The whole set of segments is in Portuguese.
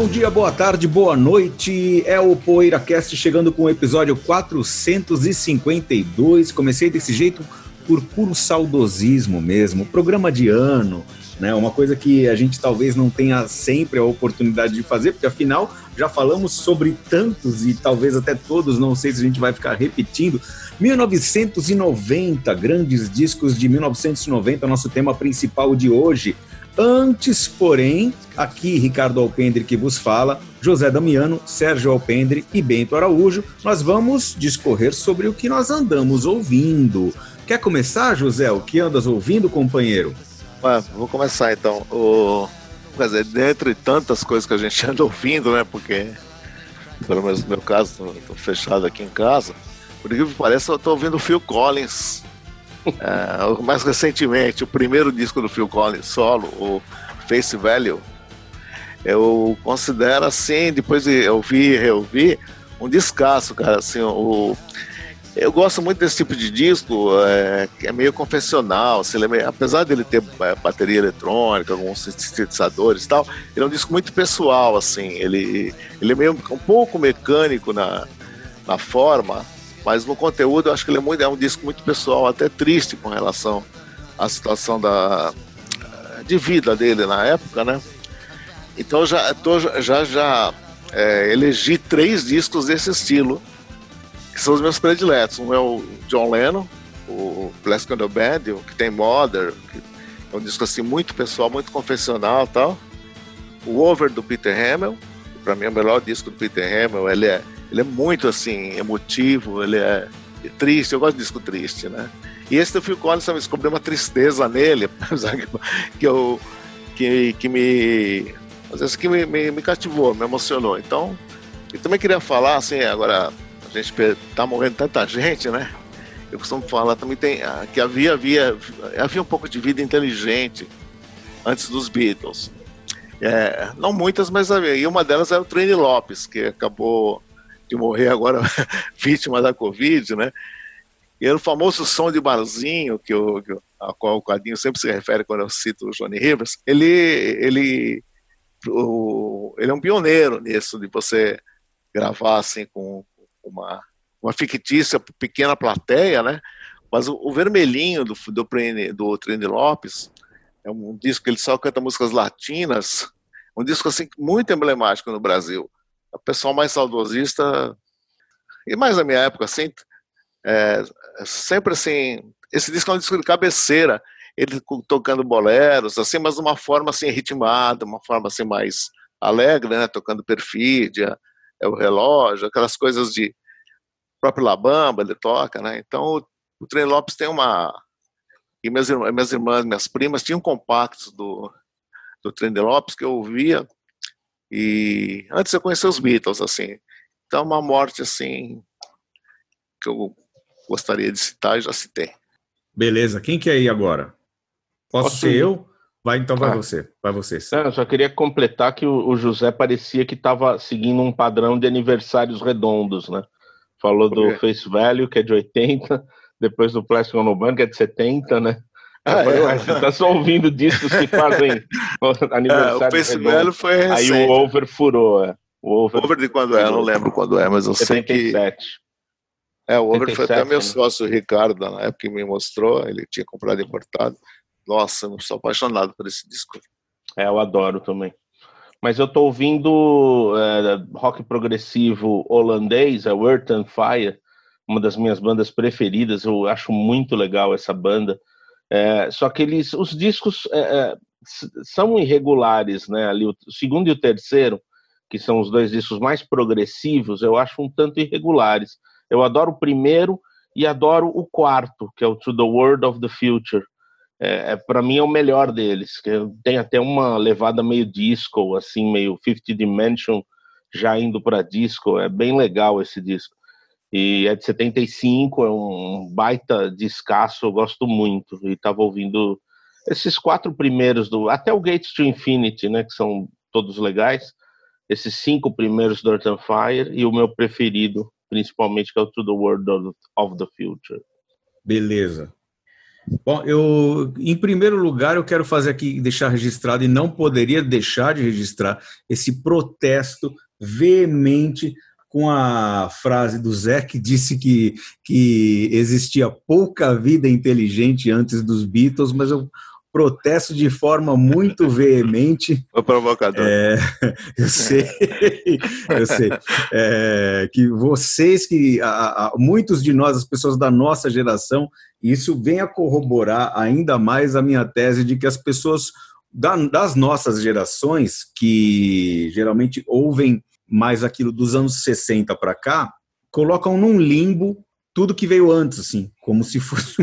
Bom dia, boa tarde, boa noite. É o PoeiraCast chegando com o episódio 452. Comecei desse jeito por puro saudosismo mesmo. Programa de ano, né? Uma coisa que a gente talvez não tenha sempre a oportunidade de fazer, porque afinal já falamos sobre tantos e talvez até todos, não sei se a gente vai ficar repetindo. 1990, grandes discos de 1990, nosso tema principal de hoje. Antes, porém, aqui Ricardo Alpendre que vos fala, José Damiano, Sérgio Alpendre e Bento Araújo, nós vamos discorrer sobre o que nós andamos ouvindo. Quer começar, José? O que andas ouvindo, companheiro? Ah, vou começar então. O... Quer dizer, dentre tantas coisas que a gente anda ouvindo, né? Porque, pelo menos no meu caso, estou fechado aqui em casa. Por incrível que pareça, eu estou ouvindo o Phil Collins é, mais recentemente, o primeiro disco do Phil Collins solo, o Face Value, eu considero assim, depois de ouvir e reouvir, um descasso, cara. Assim, o, eu gosto muito desse tipo de disco, é, que é meio confessional, assim, é meio, apesar dele ter é, bateria eletrônica, alguns sintetizadores e tal, ele é um disco muito pessoal, assim, ele, ele é meio um pouco mecânico na, na forma, mas no conteúdo eu acho que ele é, muito, é um disco muito pessoal, até triste com relação à situação da, de vida dele na época, né? Então já tô, já já é, elegi três discos desse estilo, que são os meus prediletos. Um é o John Lennon, o Plastic on the Band, que tem Mother, que é um disco assim muito pessoal, muito confessional tal. O Over do Peter Hamill, para mim é o melhor disco do Peter Hamill, ele é ele é muito assim, emotivo, ele é triste, eu gosto de disco triste, né? E esse do Phil Collins também descobri uma tristeza nele, que, eu, que, que me. Às vezes que me, me, me cativou, me emocionou. Então, eu também queria falar, assim, agora a gente tá morrendo tanta gente, né? Eu costumo falar também tem, ah, que havia, havia, havia um pouco de vida inteligente antes dos Beatles. É, não muitas, mas havia. E uma delas era o Trini Lopes, que acabou de morrer agora vítima da Covid, né? E era o famoso som de barzinho, que eu, que a qual o quadrinho sempre se refere quando eu cito o Johnny Rivers, ele, ele, o, ele é um pioneiro nisso, de você gravar assim com uma, uma fictícia pequena plateia, né? Mas o, o vermelhinho do, do, do Trini Lopes é um disco que ele só canta músicas latinas, um disco assim muito emblemático no Brasil o pessoal mais saudosista, e mais na minha época, assim, é, sempre assim, esse disco é um disco de cabeceira, ele tocando boleros, assim, mas de uma forma assim ritmada, uma forma assim mais alegre, né, tocando perfídia, é o relógio, aquelas coisas de próprio Labamba ele toca, né? Então o, o Trem Lopes tem uma e minhas irmãs, minhas irmãs, minhas primas tinham compactos do do Trem Lopes que eu ouvia e antes eu conheci os Beatles, assim. Então, uma morte, assim, que eu gostaria de citar e já citei. Beleza. Quem quer ir agora? Posso, Posso ser ir? eu? Vai, então vai ah. você. Vai você. Não, eu só queria completar que o, o José parecia que estava seguindo um padrão de aniversários redondos, né? Falou do Face Value, que é de 80, depois do Plastic Ono Band, que é de 70, né? Ah, é. Você está só ouvindo discos que fazem aniversário. É, o Face Value foi recente. Aí o Over furou, é. O Over, over de quando é, não lembro quando é, mas eu 77. sei que... É, o Over 77, foi até meu né? sócio, o Ricardo, na época que me mostrou, ele tinha comprado importado. Nossa, eu sou apaixonado por esse disco. É, eu adoro também. Mas eu tô ouvindo é, rock progressivo holandês, é Earth and Fire, uma das minhas bandas preferidas. Eu acho muito legal essa banda. É, só que eles, os discos é, é são irregulares, né? Ali o segundo e o terceiro, que são os dois discos mais progressivos, eu acho um tanto irregulares. Eu adoro o primeiro e adoro o quarto, que é o To the World of the Future. É, é para mim é o melhor deles, que tem até uma levada meio disco, assim, meio Fifth Dimension, já indo para disco. É bem legal esse disco. E é de 75, é um baita descasso, eu gosto muito. E estava ouvindo esses quatro primeiros do. Até o Gates to Infinity, né? Que são todos legais. Esses cinco primeiros do Earth and Fire e o meu preferido, principalmente, que é o To the World of, the Future. Beleza. Bom, eu, em primeiro lugar, eu quero fazer aqui, deixar registrado, e não poderia deixar de registrar, esse protesto veemente com a frase do Zé que disse que, que existia pouca vida inteligente antes dos Beatles, mas eu protesto de forma muito veemente. O provocador. É, eu sei, eu sei. É, que vocês, que a, a, muitos de nós, as pessoas da nossa geração, isso vem a corroborar ainda mais a minha tese de que as pessoas da, das nossas gerações, que geralmente ouvem mais aquilo dos anos 60 para cá, colocam num limbo tudo que veio antes, assim, como se fosse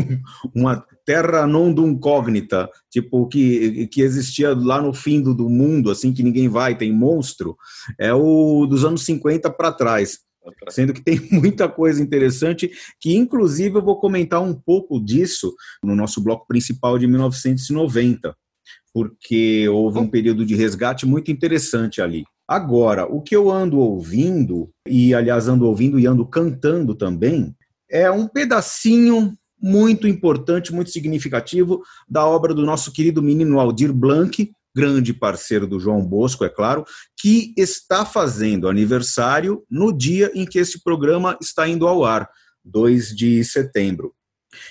uma terra non incógnita, tipo que, que existia lá no fim do, do mundo, assim, que ninguém vai, tem monstro, é o dos anos 50 para trás. Sendo que tem muita coisa interessante, que inclusive eu vou comentar um pouco disso no nosso bloco principal de 1990, porque houve um período de resgate muito interessante ali. Agora, o que eu ando ouvindo, e aliás ando ouvindo e ando cantando também, é um pedacinho muito importante, muito significativo da obra do nosso querido menino Aldir Blanc, grande parceiro do João Bosco, é claro, que está fazendo aniversário no dia em que esse programa está indo ao ar, 2 de setembro.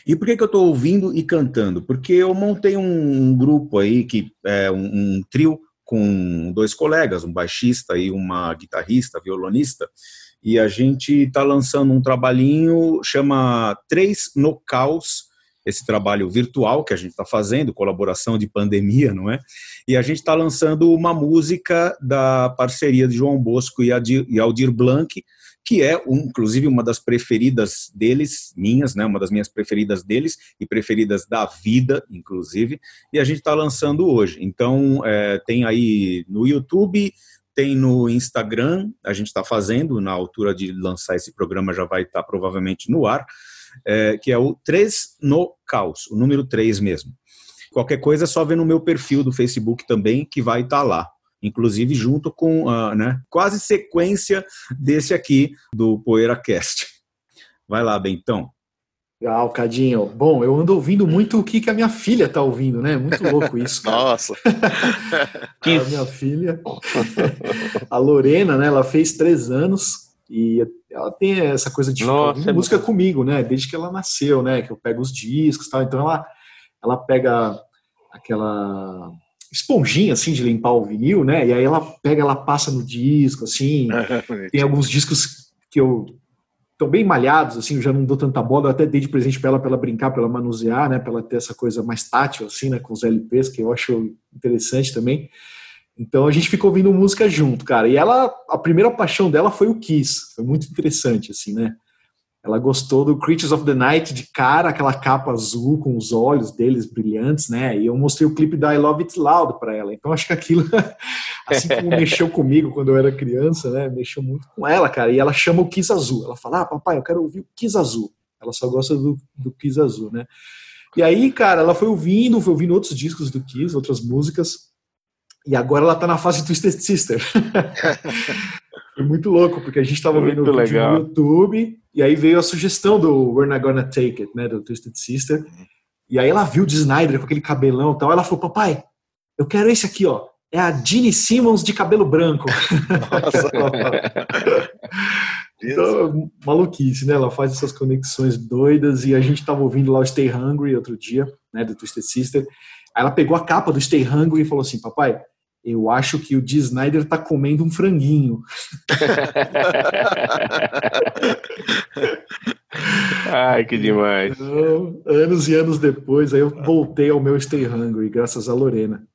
E por que, que eu estou ouvindo e cantando? Porque eu montei um, grupo aí, que é um, um trio com dois colegas, um baixista e uma guitarrista, violonista, e a gente está lançando um trabalhinho, chama Três no Caos, esse trabalho virtual que a gente está fazendo, colaboração de pandemia, não é? E a gente está lançando uma música da parceria de João Bosco e Aldir Blanc, que é, inclusive, uma das preferidas deles, minhas, né, uma das minhas preferidas deles e preferidas da vida, inclusive, e a gente está lançando hoje. Então, é, tem aí no YouTube, tem no Instagram, a gente está fazendo, na altura de lançar esse programa já vai estar tá provavelmente no ar, é, que é o 3 no Caos, o número 3 mesmo. Qualquer coisa é só ver no meu perfil do Facebook também, que vai estar tá lá inclusive junto com a né, quase sequência desse aqui do PoeiraCast. Vai lá, Bentão. Legal, Cadinho. Bom, eu ando ouvindo muito o que, que a minha filha tá ouvindo, né? Muito louco isso. Cara. Nossa! a minha filha, a Lorena, né? Ela fez três anos e ela tem essa coisa de Nossa, é música muito... comigo, né? Desde que ela nasceu, né? Que eu pego os discos e tal. Então ela, ela pega aquela esponjinha assim de limpar o vinil, né? E aí ela pega, ela passa no disco, assim. tem alguns discos que eu estão bem malhados, assim, eu já não dou tanta bola, eu até dei de presente para ela para ela brincar, para ela manusear, né? Para ela ter essa coisa mais tátil, assim, né? Com os LPs, que eu acho interessante também. Então a gente ficou ouvindo música junto, cara. E ela, a primeira paixão dela foi o Kiss. Foi muito interessante, assim, né? Ela gostou do Creatures of the Night de cara, aquela capa azul com os olhos deles brilhantes, né? E eu mostrei o clipe da I Love It Loud para ela. Então acho que aquilo, assim como mexeu comigo quando eu era criança, né? Mexeu muito com ela, cara. E ela chama o Kiss Azul. Ela fala: "Ah, papai, eu quero ouvir o Kiss Azul". Ela só gosta do, do Kiss Azul, né? E aí, cara, ela foi ouvindo, foi ouvindo outros discos do Kiss, outras músicas. E agora ela tá na fase Twisted Sister. Foi muito louco, porque a gente estava vendo o vídeo no YouTube, e aí veio a sugestão do We're Not Gonna Take It, né, do Twisted Sister. E aí ela viu o Snyder com aquele cabelão e tal, ela falou, papai, eu quero esse aqui, ó. É a Ginny Simmons de cabelo branco. Nossa. então, maluquice, né? Ela faz essas conexões doidas e a gente estava ouvindo lá o Stay Hungry outro dia, né, do Twisted Sister. Aí ela pegou a capa do Stay Hungry e falou assim, papai, eu acho que o Dee Snyder tá comendo um franguinho. Ai, que demais. Então, anos e anos depois, aí eu voltei ao meu Stay Hungry, graças a Lorena.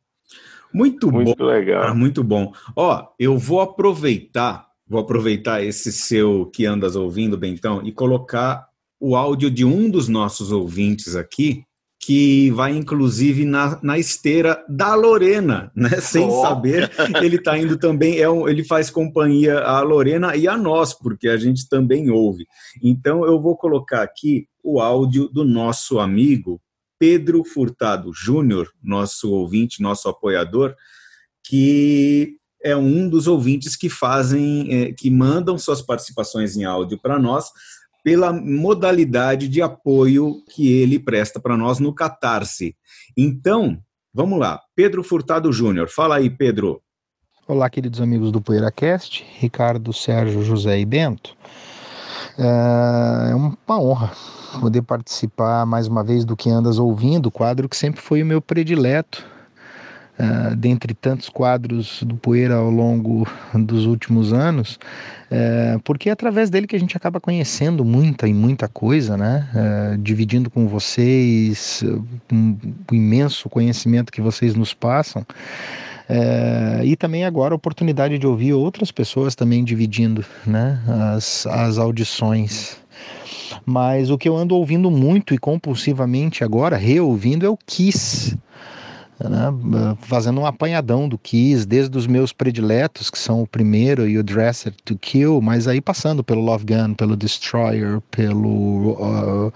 Muito, muito bom. legal. Ah, muito bom. Ó, eu vou aproveitar, vou aproveitar esse seu que andas ouvindo, Bentão, e colocar o áudio de um dos nossos ouvintes aqui, que vai inclusive na, na esteira da Lorena, né? Sem oh. saber, ele está indo também, é um, ele faz companhia à Lorena e a nós, porque a gente também ouve. Então eu vou colocar aqui o áudio do nosso amigo Pedro Furtado Júnior, nosso ouvinte, nosso apoiador, que é um dos ouvintes que fazem, é, que mandam suas participações em áudio para nós pela modalidade de apoio que ele presta para nós no Catarse. Então, vamos lá. Pedro Furtado Júnior. Fala aí, Pedro. Olá, queridos amigos do PoeiraCast, Ricardo, Sérgio, José e Bento. É, é uma honra poder participar mais uma vez do que andas ouvindo, quadro que sempre foi o meu predileto uh, dentre tantos quadros do Poeira ao longo dos últimos anos, uh, porque é através dele que a gente acaba conhecendo muita e muita coisa, né? Uh, dividindo com vocês um, o imenso conhecimento que vocês nos passam. É, e também agora a oportunidade de ouvir outras pessoas também dividindo né, as, as audições. Mas o que eu ando ouvindo muito e compulsivamente agora, reouvindo, é o Kiss né, fazendo um apanhadão do Kiss, desde os meus prediletos, que são o primeiro e o Dresser to Kill, mas aí passando pelo Love Gun, pelo Destroyer, pelo uh,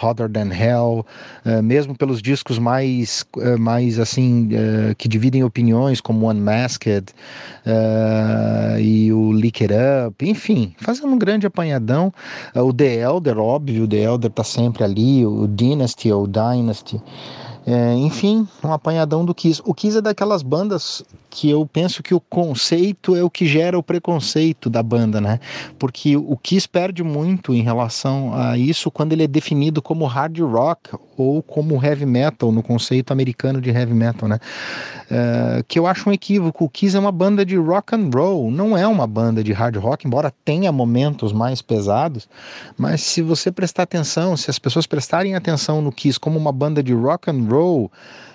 Hotter Than Hell, uh, mesmo pelos discos mais, uh, mais assim, uh, que dividem opiniões, como Unmasked e o Lick It Up, enfim, fazendo um grande apanhadão. O The Elder, óbvio, o The Elder tá sempre ali, o Dynasty ou Dynasty. É, enfim, um apanhadão do Kiss. O Kiss é daquelas bandas que eu penso que o conceito é o que gera o preconceito da banda, né? Porque o Kiss perde muito em relação a isso quando ele é definido como hard rock ou como heavy metal, no conceito americano de heavy metal, né? É, que eu acho um equívoco. O Kiss é uma banda de rock and roll, não é uma banda de hard rock, embora tenha momentos mais pesados, mas se você prestar atenção, se as pessoas prestarem atenção no Kiss como uma banda de rock and roll,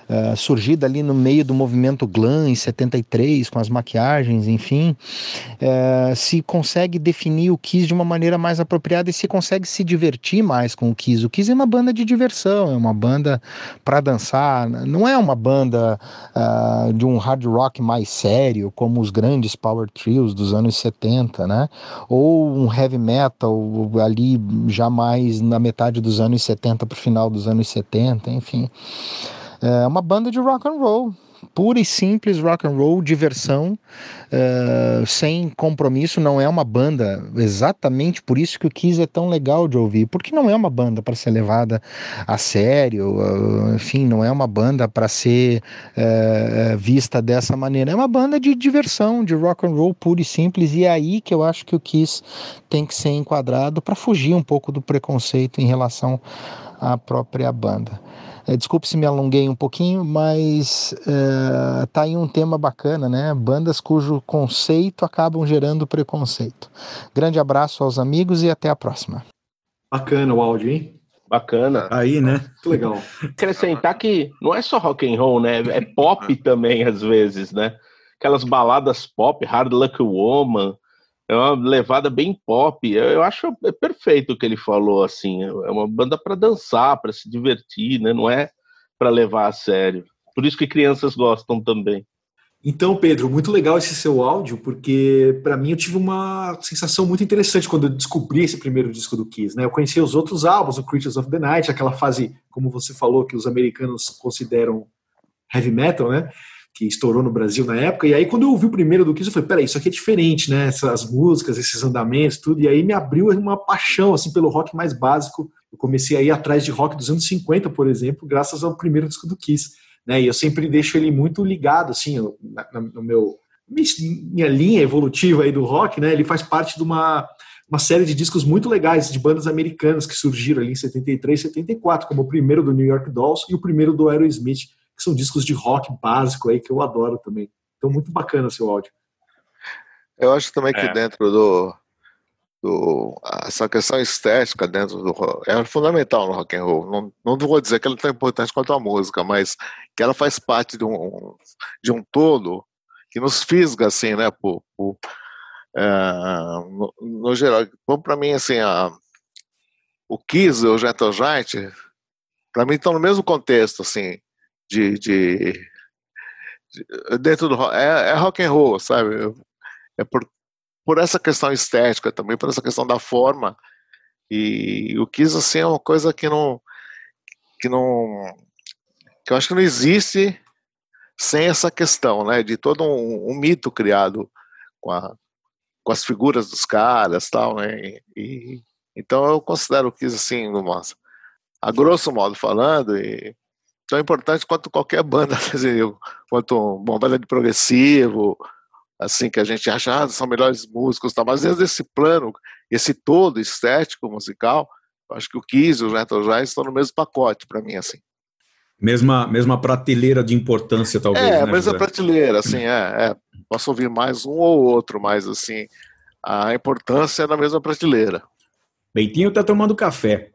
uh, surgida ali no meio do movimento glam em 73, com as maquiagens, enfim, uh, se consegue definir o Kiss de uma maneira mais apropriada e se consegue se divertir mais com o Kiss. O Kiss é uma banda de diversão, é uma banda para dançar, não é uma banda uh, de um hard rock mais sério, como os grandes power trios dos anos 70, né? Ou um heavy metal ali já mais na metade dos anos 70 para o final dos anos 70, enfim. É uma banda de rock and roll, pura e simples rock and roll, diversão, uh, sem compromisso. Não é uma banda exatamente por isso que o Kiss é tão legal de ouvir, porque não é uma banda para ser levada a sério, uh, enfim, não é uma banda para ser uh, vista dessa maneira. É uma banda de diversão, de rock and roll puro e simples. E é aí que eu acho que o Kiss tem que ser enquadrado para fugir um pouco do preconceito em relação à própria banda. É, desculpe se me alonguei um pouquinho, mas é, tá aí um tema bacana, né? Bandas cujo conceito acabam gerando preconceito. Grande abraço aos amigos e até a próxima. Bacana o áudio, hein? Bacana. Aí, né? Muito legal. Acrescentar que não é só rock and roll, né? É pop também, às vezes, né? Aquelas baladas pop, Hard Luck Woman, é uma levada bem pop. Eu, eu acho é perfeito o que ele falou, assim. É uma banda para dançar, para se divertir, né? Não é para levar a sério. Por isso que crianças gostam também. Então, Pedro, muito legal esse seu áudio, porque para mim eu tive uma sensação muito interessante quando eu descobri esse primeiro disco do Kiss. Né? Eu conhecia os outros álbuns, o Creatures of the Night, aquela fase, como você falou, que os americanos consideram heavy metal, né? Que estourou no Brasil na época. E aí, quando eu ouvi o primeiro do Kiss, eu falei: peraí, isso aqui é diferente, né? Essas músicas, esses andamentos, tudo. E aí me abriu uma paixão, assim, pelo rock mais básico. Eu comecei a ir atrás de rock dos anos 50, por exemplo, graças ao primeiro disco do Kiss. Né? E eu sempre deixo ele muito ligado, assim, no meu. Minha linha evolutiva aí do rock, né? Ele faz parte de uma, uma série de discos muito legais de bandas americanas que surgiram ali em 73, 74, como o primeiro do New York Dolls e o primeiro do Aerosmith que são discos de rock básico aí que eu adoro também. Então, muito bacana seu áudio. Eu acho também que é. dentro do, do, essa questão estética dentro do é fundamental no rock and roll. Não, não vou dizer que ela é tão importante quanto a música, mas que ela faz parte de um, de um todo que nos fisga assim, né? Por, por é, no, no, geral, bom para mim assim a, o Kiss e o Gentle Giant para mim estão no mesmo contexto assim de, de, de dentro do é, é rock and roll, sabe? É por, por essa questão estética também, por essa questão da forma. E o Kiss assim é uma coisa que não que não que eu acho que não existe sem essa questão, né, de todo um, um mito criado com, a, com as figuras dos caras, tal, né, e, Então eu considero o Kiss assim, a grosso modo falando, e tão importante quanto qualquer banda, quanto uma banda de progressivo, assim, que a gente acha, ah, são melhores músicos, tá? mas dentro desse plano, esse todo estético musical, acho que o Kiss e o Metal Jazz estão no mesmo pacote para mim, assim. Mesma, mesma prateleira de importância, talvez. É, né, mesma José? prateleira, assim, é, é, Posso ouvir mais um ou outro, mas assim, a importância é na mesma prateleira. Bentinho está tomando café.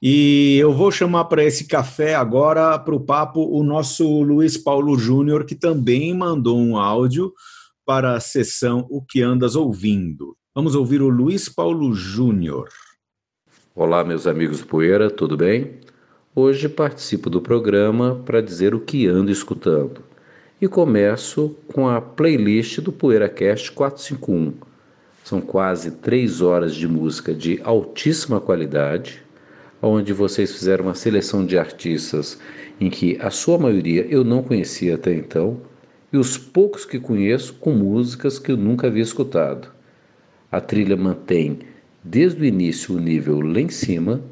E eu vou chamar para esse café agora, para o papo, o nosso Luiz Paulo Júnior, que também mandou um áudio para a sessão O que Andas Ouvindo. Vamos ouvir o Luiz Paulo Júnior. Olá, meus amigos Poeira, tudo bem? Hoje participo do programa para dizer o que ando escutando. E começo com a playlist do PoeiraCast 451. São quase três horas de música de altíssima qualidade onde vocês fizeram uma seleção de artistas em que a sua maioria eu não conhecia até então, e os poucos que conheço com músicas que eu nunca havia escutado. A trilha mantém desde o início o nível lá em cima,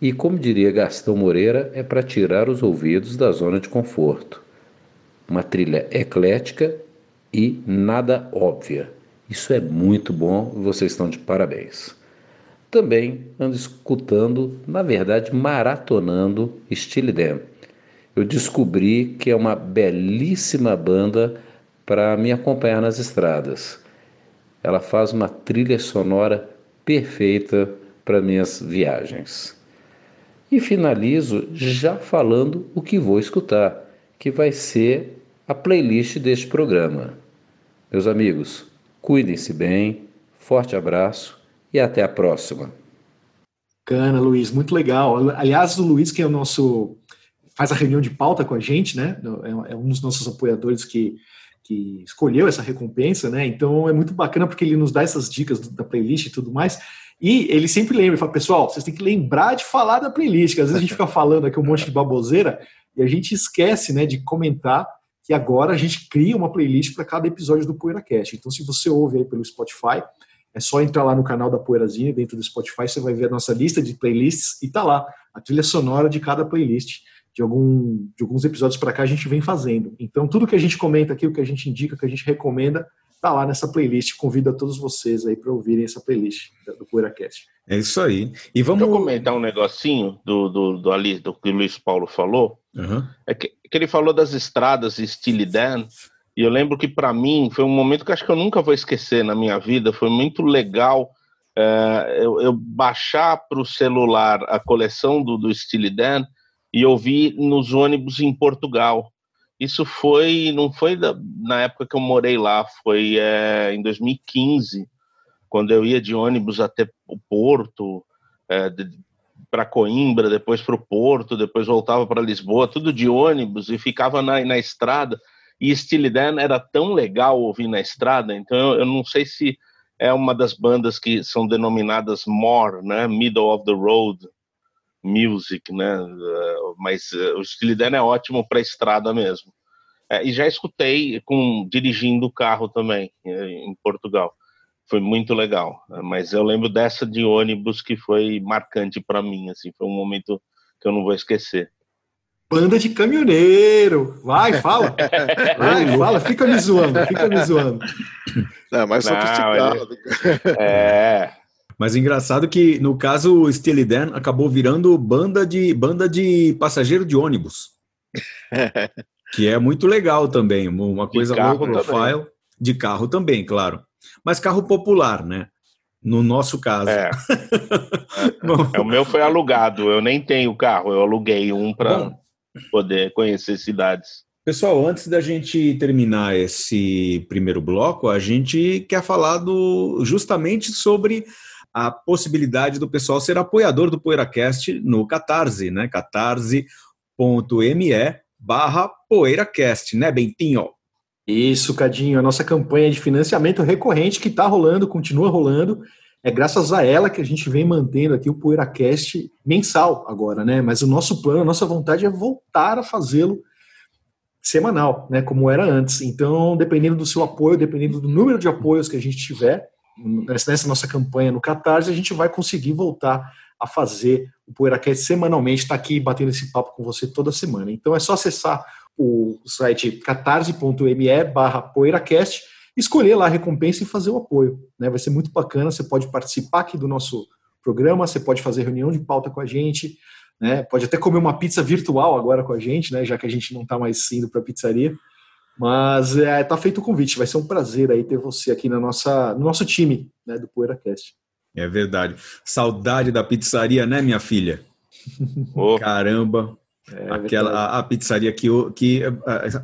e como diria Gastão Moreira, é para tirar os ouvidos da zona de conforto. Uma trilha eclética e nada óbvia. Isso é muito bom vocês estão de parabéns. Também ando escutando, na verdade, maratonando Steely Dan. Eu descobri que é uma belíssima banda para me acompanhar nas estradas. Ela faz uma trilha sonora perfeita para minhas viagens. E finalizo já falando o que vou escutar, que vai ser a playlist deste programa. Meus amigos, cuidem-se bem, forte abraço e até a próxima. Cana, Luiz, muito legal. Aliás, o Luiz, que é o nosso. faz a reunião de pauta com a gente, né? É, é um dos nossos apoiadores que, que escolheu essa recompensa, né? Então é muito bacana porque ele nos dá essas dicas da playlist e tudo mais. E ele sempre lembra, ele fala, pessoal, vocês têm que lembrar de falar da playlist, que às vezes a gente fica falando aqui um monte de baboseira e a gente esquece, né, de comentar que agora a gente cria uma playlist para cada episódio do PoeiraCast. Então, se você ouve aí pelo Spotify, é só entrar lá no canal da Poeirazinha, dentro do Spotify, você vai ver a nossa lista de playlists e tá lá a trilha sonora de cada playlist. De, algum, de alguns episódios para cá a gente vem fazendo. Então, tudo que a gente comenta aqui, o que a gente indica, o que a gente recomenda, tá lá nessa playlist. Convido a todos vocês aí para ouvirem essa playlist do PoeiraCast. É isso aí. E vamos Deixa eu comentar um negocinho do, do, do, do que o Luiz Paulo falou. Uhum. É que, que, ele falou das estradas Steely Dan. E eu lembro que para mim foi um momento que acho que eu nunca vou esquecer na minha vida. Foi muito legal é, eu, eu, baixar para o celular a coleção do, do Steely Dan e ouvir nos ônibus em Portugal. Isso foi, não foi da, na época que eu morei lá, foi é, em 2015, quando eu ia de ônibus até o Porto, é, para Coimbra, depois para o Porto, depois voltava para Lisboa, tudo de ônibus e ficava na, na estrada. E Steely Dan era tão legal ouvir na estrada, então eu, eu não sei se é uma das bandas que são denominadas more, né, middle of the road music, né, uh, mas uh, o Steely Dan é ótimo para estrada mesmo. É, e já escutei com dirigindo o carro também em Portugal. Foi muito legal, mas eu lembro dessa de ônibus que foi marcante para mim, assim, foi um momento que eu não vou esquecer. Banda de caminhoneiro. Vai, fala. Vai, fala. Fica me zoando, fica me zoando. Não, mas sofisticado. É. Mas engraçado que, no caso, o Steely Dan acabou virando banda de, banda de passageiro de ônibus. que é muito legal também. Uma coisa low profile. De carro também, claro. Mas carro popular, né? No nosso caso. É. é. o meu foi alugado. Eu nem tenho carro. Eu aluguei um para poder conhecer cidades. Pessoal, antes da gente terminar esse primeiro bloco, a gente quer falar do, justamente sobre a possibilidade do pessoal ser apoiador do PoeiraCast no Catarse, né? catarse.me barra PoeiraCast, né, Bentinho? Isso, Cadinho, a nossa campanha de financiamento recorrente que está rolando, continua rolando, é graças a ela que a gente vem mantendo aqui o PoeiraCast mensal agora, né? Mas o nosso plano, a nossa vontade é voltar a fazê-lo semanal, né? Como era antes. Então, dependendo do seu apoio, dependendo do número de apoios que a gente tiver, nessa nossa campanha no Catarse, a gente vai conseguir voltar a fazer o PoeiraCast semanalmente, está aqui batendo esse papo com você toda semana. Então é só acessar o site catarse.me barra PoeiraCast, escolher lá a recompensa e fazer o apoio. Né? Vai ser muito bacana, você pode participar aqui do nosso programa, você pode fazer reunião de pauta com a gente, né? pode até comer uma pizza virtual agora com a gente, né? já que a gente não está mais indo para a pizzaria. Mas é, tá feito o convite, vai ser um prazer aí ter você aqui na nossa, no nosso time né, do PoeiraCast. É verdade. Saudade da pizzaria, né, minha filha? Oh. Caramba. É, Aquela a, a, pizzaria que, que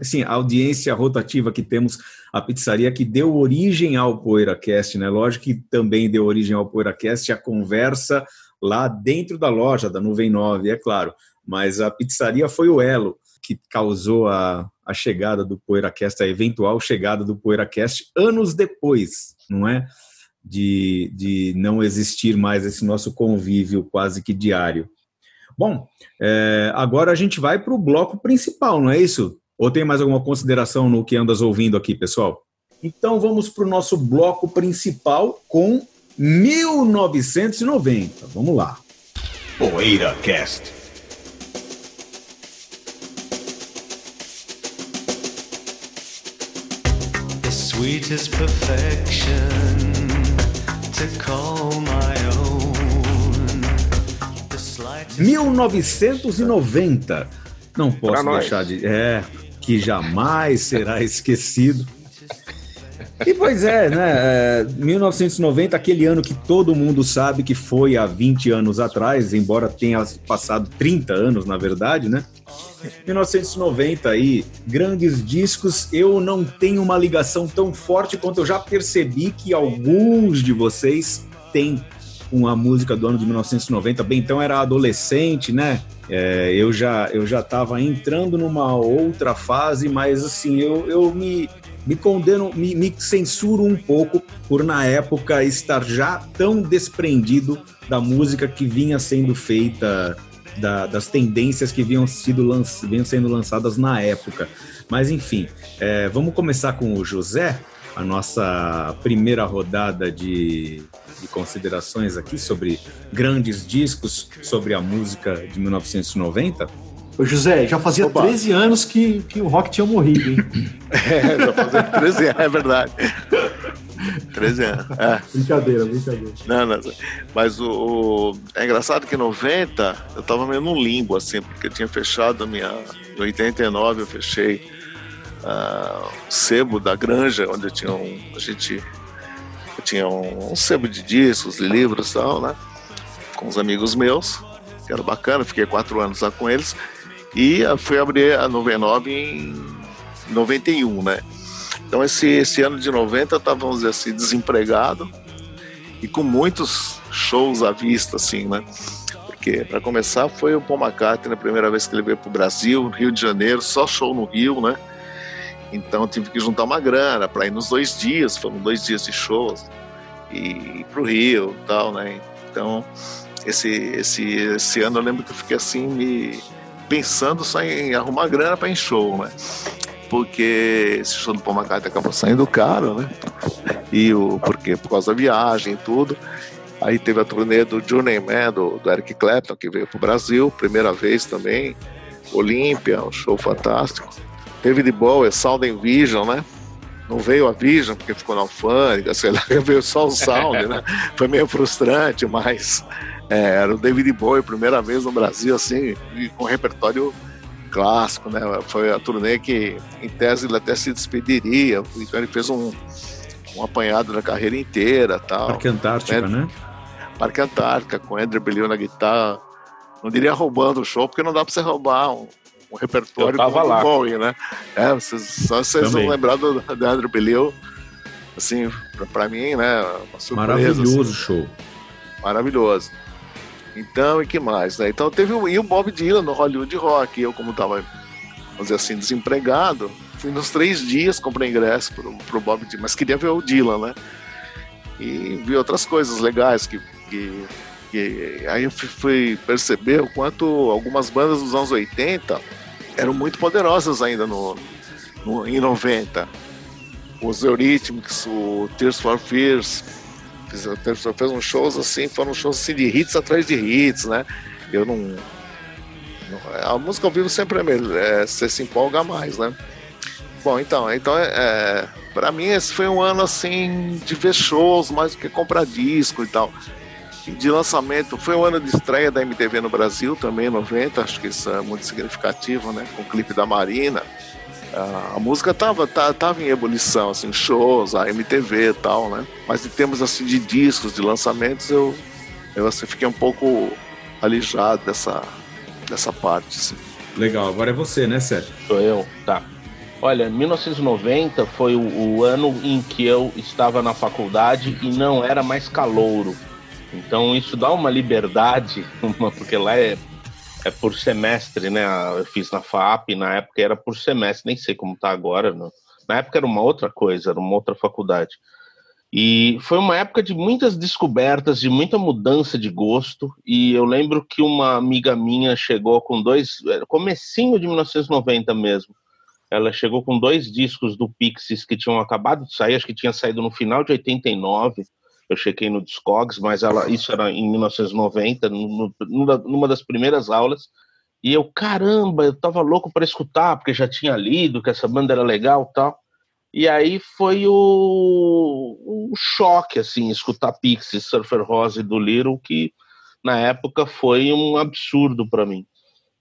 assim, a audiência rotativa que temos, a pizzaria que deu origem ao PoeiraCast, né? Lógico que também deu origem ao PoeiraCast a conversa lá dentro da loja da Nuvem 9, é claro. Mas a pizzaria foi o elo que causou a, a chegada do PoeiraCast, a eventual chegada do PoeiraCast anos depois, não é? De, de não existir mais esse nosso convívio quase que diário. Bom, é, agora a gente vai para o bloco principal, não é isso? Ou tem mais alguma consideração no que andas ouvindo aqui, pessoal? Então vamos para o nosso bloco principal com 1990. Vamos lá. PoeiraCast. sweetest perfection to call 1990. Não posso deixar de. É, que jamais será esquecido. E pois é, né? 1990, é, aquele ano que todo mundo sabe que foi há 20 anos atrás, embora tenha passado 30 anos, na verdade, né? 1990 aí, grandes discos. Eu não tenho uma ligação tão forte quanto eu já percebi que alguns de vocês têm com a música do ano de 1990. Bem, então era adolescente, né? É, eu já eu já estava entrando numa outra fase, mas assim eu, eu me me condeno, me, me censuro um pouco por na época estar já tão desprendido da música que vinha sendo feita, da, das tendências que vinham, sido lanç, vinham sendo lançadas na época. Mas enfim, é, vamos começar com o José, a nossa primeira rodada de, de considerações aqui sobre grandes discos, sobre a música de 1990. Ô José, já fazia Opa. 13 anos que, que o rock tinha morrido, hein? é, já fazia 13 anos, é verdade. 13 anos. É. Brincadeira, brincadeira. Não, não, mas o, o, É engraçado que em 90 eu tava meio num limbo, assim, porque eu tinha fechado a minha. Em 89 eu fechei uh, o sebo da Granja, onde eu tinha um. A gente. Tinha um, um sebo de discos, livros e tal, né? Com os amigos meus, que era bacana, fiquei quatro anos lá com eles. E fui abrir a 99 em 91, né? Então esse, esse ano de 90 eu estava, vamos dizer assim, desempregado e com muitos shows à vista, assim, né? Porque, para começar, foi o Paul McCartney, na primeira vez que ele veio para o Brasil, Rio de Janeiro, só show no Rio, né? Então tive que juntar uma grana para ir nos dois dias, foram dois dias de shows, e para o Rio tal, né? Então, esse, esse, esse ano eu lembro que eu fiquei assim, me pensando só em arrumar grana para ir em show, né? Porque esse show do Paul McCartney acabou saindo caro, né? E o, porque, por causa da viagem e tudo. Aí teve a turnê do Journeyman, do, do Eric Clapton, que veio pro Brasil, primeira vez também. Olímpia, um show fantástico. David Bowie, Sound and Vision, né? Não veio a Vision porque ficou na alfândega, sei lá, veio só o Sound, né? Foi meio frustrante, mas é, era o David Bowie, primeira vez no Brasil, assim, com repertório clássico, né? Foi a turnê que, em tese, ele até se despediria, então ele fez um, um apanhado da carreira inteira tal. Parque Antártica, né? né? Parque Antártica, com André Bellew na guitarra. Não diria roubando o show, porque não dá pra você roubar um, um repertório do lá. Bowie, né? É, vocês, só vocês Também. vão lembrar do, do André Bellew. Assim, pra, pra, mim, né? Uma surpresa, Maravilhoso assim. show. Maravilhoso. Então, e que mais, né? Então teve o, e o Bob Dylan no Hollywood Rock. Eu, como tava, vamos dizer assim, desempregado, fui nos três dias, comprei ingresso pro, pro Bob Dylan, mas queria ver o Dylan, né? E vi outras coisas legais que, que, que aí eu fui perceber o quanto algumas bandas dos anos 80 eram muito poderosas ainda no, no em 90. Os Eurythmics, o Tears for Fears, Fiz, eu fiz uns shows assim, foram shows assim de hits atrás de hits, né? Eu não. não a música ao vivo sempre é melhor, é, você se empolga mais, né? Bom, então, então é, é para mim esse foi um ano assim de ver shows mais do que comprar disco e tal. De lançamento, foi um ano de estreia da MTV no Brasil também, 90, acho que isso é muito significativo, né? Com o clipe da Marina. A, música tava, tava, tava em ebulição, assim, shows, a MTV e tal, né? Mas em termos assim de discos, de lançamentos, eu, eu assim, fiquei um pouco alijado dessa, dessa parte. Assim. Legal, agora é você, né, Sérgio? Sou eu, tá. Olha, 1990 foi o, o, ano em que eu estava na faculdade e não era mais calouro. Então isso dá uma liberdade, porque lá é é por semestre, né? Eu fiz na FAP, na época era por semestre, nem sei como tá agora. Não. Na época era uma outra coisa, era uma outra faculdade. E foi uma época de muitas descobertas, de muita mudança de gosto. E eu lembro que uma amiga minha chegou com dois, comecinho de 1990 mesmo. Ela chegou com dois discos do Pixies que tinham acabado de sair, acho que tinha saído no final de 89 eu chequei no Discogs, mas ela, isso era em 1990, no, numa das primeiras aulas, e eu, caramba, eu tava louco para escutar, porque já tinha lido que essa banda era legal tal. E aí foi o, o choque, assim, escutar Pixies, Surfer Rose do Little, que na época foi um absurdo para mim.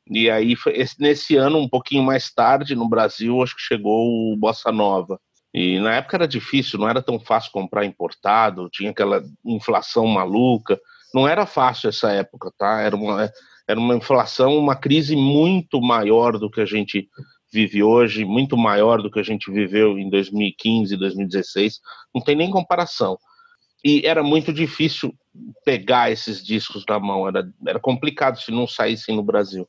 E aí, nesse ano, um pouquinho mais tarde, no Brasil, acho que chegou o Bossa Nova. E na época era difícil, não era tão fácil comprar importado, tinha aquela inflação maluca. Não era fácil essa época, tá? Era uma, era uma inflação, uma crise muito maior do que a gente vive hoje, muito maior do que a gente viveu em 2015, 2016. Não tem nem comparação. E era muito difícil pegar esses discos na mão, era, era complicado se não saíssem no Brasil.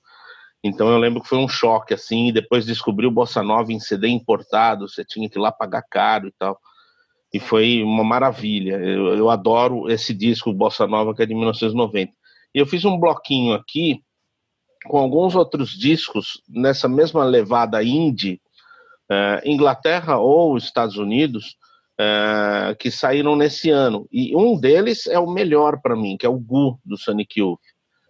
Então eu lembro que foi um choque, assim, depois descobri o Bossa Nova em CD importado, você tinha que ir lá pagar caro e tal. E foi uma maravilha. Eu, eu adoro esse disco, Bossa Nova, que é de 1990. E eu fiz um bloquinho aqui com alguns outros discos nessa mesma levada indie, uh, Inglaterra ou Estados Unidos, uh, que saíram nesse ano. E um deles é o melhor para mim, que é o Gu, do Sonic Youth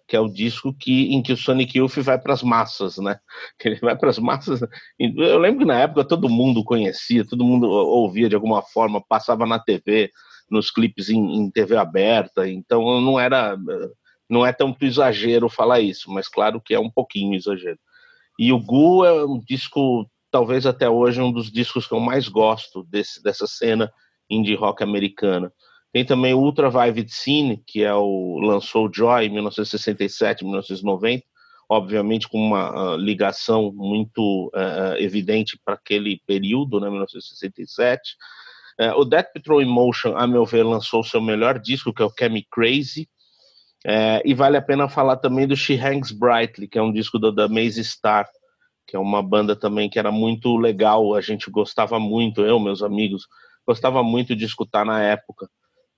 que é o disco que, em que o Sonic Youth vai para as massas, né? Que ele vai para as massas. Eu lembro que na época todo mundo conhecia, todo mundo ouvia de alguma forma, passava na TV, nos clipes em, em TV aberta, então não era, não é tanto exagero falar isso, mas claro que é um pouquinho exagero. E o Gu é um disco, talvez até hoje, um dos discos que eu mais gosto desse, dessa cena indie rock americana. Tem também o Ultra Vivid Scene, que é o lançou o Joy em 1967, 1990, obviamente com uma uh, ligação muito uh, evidente para aquele período, né, 1967. Uh, o Death Patrol Emotion, a meu ver, lançou seu melhor disco, que é o Chemi Crazy. Uh, e vale a pena falar também do She Hangs Brightly, que é um disco da, da Maze Star, que é uma banda também que era muito legal, a gente gostava muito, eu, meus amigos, gostava muito de escutar na época.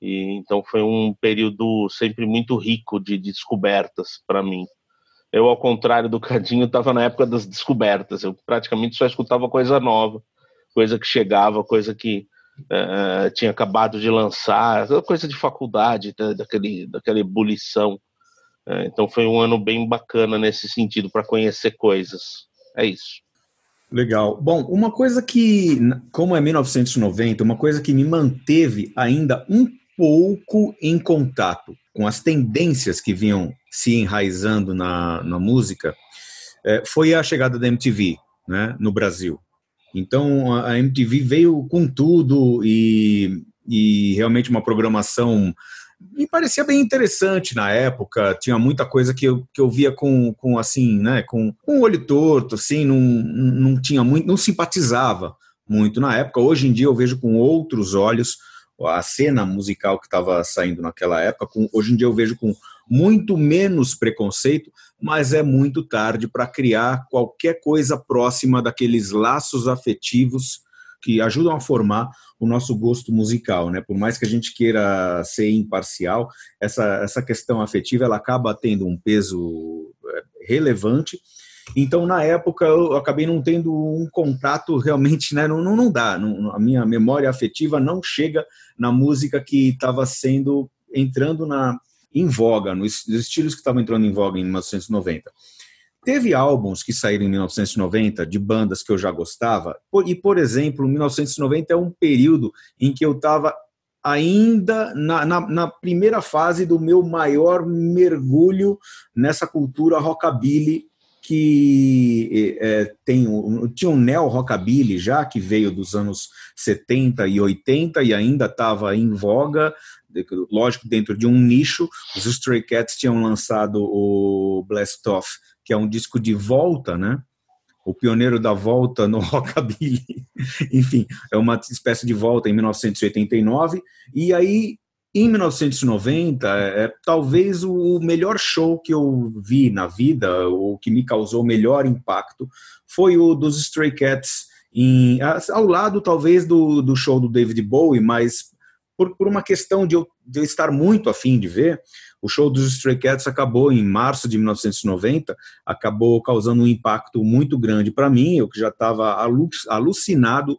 E então foi um período sempre muito rico de, descobertas para mim. Eu, ao contrário do Cadinho, estava na época das descobertas. Eu praticamente só escutava coisa nova, coisa que chegava, coisa que uh, tinha acabado de lançar, coisa de faculdade, daquele, daquela ebulição. Uh, então foi um ano bem bacana nesse sentido para conhecer coisas. É isso. Legal. Bom, uma coisa que, como é 1990, uma coisa que me manteve ainda um pouco em contato com as tendências que vinham se enraizando na, na música é, foi a chegada da MTV né, no Brasil. Então a MTV veio com tudo e, e realmente uma programação me parecia bem interessante na época. Tinha muita coisa que eu, que eu via com, com assim, né, com, com o olho torto, assim, não, não tinha muito, não simpatizava muito na época. Hoje em dia eu vejo com outros olhos a cena musical que estava saindo naquela época. Com, hoje em dia eu vejo com muito menos preconceito, mas é muito tarde para criar qualquer coisa próxima daqueles laços afetivos que ajudam a formar o nosso gosto musical, né? Por mais que a gente queira ser imparcial, essa, essa questão afetiva ela acaba tendo um peso é, relevante Então, na época, eu acabei não tendo um contato realmente, né? Não, não, não dá. Não, a minha memória afetiva não chega na música que estava sendo entrando na em voga, nos, nos estilos que estavam entrando em voga em 1990. Teve álbuns que saíram em 1990 de bandas que eu já gostava, e, por exemplo, 1990 é um período em que eu estava ainda na, na, na, primeira fase do meu maior mergulho nessa cultura rockabilly que é, tem tinha um neo rockabilly já que veio dos anos 70 e 80 e ainda estava em voga lógico dentro de um nicho os Stray Cats tinham lançado o Blast Off que é um disco de volta né o pioneiro da volta no rockabilly. Enfim, é uma espécie de volta em 1989. E aí, em 1990, é, é talvez o melhor show que eu vi na vida, ou que me causou o melhor impacto, foi o dos Stray Cats, em, ao lado talvez do, do show do David Bowie, mas por, por uma questão de eu, de eu estar muito afim de ver, o show dos Stray Cats acabou em março de 1990, acabou causando um impacto muito grande para mim, eu que já estava alucinado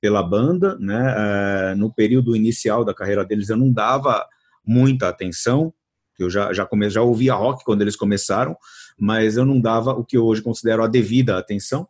pela banda, né? É, no período inicial da carreira deles eu não dava muita atenção, eu já já, come, já ouvia rock quando eles começaram, mas eu não dava o que hoje considero a devida atenção.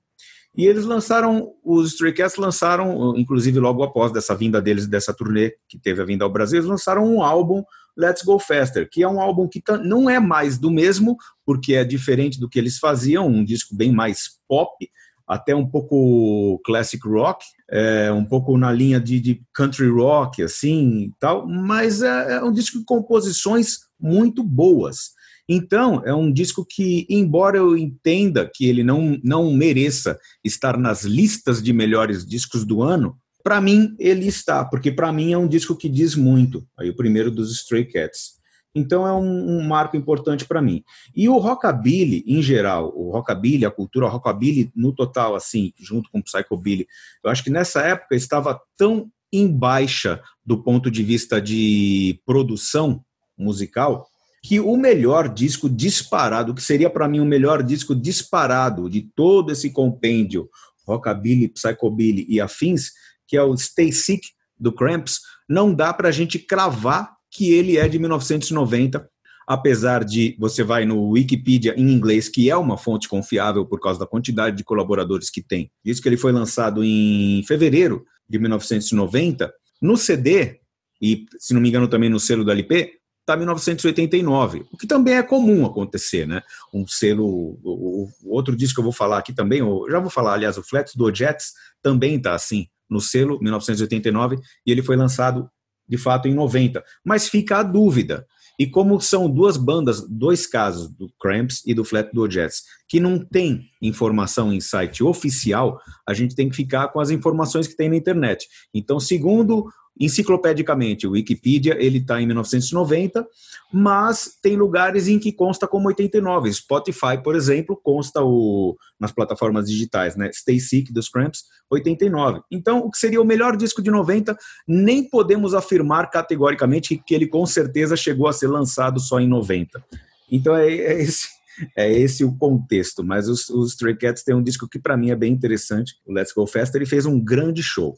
E eles lançaram, os Stray Cats lançaram, inclusive logo após dessa vinda deles, dessa turnê que teve a vinda ao Brasil, eles lançaram um álbum Let's Go Faster, que é um álbum que não é mais do mesmo, porque é diferente do que eles faziam, um disco bem mais pop, até um pouco classic rock, é, um pouco na linha de, de country rock, assim, tal, mas é, é um disco de composições muito boas. Então, é um disco que, embora eu entenda que ele não, não mereça estar nas listas de melhores discos do ano, para mim, ele está, porque para mim é um disco que diz muito. Aí o primeiro dos Stray Cats. Então é um, um marco importante para mim. E o rockabilly em geral, o rockabilly, a cultura rockabilly no total, assim, junto com o psychobilly, eu acho que nessa época estava tão em baixa do ponto de vista de produção musical que o melhor disco disparado, que seria para mim o melhor disco disparado de todo esse compêndio rockabilly, psychobilly e afins, que é o Stay Sick do Cramps, não dá para a gente cravar que ele é de 1990, apesar de você vai no Wikipedia em inglês, que é uma fonte confiável por causa da quantidade de colaboradores que tem. Diz que ele foi lançado em fevereiro de 1990. No CD, e se não me engano também no selo da LP, está 1989, o que também é comum acontecer, né? Um selo, o, o outro disco que eu vou falar aqui também, já vou falar, aliás, o Flex do Jets também está assim, no selo, 1989, e ele foi lançado de fato em 90. Mas fica a dúvida. E como são duas bandas, dois casos, do Cramps e do Flatwood Jets, que não tem informação em site oficial, a gente tem que ficar com as informações que tem na internet. Então, segundo Enciclopedicamente, o Wikipedia ele está em 1990, mas tem lugares em que consta como 89. Spotify, por exemplo, consta o, nas plataformas digitais, né? Stay Sick dos Cramps, 89. Então, o que seria o melhor disco de 90, nem podemos afirmar categoricamente que ele com certeza chegou a ser lançado só em 90. Então, é, é esse é esse o contexto. Mas os, os Stray Cats têm um disco que para mim é bem interessante, o Let's Go Faster, ele fez um grande show.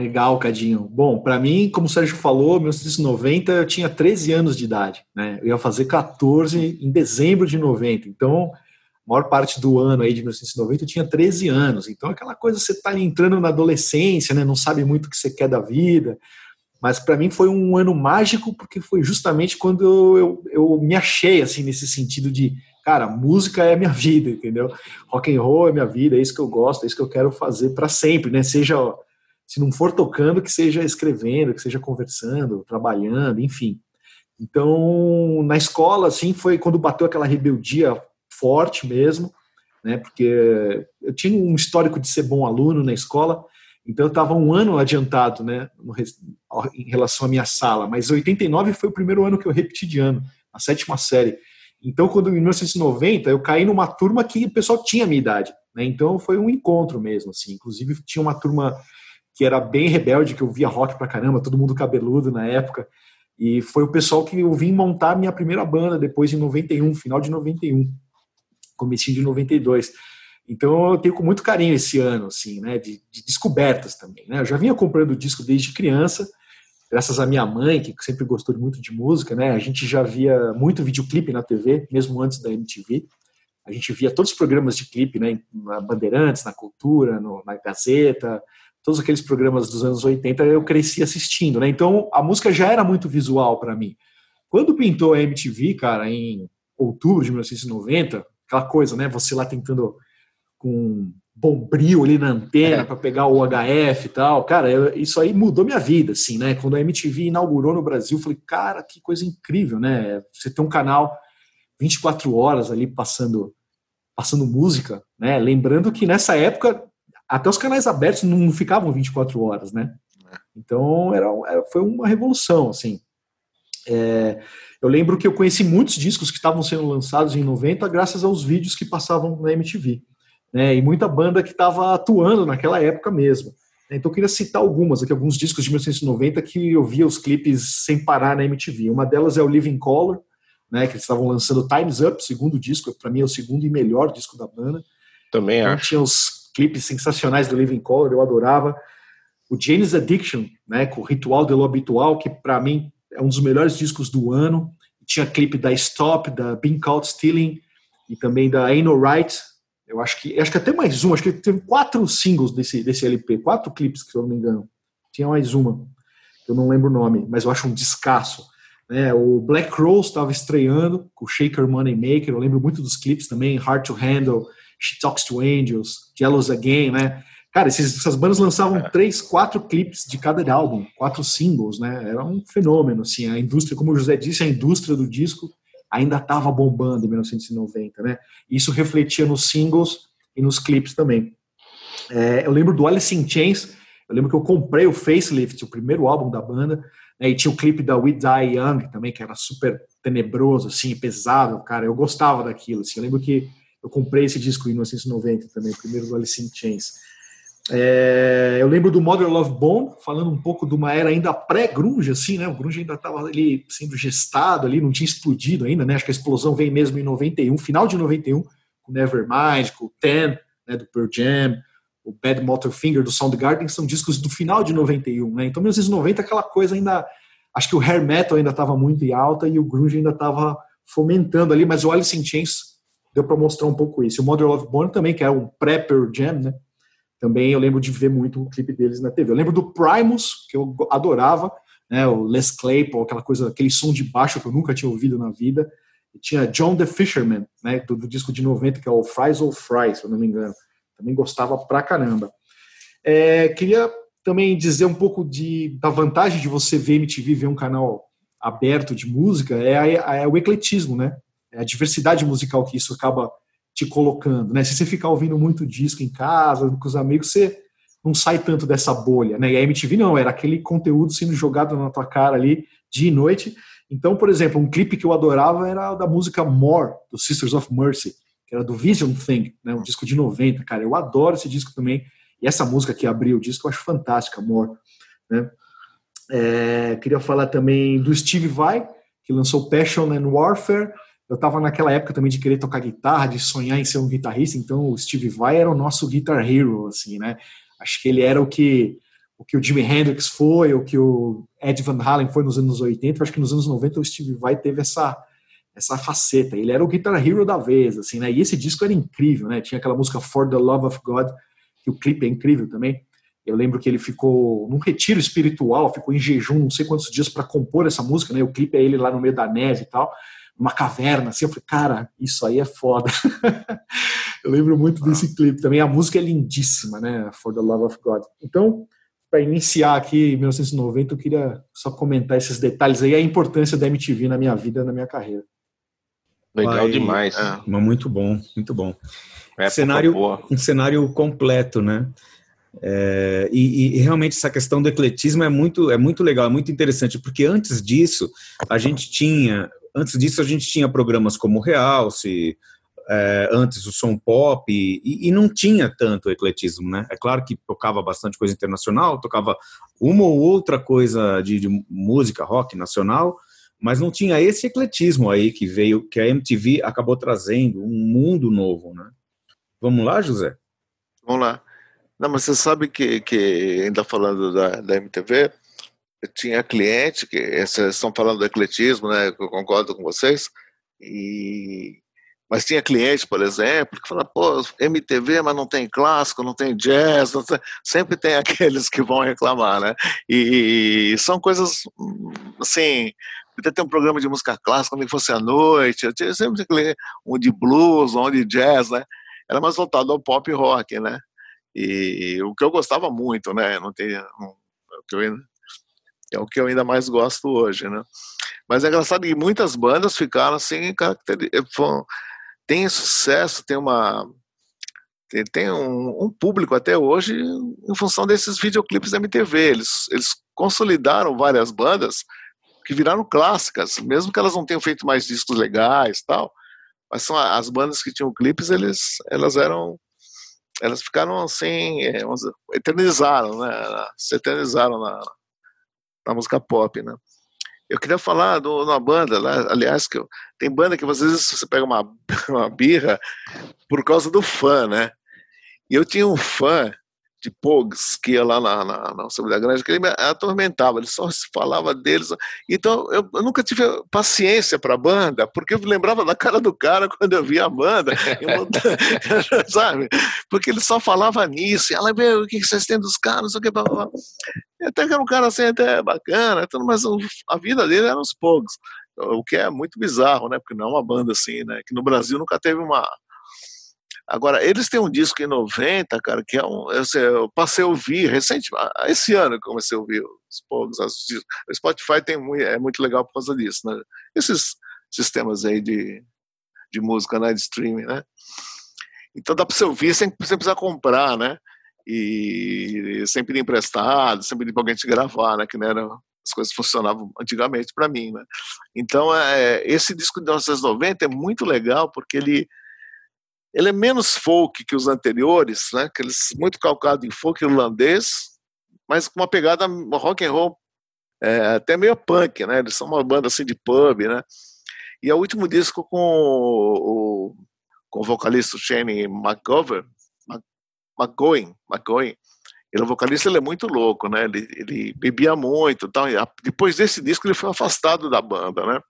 Legal, Cadinho. Bom, para mim, como o Sérgio falou, 1990 eu tinha 13 anos de idade, né? Eu ia fazer 14 em dezembro de 90. Então, a maior parte do ano aí de 1990 eu tinha 13 anos. Então, aquela coisa você está entrando na adolescência, né? Não sabe muito o que você quer da vida. Mas para mim foi um ano mágico porque foi justamente quando eu, eu, eu me achei assim nesse sentido de cara, música é minha vida, entendeu? Rock and roll é minha vida, é isso que eu gosto, é isso que eu quero fazer para sempre, né? Seja se não for tocando, que seja escrevendo, que seja conversando, trabalhando, enfim. Então, na escola, assim, foi quando bateu aquela rebeldia forte mesmo, né? Porque eu tinha um histórico de ser bom aluno na escola, então eu estava um ano adiantado, né, no, em relação à minha sala. Mas 89 foi o primeiro ano que eu repeti de ano, a sétima série. Então, quando em 1990 eu caí numa turma que o pessoal tinha a minha idade, né? Então foi um encontro mesmo, assim. Inclusive tinha uma turma que era bem rebelde, que eu via rock pra caramba, todo mundo cabeludo na época. E foi o pessoal que eu vim montar minha primeira banda depois de 91, final de 91. comecinho de 92. Então eu tenho com muito carinho esse ano, assim, né, de, de descobertas também, né? Eu já vinha comprando disco desde criança, graças à minha mãe, que sempre gostou muito de música, né? A gente já via muito videoclipe na TV, mesmo antes da MTV. A gente via todos os programas de clipe, né? Na Bandeirantes, na Cultura, no, na Gazeta, todos aqueles programas dos anos 80 eu cresci assistindo, né? Então a música já era muito visual para mim. Quando pintou a MTV, cara, em outubro de 1990, aquela coisa, né? Você lá tentando com bombril ali na antena é. para pegar o HF e tal. Cara, eu, isso aí mudou minha vida, assim, né? Quando a MTV inaugurou no Brasil, eu falei, cara, que coisa incrível, né? Você tem um canal 24 horas ali passando passando música, né? Lembrando que nessa época até os canais abertos não ficavam 24 horas, né? Então era, era foi uma revolução, assim. É, eu lembro que eu conheci muitos discos que estavam sendo lançados em 90 graças aos vídeos que passavam na MTV né, e muita banda que estava atuando naquela época mesmo. Então eu queria citar algumas aqui, alguns discos de 1990 que eu via os clipes sem parar na MTV. Uma delas é o Living Color, né, que eles estavam lançando Times Up, segundo disco, para mim é o segundo e melhor disco da banda. Também então, acho. Tinha os clipes sensacionais do Living Color, eu adorava. O Jane's Addiction, né, com o Ritual de lo Habitual, que para mim é um dos melhores discos do ano. Tinha clipe da Stop, da Being Caught Stealing e também da Ain't No Right, eu acho que acho que até mais um, acho que teve quatro singles desse, desse LP, quatro clipes, se eu não me engano. Tinha mais uma, eu não lembro o nome, mas eu acho um descasso. Né? O Black Rose estava estreando com o Shaker Money Maker, eu lembro muito dos clipes também, Hard to Handle, She Talks to Angels, Jealous Again, né? Cara, esses, essas bandas lançavam é. três, quatro clipes de cada álbum, quatro singles, né? Era um fenômeno, assim. A indústria, como o José disse, a indústria do disco ainda estava bombando em 1990, né? Isso refletia nos singles e nos clipes também. É, eu lembro do Alice in Chains, eu lembro que eu comprei o Facelift, o primeiro álbum da banda, né, e tinha o clipe da We Die Young também, que era super tenebroso, assim, pesado, cara, eu gostava daquilo, assim, eu lembro que eu comprei esse disco em 1990 também, o primeiro do Alice in Chains. É, eu lembro do Mother Love Bone, falando um pouco de uma era ainda pré-grunge, assim, né? O grunge ainda estava ali sendo gestado ali, não tinha explodido ainda, né? Acho que a explosão vem mesmo em 91, final de 91, com Nevermind, com o Ten, né, do Pearl Jam, o Bad Motor Finger do Soundgarden, são discos do final de 91, né? Então, 1990, aquela coisa ainda. Acho que o hair metal ainda estava muito em alta e o grunge ainda estava fomentando ali, mas o Alice in Chains deu para mostrar um pouco isso. O Mother Love Bone também, que é um pré-Pearl Jam, né? Também eu lembro de ver muito o clipe deles na TV. Eu lembro do Primus, que eu adorava, né, o Les Claypool, aquela coisa, aquele som de baixo que eu nunca tinha ouvido na vida. E tinha John the Fisherman, né, do, do, disco de 90, que é o Fries or Fries, se eu não me engano. Também gostava pra caramba. É, queria também dizer um pouco de, da vantagem de você ver MTV, ver um canal aberto de música, é, a, é o ecletismo, né? É a diversidade musical que isso acaba te colocando, né? Se você ficar ouvindo muito disco em casa, com os amigos, você não sai tanto dessa bolha, né? E a MTV não, era aquele conteúdo sendo jogado na tua cara ali dia e noite. Então, por exemplo, um clipe que eu adorava era da música More, do Sisters of Mercy, que era do Vision Thing, né? Um disco de 90, cara. Eu adoro esse disco também. E essa música que abriu o disco eu acho fantástica, More, né? É, queria falar também do Steve Vai, que lançou Passion and Warfare, eu estava naquela época também de querer tocar guitarra, de sonhar em ser um guitarrista, então o Steve Vai era o nosso guitar hero, assim, né? Acho que ele era o que o que o Jimi Hendrix foi, o que o Ed Van Halen foi nos anos 80, acho que nos anos 90 o Steve Vai teve essa essa faceta. Ele era o guitar hero da vez, assim, né? E esse disco era incrível, né? Tinha aquela música For the Love of God, que o clipe é incrível também. Eu lembro que ele ficou num retiro espiritual, ficou em jejum não sei quantos dias para compor essa música, né? O clipe é ele lá no meio da neve e tal uma caverna, assim, eu falei, cara, isso aí é foda. eu lembro muito desse clipe também, a música é lindíssima, né, For the Love of God. Então, para iniciar aqui em 1990, eu queria só comentar esses detalhes aí, a importância da MTV na minha vida, na minha carreira. Legal Vai, demais. É, muito bom, muito bom. cenário, um cenário completo, né? É, e, e, realmente essa questão do ecletismo é muito, é muito legal, é muito interessante, porque antes disso a gente tinha antes disso a gente tinha programas como Realce, é, antes o som pop, e, e, não tinha tanto ecletismo, né? É claro que tocava bastante coisa internacional, tocava uma ou outra coisa de, de música rock nacional, mas não tinha esse ecletismo aí que veio, que a MTV acabou trazendo, um mundo novo, né? Vamos lá, José? Vamos lá. Não, mas você sabe que, que ainda falando da, da MTV, tinha cliente, que vocês estão falando do ecletismo, né? Eu concordo com vocês, e mas tinha cliente, por exemplo, que fala, pô, MTV, mas não tem clássico, não tem jazz, não tem... sempre tem aqueles que vão reclamar, né? E, são coisas, assim, podia ter um programa de música clássica, nem fosse à noite, eu tinha sempre um de blues, um de jazz, né? Era mais voltado ao pop rock, né? E o que eu gostava muito, né? Não tem, não, eu, é o que eu ainda mais gosto hoje, né? Mas é engraçado que muitas bandas ficaram assim, foram, tem sucesso, tem uma tem, tem um, um, público até hoje em função desses videoclipes da MTV. Eles, eles consolidaram várias bandas que viraram clássicas, mesmo que elas não tenham feito mais discos legais tal, mas são as bandas que tinham clipes, eles, elas eram elas ficaram assim, é, eternizaram, né? Se eternizaram na, na música pop, né? Eu queria falar de uma banda, lá, aliás, que eu, tem banda que às vezes você pega uma, uma birra por causa do fã, né? E eu tinha um fã de Pogs que ia lá na, na, na Assembleia Grande, que ele me atormentava, ele só falava deles. Então eu, eu nunca tive paciência para a banda, porque eu lembrava da cara do cara quando eu via a banda, sabe? Porque ele só falava nisso, e ela o que vocês têm dos caras, o que, blá, blá. Até que era um cara assim, até bacana, mas a vida dele era os Pogs, o que é muito bizarro, né? Porque não é uma banda assim, né? Que no Brasil nunca teve uma Agora, eles têm um disco em 90, cara, que é um. Eu, sei, eu passei a ouvir recentemente, ah, esse ano eu comecei a ouvir os discos. O Spotify tem é muito legal por causa disso, né? Esses sistemas aí de, de música, né? De streaming, né? Então dá para você ouvir sem, sem precisar comprar, né? E, e sem pedir emprestado, sem pedir para alguém te gravar, né? Que não era as coisas funcionavam antigamente para mim, né? Então, é, esse disco de 1990 é muito legal porque ele ele é menos folk que os anteriores, né? Aqueles muito calcado em folk irlandês, mas com uma pegada rock and roll é, até meio punk, né? Eles são uma banda assim de pub, né? E é o último disco com o, com o vocalista Shane McGovern, McGowan, McGowan. Ele é vocalista, ele é muito louco, né? Ele, ele bebia muito, tal. Depois desse disco ele foi afastado da banda, né?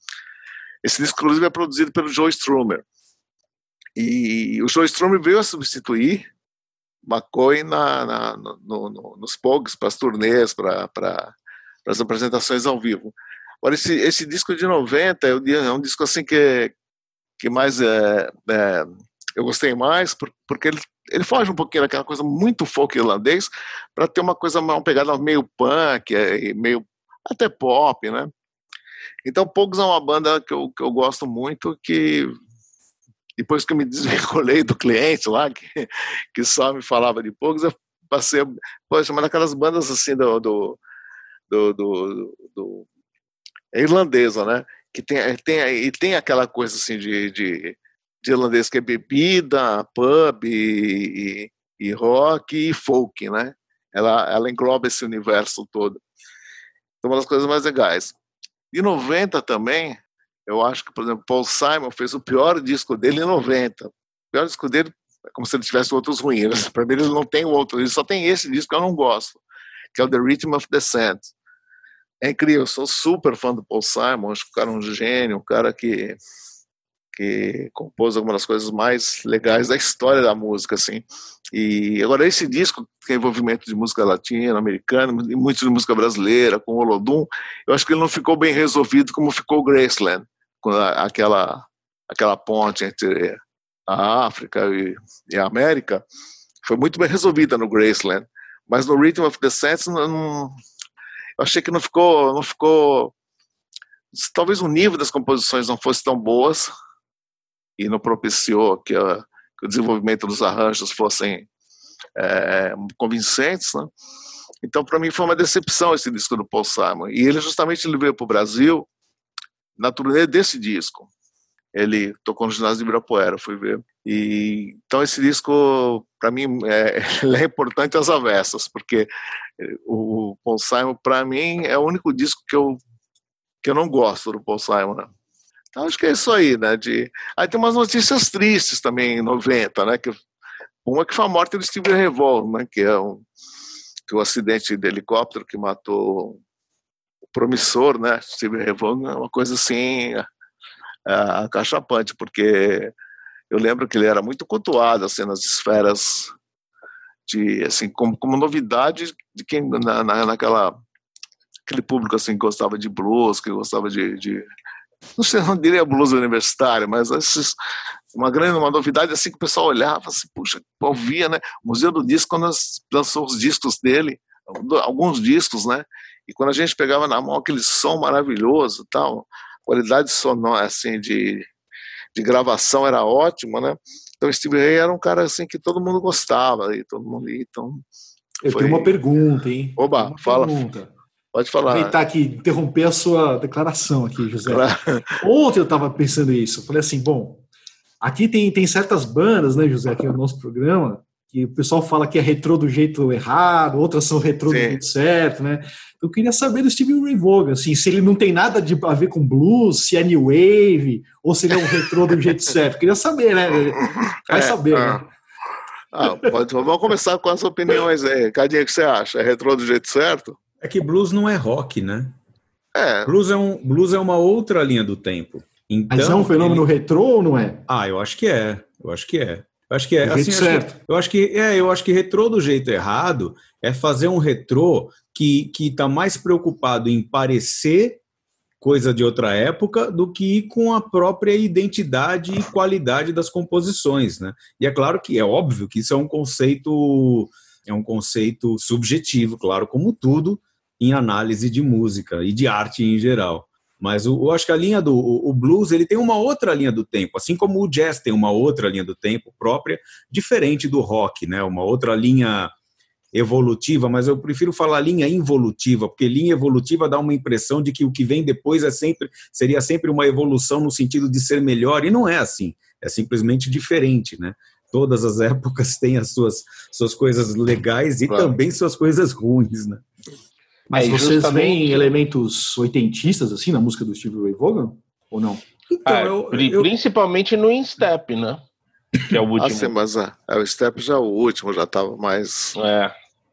Esse disco inclusive é produzido pelo Joe Strummer. E o Joe Strummer veio a substituir McCoy na, na no, no, nos POGs, para as turnês, para as apresentações ao vivo. Agora, esse, esse disco de 90 é, é um disco assim que, que mais é, é, eu gostei mais, porque ele, ele foge um pouquinho daquela coisa muito folk irlandês para ter uma coisa, uma pegada meio punk, é, meio até pop, né? Então, Pogues é uma banda que eu, que eu gosto muito, que depois que eu me desvinculei do cliente lá, que, que só me falava de poucos, eu passei, poxa, mas aquelas bandas assim do, do, do, do, do é irlandesa, né? Que tem, tem, e tem aquela coisa assim de, de, de irlandês que é bebida, pub e, e, e rock e folk, né? Ela, ela engloba esse universo todo. Então, uma das coisas mais legais. De 90 também, eu acho que, por exemplo, Paul Simon fez o pior disco dele em 90. O pior disco dele é como se ele tivesse outros ruins. Para mim, ele não tem outro, ele só tem esse disco que eu não gosto, que é o The Rhythm of Descent. É incrível, eu sou super fã do Paul Simon, acho que o cara é um gênio, um cara que, que compôs algumas das coisas mais legais da história da música, assim. E agora esse disco tem envolvimento de música latina, americana, e muito de música brasileira, com o Olodum, eu acho que ele não ficou bem resolvido como ficou Graceland aquela, aquela ponte entre a África e, e, a América foi muito bem resolvida no Graceland, mas no Rhythm of the Sense não, não, eu achei que não ficou, não ficou, talvez o nível das composições não fosse tão boas e não propiciou que, a, que o desenvolvimento dos arranjos fossem é, convincentes, né? Então, para mim, foi uma decepção esse disco do Paul Simon. E ele justamente ele veio para o Brasil na turnê desse disco. Ele tocou no ginásio de Ibirapuera, fui ver. E, então esse disco, para mim, é, é, importante às avessas, porque o Paul Simon, para mim, é o único disco que eu que eu não gosto do Paul Simon. Então acho que é isso aí, né? De... Aí tem umas notícias tristes também em 90, né? Que... Uma que foi a morte do Steve Revolver, né? Que é um que o acidente de helicóptero que matou o promissor, né? Steve Revolver, é uma coisa assim acachapante, porque eu lembro que ele era muito cultuado assim nas esferas de assim como, como novidade de quem na, na, naquela aquele público assim que gostava de blues, que gostava de, de não sei, não diria blues universitário, mas esses, uma grande uma novidade assim que o pessoal olhava assim, puxa, ouvia, né? O Museu do Disco quando lançou os discos dele, alguns discos, né? E quando a gente pegava na mão aquele som maravilhoso, tal, qualidade sonora assim de, de gravação era ótima, né? Então Steve Ray era um cara assim que todo mundo gostava e todo mundo então eu foi... tenho uma pergunta, hein? Oba, fala. Pergunta. Pode falar. Aproveitar aqui, interromper a sua declaração aqui, José. Ontem eu estava pensando isso. Eu falei assim, bom, aqui tem, tem certas bandas, né, José, aqui no nosso programa, que o pessoal fala que é retrô do jeito errado, outras são retrô Sim. do jeito certo, né? Eu queria saber do Steve Ray Vaughan, assim, se ele não tem nada de, a ver com blues, se é new wave, ou se ele é um retrô do jeito certo. Eu queria saber, né? Vai é, saber, né? ah. Ah, pode, vamos começar com as opiniões aí. Cadinho, o que você acha? É retrô do jeito certo? É que blues não é rock, né? É. Blues é, um, blues é uma outra linha do tempo. Então, Mas é um fenômeno ele... retrô ou não é? Ah, eu acho que é. Eu acho que é. Eu acho que é. assim, certo. Que, eu acho que é, eu acho que retrô do jeito errado é fazer um retrô que que está mais preocupado em parecer coisa de outra época do que com a própria identidade e qualidade das composições, né? E é claro que é óbvio que isso é um conceito é um conceito subjetivo, claro, como tudo em análise de música e de arte em geral. Mas o, eu acho que a linha do o, o blues ele tem uma outra linha do tempo, assim como o jazz tem uma outra linha do tempo própria, diferente do rock, né? Uma outra linha evolutiva, mas eu prefiro falar linha involutiva, porque linha evolutiva dá uma impressão de que o que vem depois é sempre seria sempre uma evolução no sentido de ser melhor e não é assim, é simplesmente diferente, né? Todas as épocas têm as suas suas coisas legais e claro. também suas coisas ruins, né? Mas é, vocês justamente... veem elementos oitentistas assim na música do Steve Ray Vaughan ou não? Então, é, eu, eu... Principalmente no Instep, né? Que é o último. Ah, sim, mas é, é, o Step já é o último, já estava mais. É.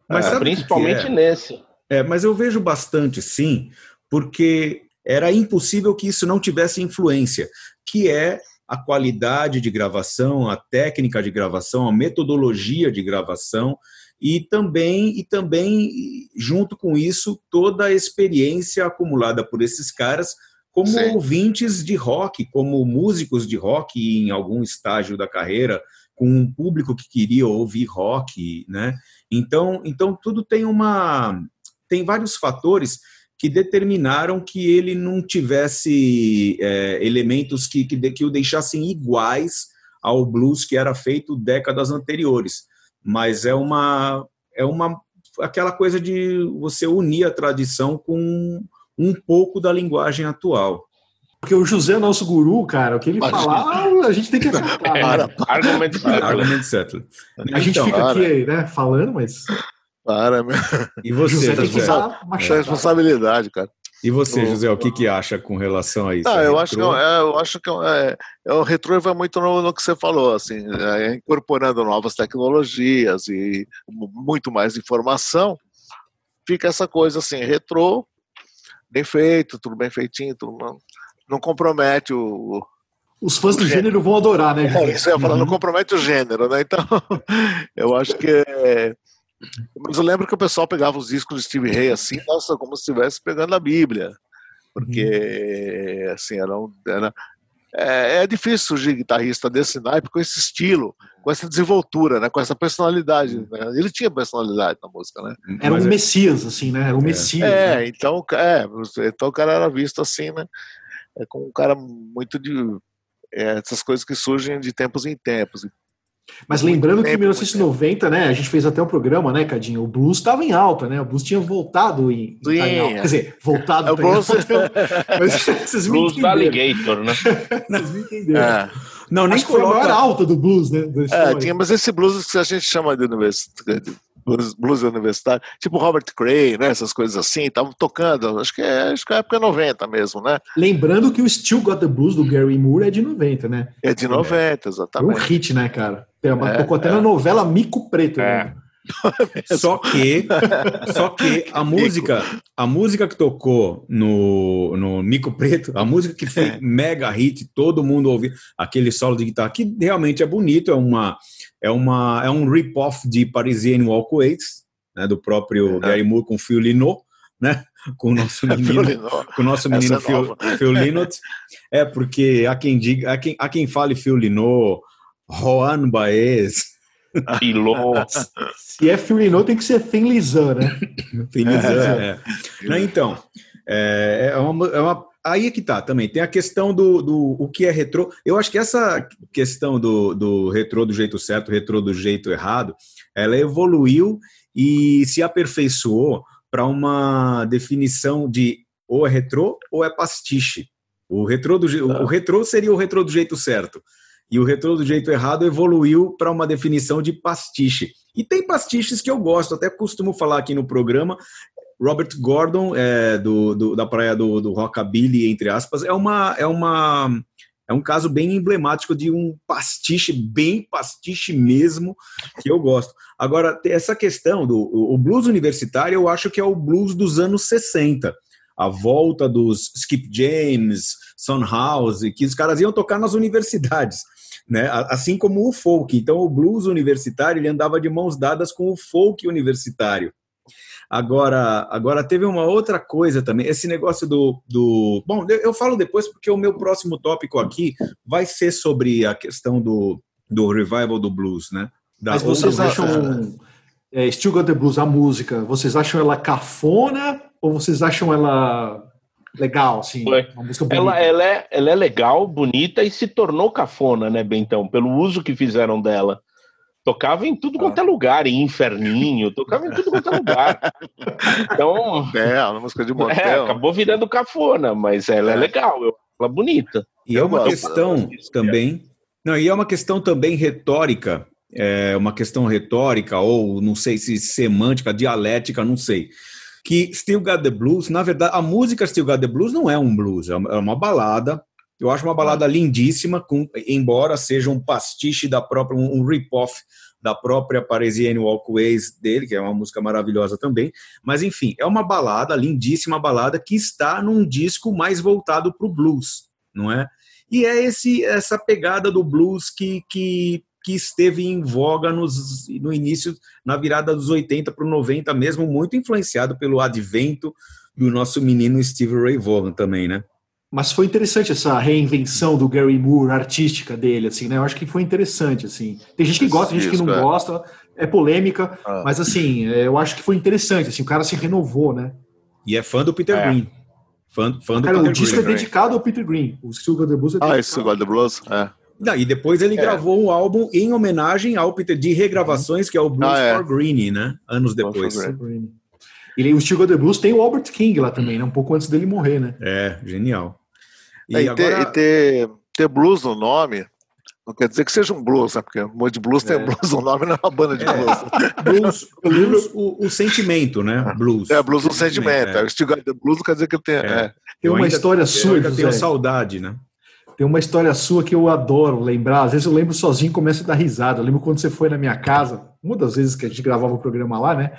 Mas é, principalmente é? nesse. É, mas eu vejo bastante, sim, porque era impossível que isso não tivesse influência, que é a qualidade de gravação, a técnica de gravação, a metodologia de gravação e também e também junto com isso toda a experiência acumulada por esses caras como Sim. ouvintes de rock, como músicos de rock em algum estágio da carreira, com um público que queria ouvir rock, né? Então, então tudo tem uma tem vários fatores que determinaram que ele não tivesse é, elementos que, que, que o deixassem iguais ao blues que era feito décadas anteriores mas é uma é uma aquela coisa de você unir a tradição com um pouco da linguagem atual. Porque o José é nosso guru, cara. O que ele falar, a gente tem que aceitar. É, argumento certo. Argumento certo. A gente então, fica para. aqui né, falando, mas. Para, meu. E você, José? Tem que usar uma responsabilidade, cara. E você, José, o que, que acha com relação a isso? Ah, eu, acho que, é, eu acho que é, é, o retrô vai muito no, no, que você falou, assim, é, incorporando novas tecnologias e muito mais informação, fica essa coisa assim, retrô, bem feito, tudo bem feitinho, tudo não, não compromete o, os fãs do gênero. vão adorar, né? É, isso eu ia falar, uhum. não compromete o gênero, né? Então, eu acho que é, mas eu lembro que o pessoal pegava os discos de Steve Ray assim, nossa, como se estivesse pegando a Bíblia. Porque, uhum. assim, era, um, era é, é, difícil surgir guitarrista desse naipe com esse estilo, com essa desenvoltura, né, com essa personalidade. Né? Ele tinha personalidade na música, né? Era um é... messias, assim, né? Era um é. messias. É, né? então, é, então o cara era visto assim, né? É como um cara muito de é, essas coisas que surgem de tempos em tempos. Mas lembrando que em 1990, né, a gente fez até um programa, né, Cadinho? O blues estava em alta, né? O blues tinha voltado em, Sim, em alta. Quer dizer, voltado é, o blues... Mas vocês blues do Alligator, né? vocês me entenderam. É. Não, nem Acho coloca... foi a maior alta do blues, né? É, tinha, mas esse blues que a gente chama de blues, blues universitário, tipo Robert Cray, né? Essas coisas assim, estavam tocando, acho que é, acho que é época 90 mesmo, né? Lembrando que o Still Got the Blues do Gary Moore é de 90, né? É de 90, exatamente. É um hit, né, cara? É, tocou até é. na novela Mico Preto, é. né? só que, só que a música, a música que tocou no, no Mico Preto, a música que foi é. mega hit, todo mundo ouviu, aquele solo de guitarra que realmente é bonito, é uma é uma é um rip-off de Parisian Walkways, né, do próprio é. Gary Moore com Phil Lynott, né? Com o nosso menino, com o nosso menino é Phil, Phil Lynott. É porque há quem diga, há quem, há quem fale Phil Lynott, Juan Baez, Piloto. Se é Filinô, tem que ser Finlizan, né? Finlizan, é. é. Então, é, é, uma, é uma aí é que tá também. Tem a questão do, do o que é retrô. Eu acho que essa questão do, do retrô do jeito certo, retrô do jeito errado, ela evoluiu e se aperfeiçoou para uma definição de ou é retrô ou é pastiche. O retrô, do, o, o retrô seria o retrô do jeito certo. E o retrô do jeito errado evoluiu para uma definição de pastiche. E tem pastiches que eu gosto, até costumo falar aqui no programa. Robert Gordon, é, do, do, da praia do, do Rockabilly, entre aspas, é uma, é uma é um caso bem emblemático de um pastiche, bem pastiche mesmo, que eu gosto. Agora, essa questão do o blues universitário, eu acho que é o blues dos anos 60. A volta dos Skip James, Son House, que os caras iam tocar nas universidades né? Assim como o folk. Então, o blues universitário ele andava de mãos dadas com o folk universitário. Agora, agora teve uma outra coisa também, esse negócio do, do. Bom, eu falo depois porque o meu próximo tópico aqui vai ser sobre a questão do, do revival do blues, né? Da Mas vocês acham é, Still Got the Blues, a música, vocês acham ela cafona ou vocês acham ela legal, assim. Uma música bonita. Ela, ela, é, ela é legal, bonita e se tornou cafona, né, Bentão? Pelo uso que fizeram dela. Tocava em tudo quanto é ah. lugar, em Inferninho, tocava em tudo quanto é lugar. Então. É, uma música de motel. É, acabou virando cafona, mas ela é, é legal, ela é bonita. E é uma questão também. Não, e é uma questão também retórica, é uma questão retórica, ou não sei se semântica, dialética, não sei que Still Got the Blues, na verdade, a música Still Got the Blues não é um blues, é uma, é balada. Eu acho uma balada lindíssima, com, embora seja um pastiche da própria, um, um rip-off da própria Parisienne Walkways dele, que é uma música maravilhosa também. Mas, enfim, é uma balada, lindíssima balada, que está num disco mais voltado para o blues, não é? E é esse essa pegada do blues que, que que esteve em voga nos, no início, na virada dos 80 para o 90 mesmo, muito influenciado pelo advento do nosso menino Steve Ray Vaughan também, né? Mas foi interessante essa reinvenção do Gary Moore artística dele, assim, né? Eu acho que foi interessante, assim. Tem gente que gosta, tem gente que não é. gosta, é polêmica, ah. mas assim, é, eu acho que foi interessante, assim, o cara se renovou, né? E é fã do Peter é. Green. Fã, fã do cara, Peter o disco Green, é dedicado ao Peter Green. O Still Got the Blues é dedicado. Ah, Still Got the Blues, é. E depois ele é. gravou um álbum em homenagem ao Peter de regravações, que é o Blues ah, é. for Greene, né? Anos depois. E o Steve the Blues tem o Albert King lá também, né? Um pouco antes dele morrer, né? É, genial. E, é, e agora... ter, e ter, ter blues no nome não quer dizer que seja um blues, né? Porque um monte de blues é. tem blues no nome, não é uma banda de é. blues. blues, blues o, o, sentimento, né? Blues. É, blues o, sentimento. É. O Steve the Blues não quer dizer que eu tenho. É. Tem uma ainda, história sua. Eu ainda tenho saudade, né? Tem uma história sua que eu adoro lembrar. Às vezes eu lembro sozinho e começo a dar risada. Eu lembro quando você foi na minha casa, uma das vezes que a gente gravava o programa lá, né?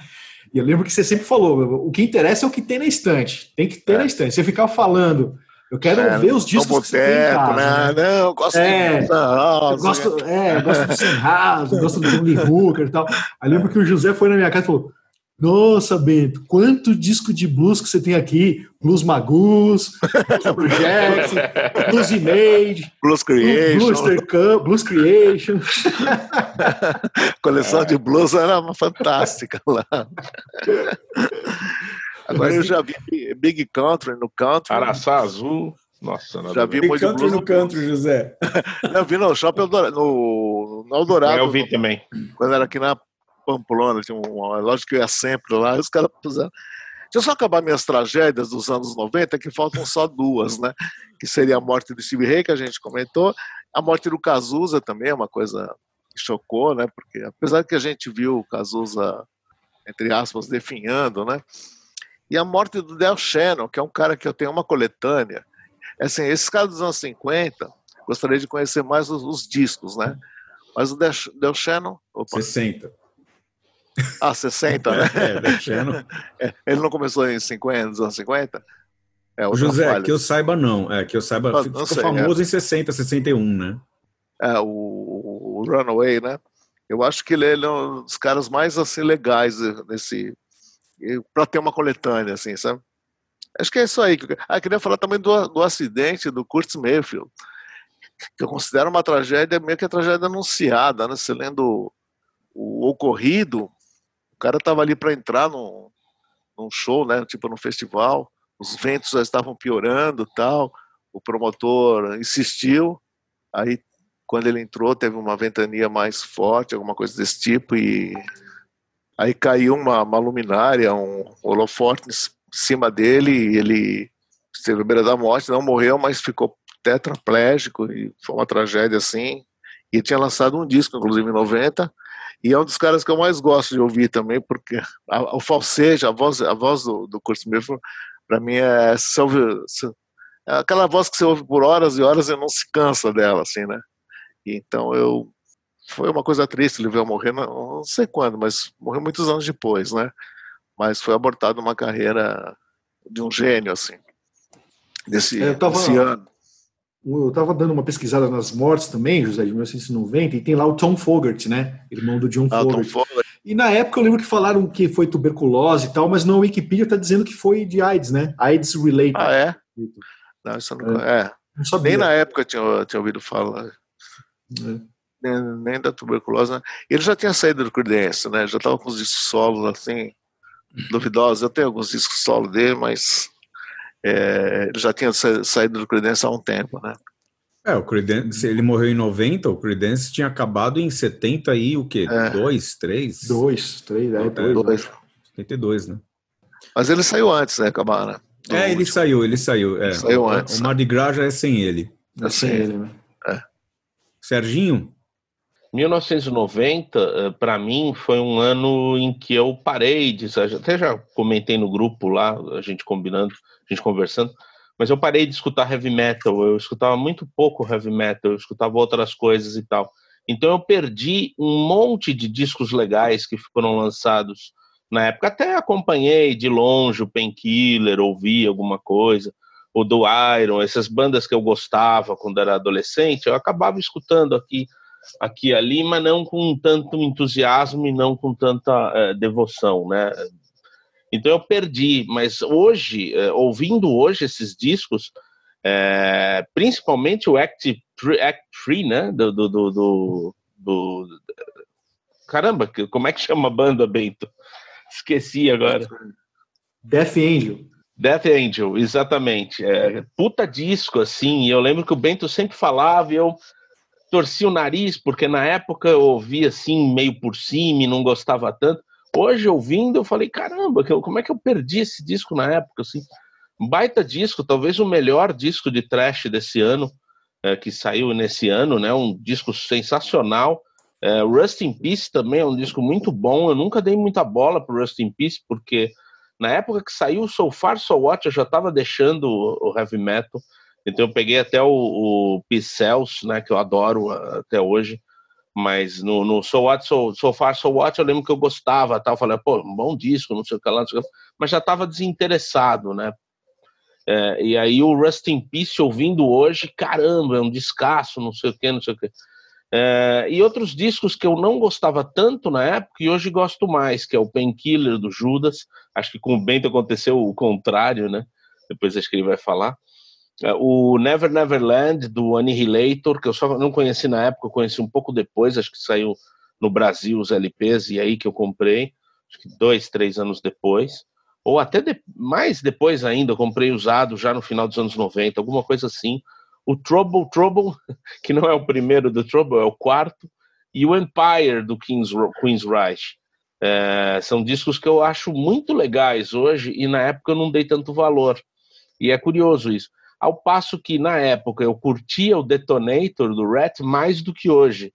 E eu lembro que você sempre falou: o que interessa é o que tem na estante. Tem que ter é. na estante. Você ficava falando. Eu quero é, ver os discos que você tem em casa. Né? né? Não, eu gosto é, de eu gosto, é, eu gosto do Sam House, eu gosto do Johnny Hooker e tal. Aí lembro que o José foi na minha casa e falou: nossa, Bento, quanto disco de blues que você tem aqui? Blues Magus, Blues Project, Blues Image, Blues Creation. Blues, blues Creation. A coleção é. de blues era uma fantástica lá. Agora eu já vi Big Country no Country. Araçá Azul. Nossa, já vi Big Country no Country, José. Eu vi no Shopping no, no Eldorado. Eu vi também. Quando era aqui na Pamplona, tinha uma loja que eu ia sempre lá, e os caras puseram. Deixa eu só acabar minhas tragédias dos anos 90, que faltam só duas, né? Que seria a morte do Steve Ray, que a gente comentou, a morte do Cazuza também é uma coisa que chocou, né? Porque apesar que a gente viu o Cazuza entre aspas, definhando, né? E a morte do Del Shannon, que é um cara que eu tenho uma coletânea. Assim, esses caras dos anos 50, gostaria de conhecer mais os, os discos, né? Mas o Del, Del Shannon... Opa. 60. Ah, 60, né? é, Shannon. É, ele não começou em 50, nos anos 50? É, José, falha. que eu saiba não. É, que eu saiba, não, ficou sei, famoso é. em 60, 61, né? É, o, o Runaway, né? Eu acho que ele, ele é um dos caras mais assim legais nesse para ter uma coletânea, assim, sabe? Acho que é isso aí. Ah, queria falar também do, do acidente do Kurt Mayfield, que eu considero uma tragédia, meio que a tragédia anunciada, né? Você lendo o, o ocorrido, o cara estava ali para entrar num, num show, né? Tipo num festival, os ventos já estavam piorando tal, o promotor insistiu, aí quando ele entrou teve uma ventania mais forte, alguma coisa desse tipo, e aí caiu uma, uma luminária, um holofote em cima dele, e ele esteve à beira da morte, não morreu, mas ficou tetraplégico, e foi uma tragédia assim, e tinha lançado um disco, inclusive em 90, e é um dos caras que eu mais gosto de ouvir também, porque a, o falsejo, a voz, a voz do, do Kurt Smith, para mim é, se ouve, se, é aquela voz que você ouve por horas e horas e não se cansa dela, assim, né? Então eu foi uma coisa triste ele veio morrer, não, não sei quando, mas morreu muitos anos depois, né? Mas foi abortado uma carreira de um gênio assim. Desse, tava, desse ano. Eu estava dando uma pesquisada nas mortes também, José, de 1990, e tem lá o Tom Fogerty, né? Irmão do John ah, Fogerty. Fogerty. E na época eu lembro que falaram que foi tuberculose e tal, mas na Wikipedia está dizendo que foi de AIDS, né? AIDS related. Ah, é? Não, isso não, é. é. Não sabia. Nem na época tinha, tinha ouvido falar. É. Nem, nem, da tuberculose, né? Ele já tinha saído do Creedence, né? Já estava com os discos solos, assim, duvidosos. Eu tenho alguns discos solos dele, mas é, ele já tinha saído do Creedence há um tempo, né? É, o Creedence, ele morreu em 90, o Creedence tinha acabado em 70 e o quê? É. Dois, três? Dois, três, é, dois. dois. 72, né? Mas ele saiu antes, né, Cabana? É, ele saiu, ele saiu. É. Ele saiu o, antes. O Mardi Gras já é sem ele. É sem ele, né? É. Serginho? 1990, para mim, foi um ano em que eu parei de. Até já comentei no grupo lá, a gente combinando, a gente conversando, mas eu parei de escutar heavy metal. Eu escutava muito pouco heavy metal, eu escutava outras coisas e tal. Então eu perdi um monte de discos legais que foram lançados na época. Até acompanhei de longe o Painkiller, ouvi alguma coisa, o do Iron, essas bandas que eu gostava quando era adolescente, eu acabava escutando aqui aqui e ali, mas não com tanto entusiasmo e não com tanta é, devoção, né? Então eu perdi, mas hoje, é, ouvindo hoje esses discos, é, principalmente o Act 3, Act 3 né? Do, do, do, do, do Caramba, como é que chama a banda, Bento? Esqueci agora. Death Angel. Death Angel, exatamente. É, puta disco, assim. Eu lembro que o Bento sempre falava e eu torci o nariz, porque na época eu ouvia assim, meio por cima e não gostava tanto. Hoje, ouvindo, eu falei, caramba, como é que eu perdi esse disco na época? Assim, baita disco, talvez o melhor disco de trash desse ano, é, que saiu nesse ano, né? Um disco sensacional. É, Rust in Peace também é um disco muito bom. Eu nunca dei muita bola pro Rust in Peace, porque na época que saiu So Far So What, eu já estava deixando o heavy metal. Então eu peguei até o, o Pixels, né, que eu adoro até hoje, mas no, no So What, so, so Far, So What, eu lembro que eu gostava, tal, falei, pô, um bom disco, não sei o que lá, que, mas já estava desinteressado, né, é, e aí o Rust in Peace ouvindo hoje, caramba, é um descasso, não sei o que, não sei o que. É, e outros discos que eu não gostava tanto na época e hoje gosto mais, que é o Painkiller do Judas. Acho que com o Bento aconteceu o contrário, né? Depois acho que ele vai falar. É, o Never Neverland do Annihilator, que eu só não conheci na época, eu conheci um pouco depois, acho que saiu no Brasil os LPs e aí que eu comprei, acho que dois, três anos depois, ou até de, mais depois ainda, eu comprei usado já no final dos anos 90, alguma coisa assim. O Trouble, Trouble, que não é o primeiro do Trouble, é o quarto, e o Empire do King's, Queen's Reich. É, são discos que eu acho muito legais hoje e na época eu não dei tanto valor. E é curioso isso. Ao passo que, na época, eu curtia o Detonator do Rat mais do que hoje.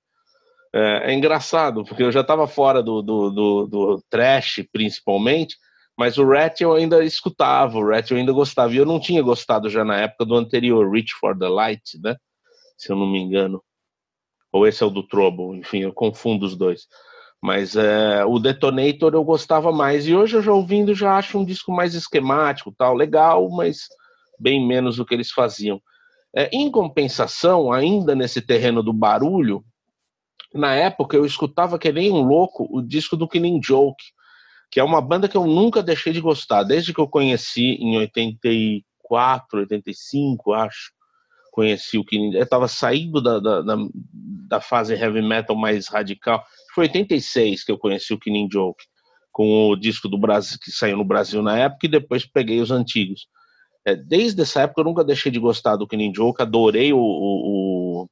É, é engraçado, porque eu já estava fora do, do, do, do, trash, principalmente, mas o Rat eu ainda escutava, o Rat eu ainda gostava. E eu não tinha gostado já na época do anterior, Reach for the Light, né? Se eu não me engano. Ou esse é o do Trouble, enfim, eu confundo os dois. Mas é, o Detonator eu gostava mais. E hoje eu já ouvindo já acho um disco mais esquemático, tal, legal, mas bem menos do que eles faziam. É, em compensação, ainda nesse terreno do barulho, na época eu escutava que nem um louco o disco do Killing Joke, que é uma banda que eu nunca deixei de gostar, desde que eu conheci em 84, 85, acho. Conheci o Killing Eu estava saindo da, da, da, da fase heavy metal mais radical foi 86 que eu conheci o Killing Joke, com o disco do Brasil que saiu no Brasil na época e depois peguei os antigos. É, desde essa época eu nunca deixei de gostar do Killing Joke, adorei o, o, o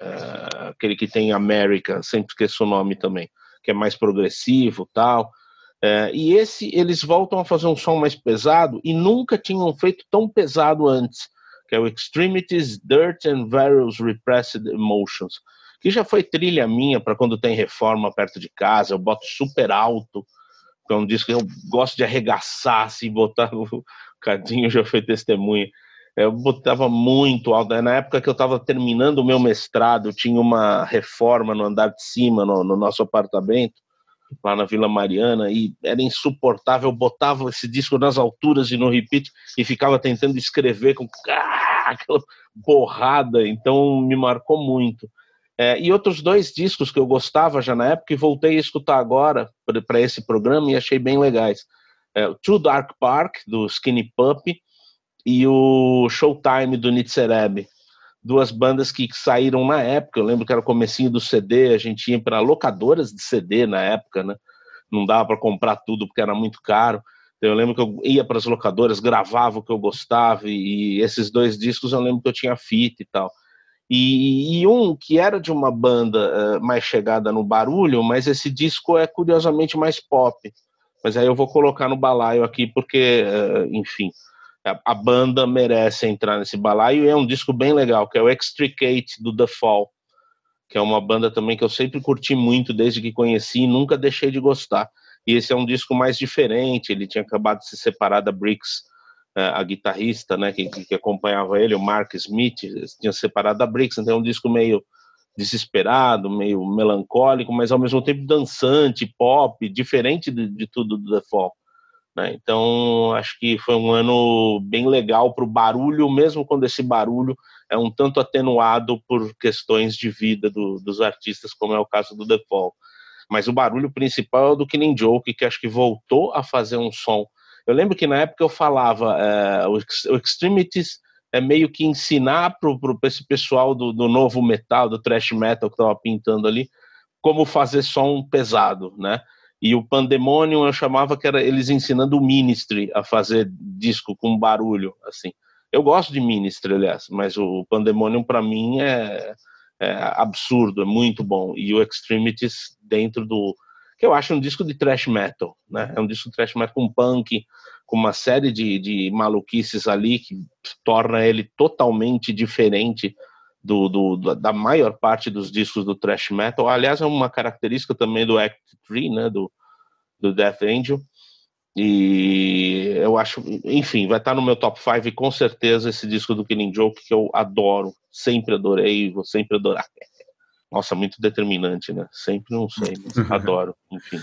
é, aquele que tem América, sempre esqueço o nome também, que é mais progressivo tal. É, e esse eles voltam a fazer um som mais pesado e nunca tinham feito tão pesado antes, que é o Extremities, Dirt and Various Repressed Emotions que já foi trilha minha para quando tem reforma perto de casa, eu boto super alto, que é um disco que eu gosto de arregaçar, assim, botar, Cadinho já foi testemunha, eu botava muito alto, na época que eu estava terminando o meu mestrado, tinha uma reforma no andar de cima, no, no nosso apartamento, lá na Vila Mariana, e era insuportável, eu botava esse disco nas alturas e no repeat, e ficava tentando escrever com ah, aquela borrada, então me marcou muito. É, e outros dois discos que eu gostava já na época e voltei a escutar agora para esse programa e achei bem legais. É, o True Dark Park, do Skinny Puppy, e o Showtime, do Nitzereb. Duas bandas que saíram na época, eu lembro que era o comecinho do CD, a gente ia para locadoras de CD na época, né? Não dava para comprar tudo porque era muito caro. Então, eu lembro que eu ia para as locadoras, gravava o que eu gostava, e, e esses dois discos eu lembro que eu tinha fita e tal. E, e, um que era de uma banda uh, mais chegada no barulho, mas esse disco é curiosamente mais pop. Mas aí eu vou colocar no balaio aqui porque, uh, enfim, a, banda merece entrar nesse balaio e é um disco bem legal, que é o Extricate do The Fall, que é uma banda também que eu sempre curti muito desde que conheci e nunca deixei de gostar. E esse é um disco mais diferente, ele tinha acabado de se separar da Bricks é, a guitarrista, né, que, que acompanhava ele, o Mark Smith, tinha separado da Brix, então é um disco meio desesperado, meio melancólico, mas ao mesmo tempo dançante, pop, diferente de, de tudo do The Fall. Né? Então, acho que foi um ano bem legal para o barulho, mesmo quando esse barulho é um tanto atenuado por questões de vida do, dos artistas, como é o caso do The Fall. Mas o barulho principal é o do Killing Joke, que acho que voltou a fazer um som eu lembro que na época eu falava, é, o, Extremities é meio que ensinar para esse pessoal do, do novo metal, do thrash metal que estava pintando ali, como fazer som pesado, né? E o Pandemonium eu chamava que era eles ensinando o Ministry a fazer disco com barulho, assim. Eu gosto de Ministry, aliás, mas o Pandemonium para mim é, é, absurdo, é muito bom. E o Extremities dentro do que eu acho um disco de thrash metal, né? É um disco de thrash metal com punk, com uma série de, de maluquices ali que torna ele totalmente diferente do, do, da maior parte dos discos do thrash metal. Aliás, é uma característica também do Act 3, né? Do, do Death Angel. E eu acho, enfim, vai estar no meu top 5 e com certeza esse disco do Killing Joke que eu adoro, sempre adorei vou sempre adorar. Nossa, muito determinante, né? Sempre não sei, mas adoro, enfim.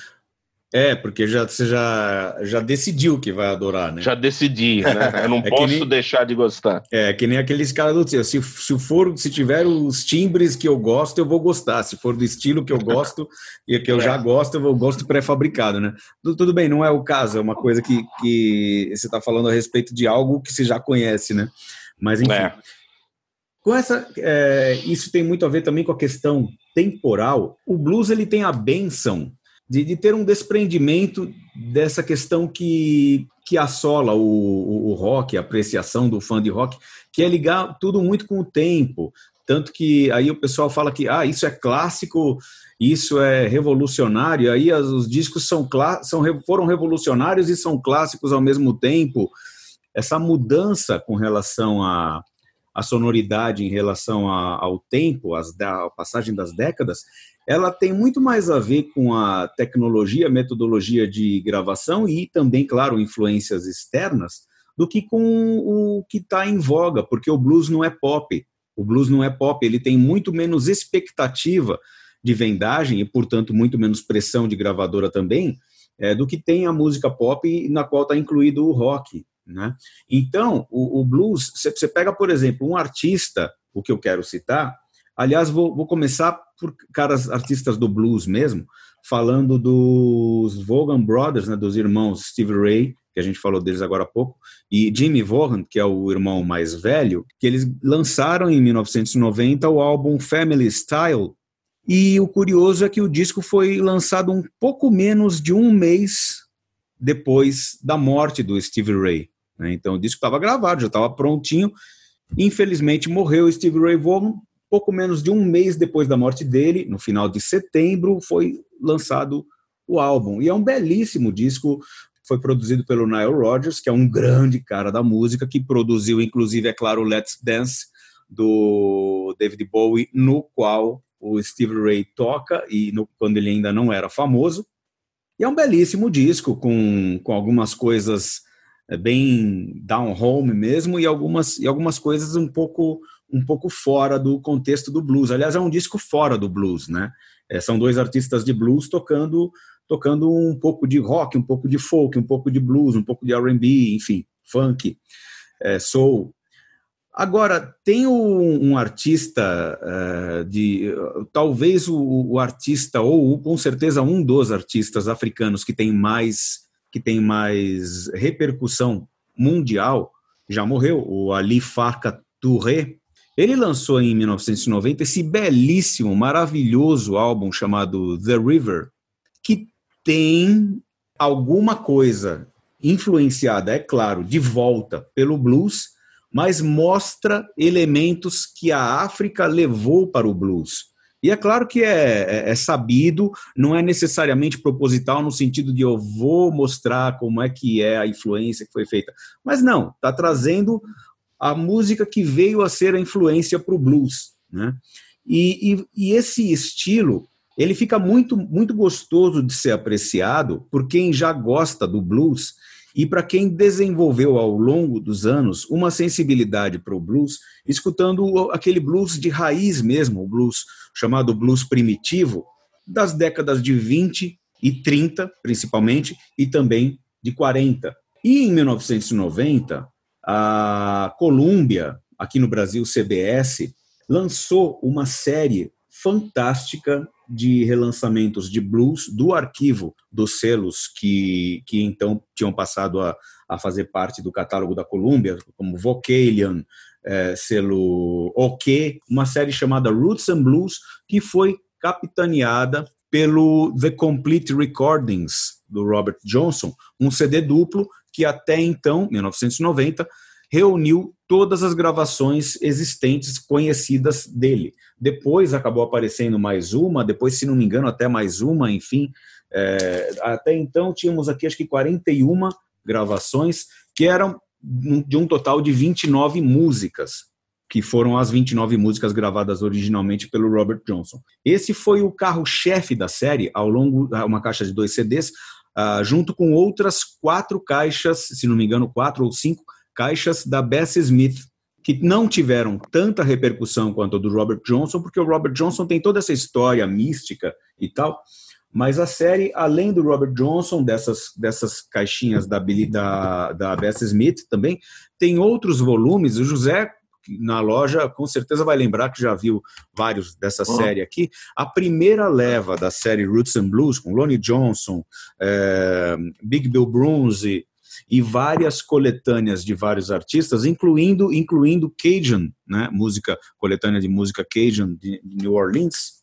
É, porque já, você já, já decidiu que vai adorar, né? Já decidi, né? Eu não é posso nem, deixar de gostar. É, que nem aqueles caras do se, se for, se tiver os timbres que eu gosto, eu vou gostar. Se for do estilo que eu gosto e que eu é. já gosto, eu gosto pré-fabricado, né? Tudo, tudo, bem, não é o caso, é uma coisa que, que você está falando a respeito de algo que você já conhece, né? Mas enfim. É. Com essa, é, isso tem muito a ver também com a questão temporal. O blues ele tem a benção de, de ter um desprendimento dessa questão que, que assola o, o, o, rock, a apreciação do fã de rock, que é ligar tudo muito com o tempo. Tanto que aí o pessoal fala que ah, isso é clássico, isso é revolucionário, aí os discos são, são, foram revolucionários e são clássicos ao mesmo tempo. Essa mudança com relação a a sonoridade em relação a, ao tempo, as, a passagem das décadas, ela tem muito mais a ver com a tecnologia, metodologia de gravação e também, claro, influências externas, do que com o que está em voga, porque o blues não é pop. O blues não é pop, ele tem muito menos expectativa de vendagem e, portanto, muito menos pressão de gravadora também, é, do que tem a música pop, na qual está incluído o rock. Né? Então, o, o blues, você pega, por exemplo, um artista, o que eu quero citar, aliás, vou, vou começar por caras artistas do blues mesmo, falando dos Vaughan Brothers, né, dos irmãos Steve Ray, que a gente falou deles agora há pouco, e Jimmy Vaughan, que é o irmão mais velho, que eles lançaram em 1990 o álbum Family Style, e o curioso é que o disco foi lançado um pouco menos de um mês depois da morte do Steve Ray. Né? Então o disco estava gravado, já estava prontinho. Infelizmente morreu Steve Ray Vaughan. Pouco menos de um mês depois da morte dele, no final de setembro, foi lançado o álbum. E é um belíssimo disco. Foi produzido pelo Nile Rodgers, que é um grande cara da música, que produziu, inclusive, é claro, Let's Dance do David Bowie, no qual o Steve Ray toca e no, quando ele ainda não era famoso. E é um belíssimo disco com, com algumas coisas é bem down home mesmo e algumas, e algumas coisas um pouco um pouco fora do contexto do blues. Aliás, é um disco fora do blues, né? É, são dois artistas de blues tocando tocando um pouco de rock, um pouco de folk, um pouco de blues, um pouco de R&B, enfim, funk, é, soul. Agora, tem um, um artista uh, de. Talvez o, o, artista, ou com certeza um dos artistas africanos que tem mais que tem mais repercussão mundial, já morreu, o Ali Farka Touré. Ele lançou em 1990 esse belíssimo, maravilhoso álbum chamado The River, que tem alguma coisa influenciada, é claro, de volta pelo blues, mas mostra elementos que a África levou para o blues. E é claro que é, é, é, sabido, não é necessariamente proposital no sentido de eu vou mostrar como é que é a influência que foi feita. Mas não, está trazendo a música que veio a ser a influência para o blues. Né? E, e, e esse estilo, ele fica muito, muito gostoso de ser apreciado por quem já gosta do blues e para quem desenvolveu ao longo dos anos uma sensibilidade para o blues, escutando aquele blues de raiz mesmo, o blues chamado blues primitivo, das décadas de 20 e 30, principalmente, e também de 40. E em 1990, a Columbia, aqui no Brasil, CBS, lançou uma série fantástica de relançamentos de blues do arquivo dos selos que, que então tinham passado a, a fazer parte do catálogo da Columbia, como Vocalion, é, selo OK, uma série chamada Roots and Blues, que foi capitaneada pelo The Complete Recordings, do Robert Johnson, um CD duplo que até então, 1990, reuniu todas as gravações existentes conhecidas dele. Depois acabou aparecendo mais uma, depois, se não me engano, até mais uma, enfim. É, até então tínhamos aqui acho que 41 gravações, que eram de um total de 29 músicas, que foram as 29 músicas gravadas originalmente pelo Robert Johnson. Esse foi o carro-chefe da série, ao longo, uma caixa de dois CDs, uh, junto com outras quatro caixas, se não me engano, quatro ou cinco caixas da Bessie Smith, que não tiveram tanta repercussão quanto a do Robert Johnson, porque o Robert Johnson tem toda essa história mística e tal, mas a série, além do Robert Johnson, dessas, dessas caixinhas da, da, da Bessie Smith também, tem outros volumes, o José na loja com certeza vai lembrar que já viu vários dessa oh. série aqui. A primeira leva da série Roots and Blues, com Lonnie Johnson, é, Big Bill Brunsey, e várias coletâneas de vários artistas, incluindo incluindo Cajun, né, música coletânea de música Cajun de New Orleans.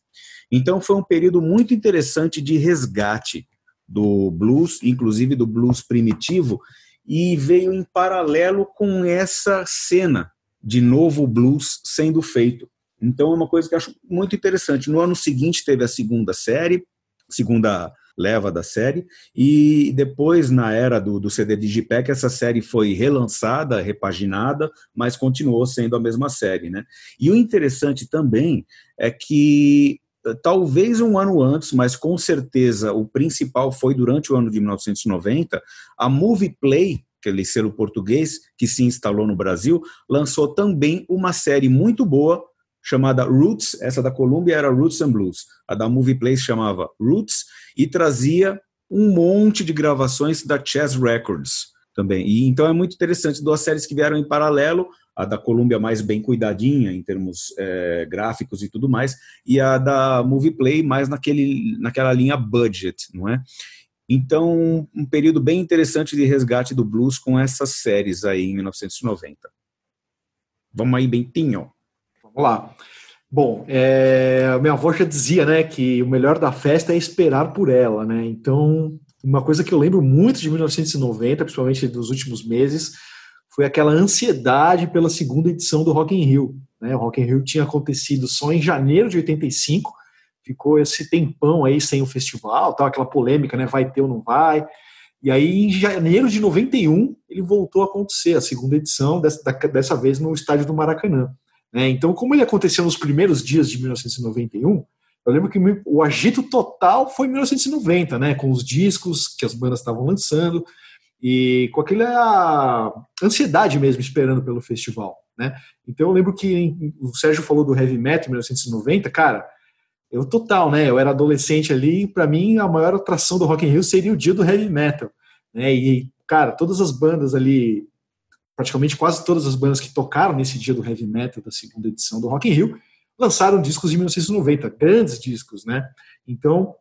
Então foi um período muito interessante de resgate do blues, inclusive do blues primitivo, e veio em paralelo com essa cena de novo blues sendo feito. Então é uma coisa que eu acho muito interessante. No ano seguinte teve a segunda série, segunda leva da série. E depois, na era do, do CD Digipack, essa série foi relançada, repaginada, mas continuou sendo a mesma série. Né? E o interessante também é que talvez um ano antes, mas com certeza o principal foi durante o ano de 1990, a Movie Play, aquele selo português que se instalou no Brasil, lançou também uma série muito boa chamada Roots, essa da Columbia era Roots and Blues, a da Movie Play se chamava Roots e trazia um monte de gravações da Chess Records também. E então é muito interessante duas séries que vieram em paralelo, a da Columbia mais bem cuidadinha em termos é, gráficos e tudo mais, e a da Movie Play mais naquele, naquela linha budget, não é? Então, um período bem interessante de resgate do blues com essas séries aí em 1990. Vamos aí, Bentinho. Vamos lá. Bom, é, minha avó já dizia, né, que o melhor da festa é esperar por ela, né? Então, uma coisa que eu lembro muito de 1990, principalmente dos últimos meses, foi aquela ansiedade pela segunda edição do Rock in Rio. Né? O Rock in Rio tinha acontecido só em janeiro de 85, ficou esse tempão aí sem o festival, tal, aquela polêmica, né? Vai ter ou não vai. E aí, em janeiro de 91, ele voltou a acontecer, a segunda edição, dessa, dessa vez no estádio do Maracanã. Né? Então, como ele aconteceu nos primeiros dias de 1991, eu lembro que o agito total foi em 1990, né? Com os discos que as bandas estavam lançando, e com aquela ansiedade mesmo esperando pelo festival, né? Então eu lembro que o Sérgio falou do heavy metal em 1990, cara, eu total, né? Eu era adolescente ali, para mim a maior atração do Rock in Rio seria o dia do heavy metal, né? E cara, todas as bandas ali, praticamente quase todas as bandas que tocaram nesse dia do heavy metal da segunda edição do Rock in Rio lançaram discos em 1990, grandes discos, né? Então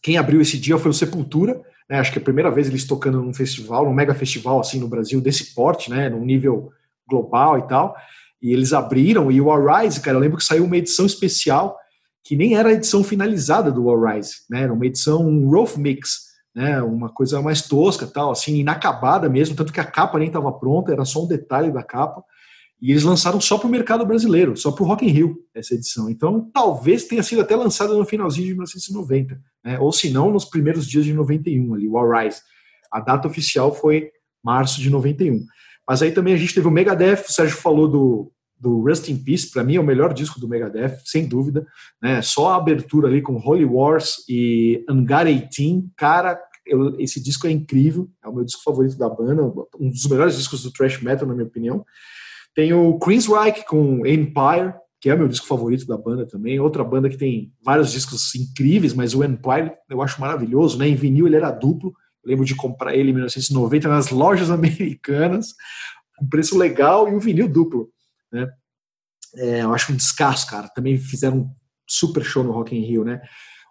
quem abriu esse dia foi o Sepultura né, acho que é a primeira vez eles tocando num festival, num mega festival assim no Brasil, desse porte, né, num nível global e tal. E eles abriram, e o Arise, cara, eu lembro que saiu uma edição especial que nem era a edição finalizada do Arise, né, era uma edição um rough mix, né, uma coisa mais tosca, tal, assim, inacabada mesmo, tanto que a capa nem estava pronta, era só um detalhe da capa. E eles lançaram só para o mercado brasileiro, só para o Rock in Rio, essa edição. Então, talvez tenha sido até lançada no finalzinho de 1990, né? ou se não, nos primeiros dias de 91, ali, o Arise. A data oficial foi março de 91. Mas aí também a gente teve o Megadeth, o Sérgio falou do, do Rust in Peace, para mim é o melhor disco do Megadeth, sem dúvida. Né? Só a abertura ali com Holy Wars e Angar 18, cara, eu, esse disco é incrível, é o meu disco favorito da banda, um dos melhores discos do thrash metal, na minha opinião. Tem o Queensryche com Empire, que é meu disco favorito da banda também. Outra banda que tem vários discos incríveis, mas o Empire eu acho maravilhoso, né? Em vinil ele era duplo. Lembro de comprar ele em 1990 nas lojas americanas, um preço legal e um vinil duplo, né? É, eu acho um descasso, cara. Também fizeram um super show no Rock in Rio, né?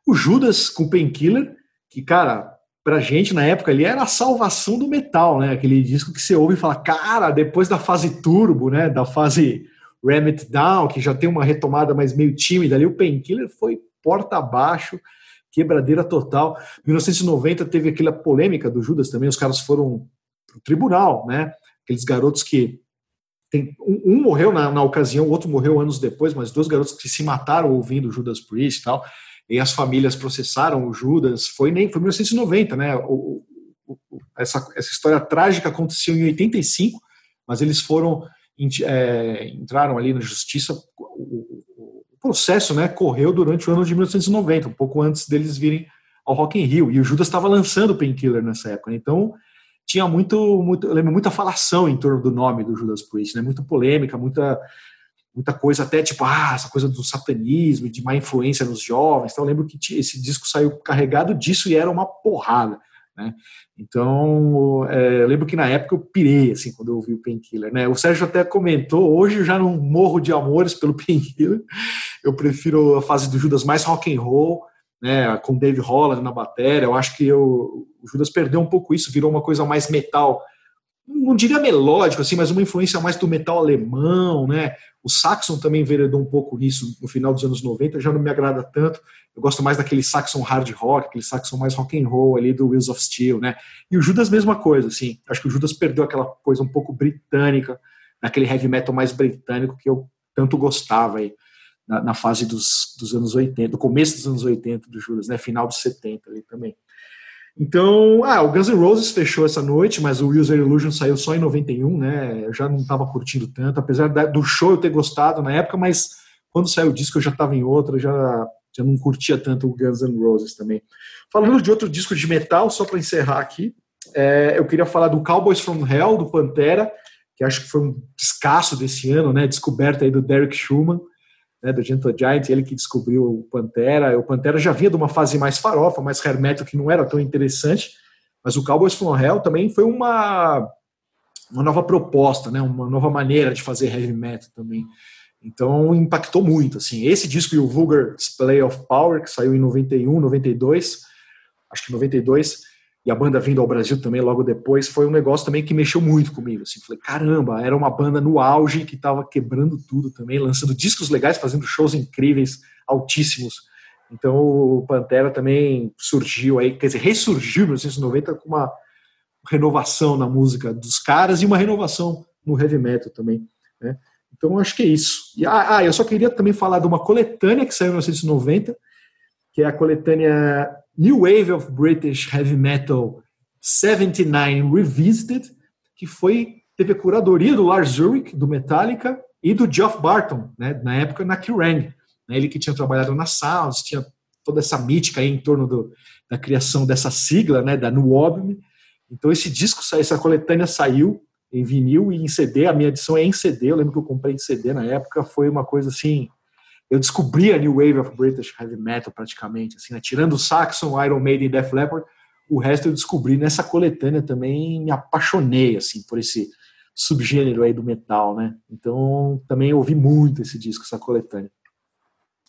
O Judas com Painkiller, que, cara, pra gente na época ali era a salvação do metal, né? Aquele disco que você ouve e fala, cara, depois da fase turbo, né? Da fase Ram It Down, que já tem uma retomada mais meio tímida ali, o Painkiller foi porta abaixo, quebradeira total. 1990 teve aquela polêmica do Judas também, os caras foram pro tribunal, né? Aqueles garotos que tem, um, um morreu na, na ocasião, o outro morreu anos depois, mas dois garotos que se mataram ouvindo Judas Priest e tal e as famílias processaram o Judas, foi nem foi 1990, né? O, o, essa, essa história trágica aconteceu em 85, mas eles foram é, entraram ali na justiça. O, o, processo, né, correu durante o ano de 1990, um pouco antes deles virem ao Rock in Rio. E o Judas estava lançando o Painkiller nessa época, então tinha muito, muito, eu lembro muita falação em torno do nome do Judas Priest, né? Muita polêmica, muita muita coisa até tipo, ah, essa coisa do satanismo de má influência nos jovens. Então eu lembro que esse disco saiu carregado disso e era uma porrada, né? Então, é, eu lembro que na época eu pirei, assim, quando eu ouvi o Painkiller, né? O Sérgio até comentou, hoje eu já não morro de amores pelo Painkiller, eu prefiro a fase do Judas mais rock and roll, né, com Dave Holland na bateria, eu acho que eu, o Judas perdeu um pouco isso, virou uma coisa mais metal, não diria melódico, assim, mas uma influência mais do metal alemão, né? O Saxon também enveredou um pouco nisso no final dos anos 90, já não me agrada tanto. Eu gosto mais daquele Saxon hard rock, aquele Saxon mais rock and roll ali do Wheels of Steel, né? E o Judas mesma coisa, assim. Acho que o Judas perdeu aquela coisa um pouco britânica, aquele heavy metal mais britânico que eu tanto gostava aí. Na, na, fase dos, dos anos 80, do começo dos anos 80 do Judas, né? Final dos 70 ali também. Então, ah, o Guns N' Roses fechou essa noite, mas o User Illusion saiu só em 91, né? Eu já não estava curtindo tanto, apesar do show eu ter gostado na época, mas quando saiu o disco eu já estava em outra, já, já não curtia tanto o Guns N' Roses também. Falando de outro disco de metal, só para encerrar aqui, é, eu queria falar do Cowboys from Hell, do Pantera, que acho que foi um descasso desse ano, né? Descoberta aí do Derek Schumann né, do Gentle Giant, ele que descobriu o Pantera. O Pantera já vinha de uma fase mais farofa, mais hair metal, que não era tão interessante, mas o Cowboys from Hell também foi uma, uma nova proposta, né, uma nova maneira de fazer heavy metal também. Então impactou muito, assim. Esse disco e o Vulgar Display of Power, que saiu em 91, 92, acho que 92, e a banda vindo ao Brasil também logo depois, foi um negócio também que mexeu muito comigo. Assim, falei, caramba, era uma banda no auge que estava quebrando tudo também, lançando discos legais, fazendo shows incríveis, altíssimos. Então o Pantera também surgiu aí, quer dizer, ressurgiu em 1990 com uma renovação na música dos caras e uma renovação no heavy metal também. Né? Então acho que é isso. E, ah, ah, eu só queria também falar de uma coletânea que saiu em 1990, que é a coletânea New Wave of British Heavy Metal 79 Revisited, que foi teve a curadoria do Lars Ulrich, do Metallica, e do Geoff Barton, né, na época na Kerrang. Né, ele que tinha trabalhado na Sounds, tinha toda essa mítica aí em torno do, da criação dessa sigla, né, da Album. Então esse disco, essa coletânea saiu em vinil e em CD, a minha edição é em CD, eu lembro que eu comprei em CD na época, foi uma coisa assim eu descobri a New Wave of British Heavy Metal praticamente, assim, né? tirando o Saxon, Iron Maiden e Def Leppard, o resto eu descobri nessa coletânea também, me apaixonei, assim, por esse subgênero aí do metal, né? Então, também ouvi muito esse disco, essa coletânea.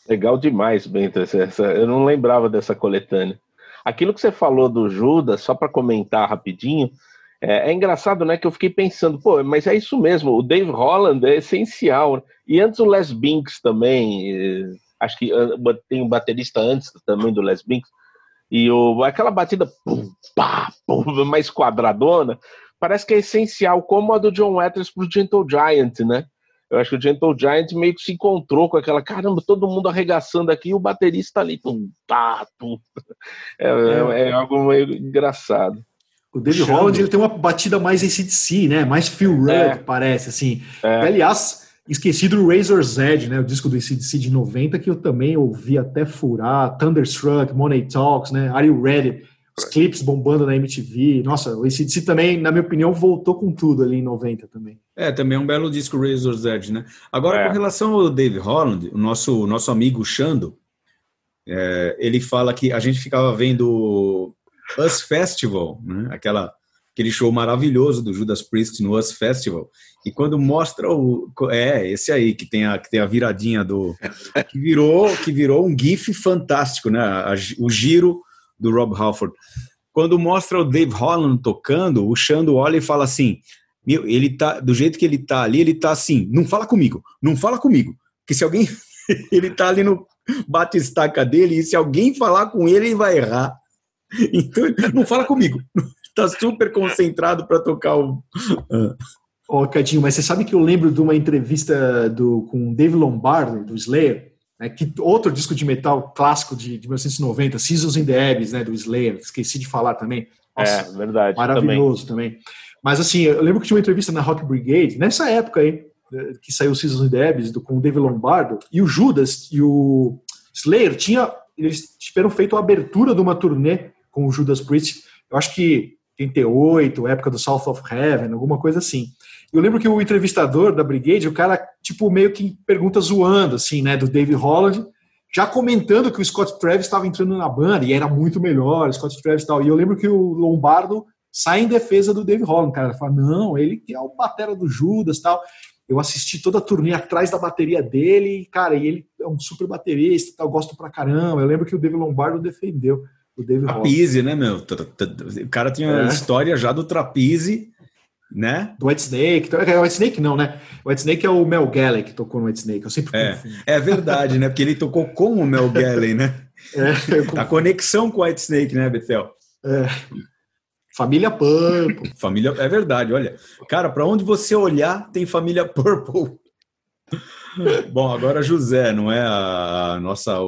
Legal demais, Bento, essa, eu não lembrava dessa coletânea. Aquilo que você falou do Judas, só para comentar rapidinho, é, é, engraçado, né, que eu fiquei pensando, pô, mas é isso mesmo, o Dave Holland é essencial. E antes o Les Binks também, acho que tem um baterista antes também do Les Binks, e o, aquela batida pum, pá, pum, mais quadradona, parece que é essencial, como a do John Waters pro Gentle Giant, né? Eu acho que o Gentle Giant meio que se encontrou com aquela, caramba, todo mundo arregaçando aqui e o baterista ali, pum, pá, pum. É, é, é algo meio engraçado. O David Holland ele tem uma batida mais ACDC, né? Mais Phil Rudd, é. parece, assim. É. Aliás, esqueci do Razor's Edge, né? O disco do ACDC de 90, que eu também ouvi até furar. Thunderstruck, Money Talks, né? Are You Ready? Os clipes bombando na MTV. Nossa, o ACDC também, na minha opinião, voltou com tudo ali em 90 também. É, também é um belo disco Razor's Edge, né? Agora, é. com relação ao Dave Holland, o nosso, nosso amigo Xando, é, ele fala que a gente ficava vendo Us Festival, né? Aquela, aquele show maravilhoso do Judas Priest no Us Festival. E quando mostra o é esse aí que tem a que tem a viradinha do que virou que virou um gif fantástico, né? A, o giro do Rob Halford. Quando mostra o Dave Holland tocando, o Xando olha e fala assim: meu, ele tá do jeito que ele tá ali, ele tá assim, não fala comigo, não fala comigo, que se alguém ele tá ali no bate-estaca dele e se alguém falar com ele, ele vai errar. Então, não fala comigo. Tá super concentrado para tocar o. Ô, oh, Cadinho, mas você sabe que eu lembro de uma entrevista do, com Dave Lombardo, do Slayer, né, que outro disco de metal clássico de, de 1990, Seasons in the Abyss, né, do Slayer, esqueci de falar também. Nossa, é, verdade. Maravilhoso também. também. Mas assim, eu lembro que tinha uma entrevista na Rock Brigade, nessa época aí, que saiu Seasons in the Abyss, do, com o Dave Lombardo, e o Judas e o Slayer tinha, eles tiveram feito a abertura de uma turnê com o Judas Priest, eu acho que 88, época do South of Heaven, alguma coisa assim. Eu lembro que o entrevistador da Brigade, o cara, tipo, meio que pergunta zoando, assim, né, do Dave Holland, já comentando que o Scott Travis estava entrando na banda e era muito melhor, Scott Travis e tal. E eu lembro que o Lombardo sai em defesa do Dave Holland, cara. Ele fala, não, ele que é o batera do Judas tal. Eu assisti toda a turnê atrás da bateria dele, cara, e ele é um super baterista, tal, gosto pra caramba. Eu lembro que o Dave Lombardo defendeu o David Trapeze, né, meu? O cara tinha é. história já do Trapeze, né? Do White Snake. Então, é, White Snake não, né? O White Snake é o Mel Galley que tocou no White Snake. Eu sempre é, confundo. É verdade, né? Porque ele tocou com o Mel Galley, né? É, a conexão com o White Snake, né, Bethel? É. Família Purple. Família, é verdade, olha. Cara, para onde você olhar, tem família Purple. Bom, agora José, não é a nossa.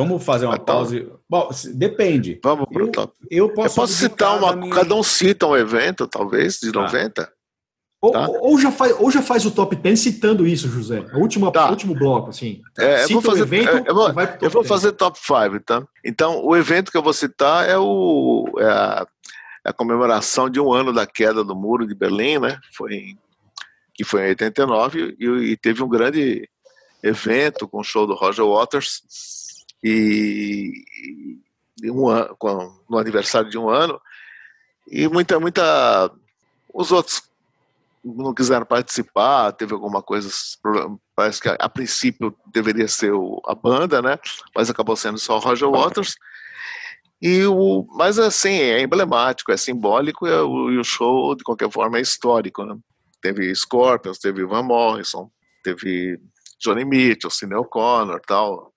Vamos fazer uma pausa. Bom, depende. Vamos para o top. Eu posso, eu posso citar uma. Minha... Cada um cita um evento, talvez, de tá. 90. Ou, tá? ou, já faz, ou já faz o top 10 citando isso, José. O último, tá. último bloco, assim. É, eu vou fazer, evento, é, eu vou, eu vou fazer top 5, tá? Então, o evento que eu vou citar é, o, é a, é a, comemoração de um ano da queda do muro de Berlim, né? Foi que foi em 89 e, e teve um grande evento com o show do Roger Waters e, e um ano, no aniversário de um ano e muita muita os outros não quiseram participar, teve alguma coisa, parece que a, a princípio deveria ser o, a banda, né? Mas acabou sendo só o Roger Waters. E o, mas assim, é emblemático, é simbólico e o, e o show, de qualquer forma, é histórico. Né? Teve Scorpions, teve Van Morrison, teve Johnny Mitchell, Cine O'Connor tal.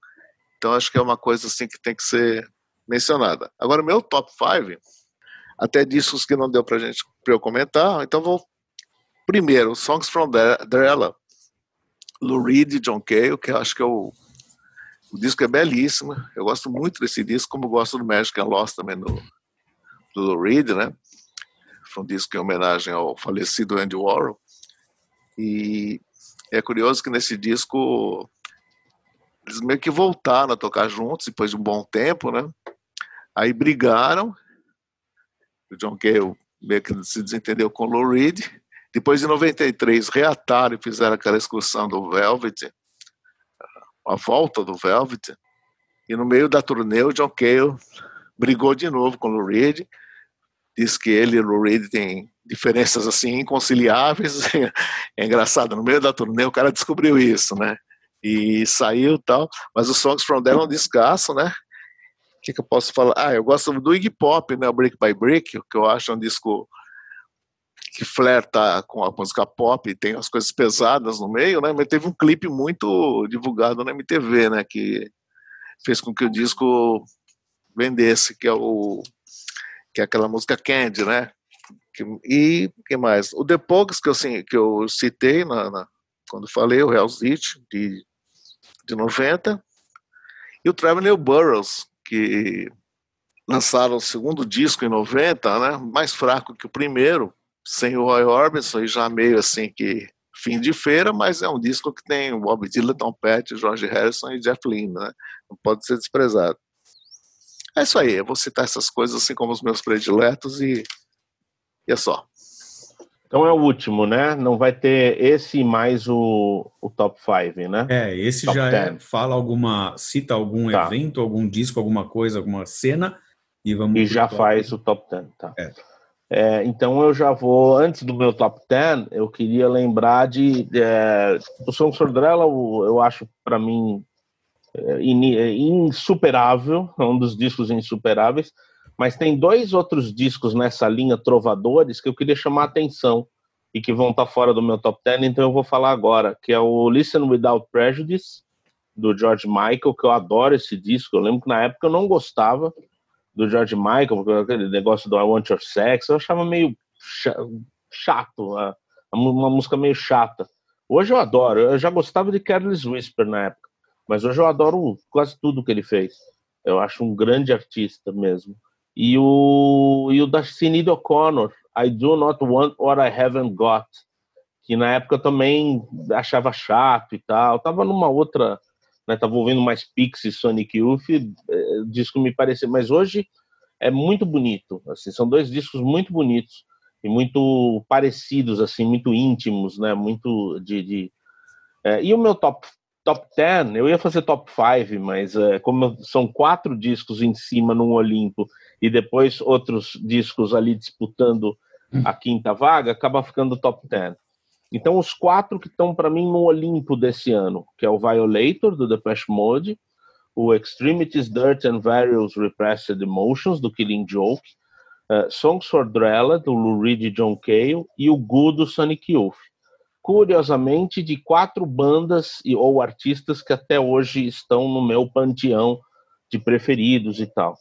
Então acho que é uma coisa assim que tem que ser mencionada. Agora, meu top 5, até discos que não deu pra gente pra eu comentar, então vou Primeiro, Songs from Drella, Lou Reed e John Cale, que eu acho que é o, o disco é belíssimo. Eu gosto muito desse disco, como gosto do Magic and Lost também do, do Lou Reed, né? Foi um disco em homenagem ao falecido Andy Warhol. E é curioso que nesse disco eles meio que voltaram a tocar juntos depois de um bom tempo, né? Aí brigaram. O John Cale meio que se desentendeu com o Lou Reed. Depois de 93, reataram e fizeram aquela excursão do Velvet, a volta do Velvet, e no meio da turnê o John Cale brigou de novo com o Lou Reed, diz que ele e o Lou Reed têm diferenças assim inconciliáveis, é engraçado, no meio da turnê o cara descobriu isso, né, e saiu tal, mas os Songs From There é um descasso, né, o que, que eu posso falar? Ah, eu gosto do Iggy Pop, né, o Brick by Brick, que eu acho um disco que flerta com a música pop, tem as coisas pesadas no meio, né? Mas teve um clipe muito divulgado na MTV, né? Que fez com que o disco vendesse, que é o que é aquela música Candy, né? E que mais? O The Pogues que eu, assim, que eu citei na, na quando falei, o Hell's It, de, de 90, e o Traveling Burroughs, que lançaram o segundo disco em 90, né? Mais fraco que o primeiro, sem o Roy Orbison e já meio assim que fim de feira, mas é um disco que tem o Bob Dylan, Tom Petty, George Harrison e Jeff Lynne, né? Não pode ser desprezado. É isso aí, eu vou citar essas coisas assim como os meus prediletos e, e é só. Então é o último, né? Não vai ter esse mais o, o top 5, né? É, esse top já é, fala alguma, cita algum tá. evento, algum disco, alguma coisa, alguma cena e vamos. E já faz o top 10, tá? É. É, então eu já vou, antes do meu top 10, eu queria lembrar de. É, o Som Sordrella, eu acho para mim é, é, insuperável, é um dos discos insuperáveis, mas tem dois outros discos nessa linha Trovadores que eu queria chamar a atenção e que vão estar tá fora do meu top 10, então eu vou falar agora, que é o Listen Without Prejudice, do George Michael, que eu adoro esse disco. Eu lembro que na época eu não gostava, do George Michael, aquele negócio do I Want Your Sex, eu achava meio chato, uma música meio chata. Hoje eu adoro, eu já gostava de Careless Whisper na época, mas hoje eu adoro quase tudo que ele fez. Eu acho um grande artista mesmo. E o, e o da Sinead O'Connor, I Do Not Want What I Haven't Got, que na época também achava chato e tal. tava numa outra né? Tava ouvindo mais Pixie, Sonic Youth, é, disco me parecia, mas hoje é muito bonito, assim, são dois discos muito bonitos e muito parecidos, assim, muito íntimos, né? Muito de, de é, e o meu top top 10, eu ia fazer top 5, mas é, como são quatro discos em cima num Olimpo e depois outros discos ali disputando a quinta vaga, acaba ficando top 10. Então, os quatro que estão para mim no Olimpo desse ano, que é o Violator, do Depeche Mode, o Extremities, Dirt and Various Repressed Emotions, do Killing Joke, uh, Songs for Drella, do Lou Reed e John Cale, e o Good, do Sonic Youth. Curiosamente, de quatro bandas e, ou artistas que até hoje estão no meu panteão de preferidos e tal.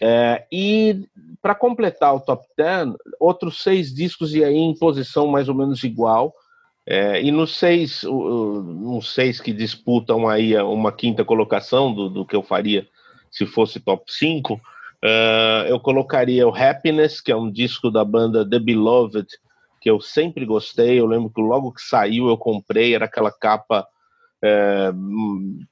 É, e para completar o top 10, outros seis discos e aí em posição mais ou menos igual. É, e nos seis, nos seis que disputam aí uma quinta colocação do, do que eu faria se fosse top 5, uh, eu colocaria o Happiness, que é um disco da banda The Beloved, que eu sempre gostei. Eu lembro que logo que saiu eu comprei, era aquela capa, é,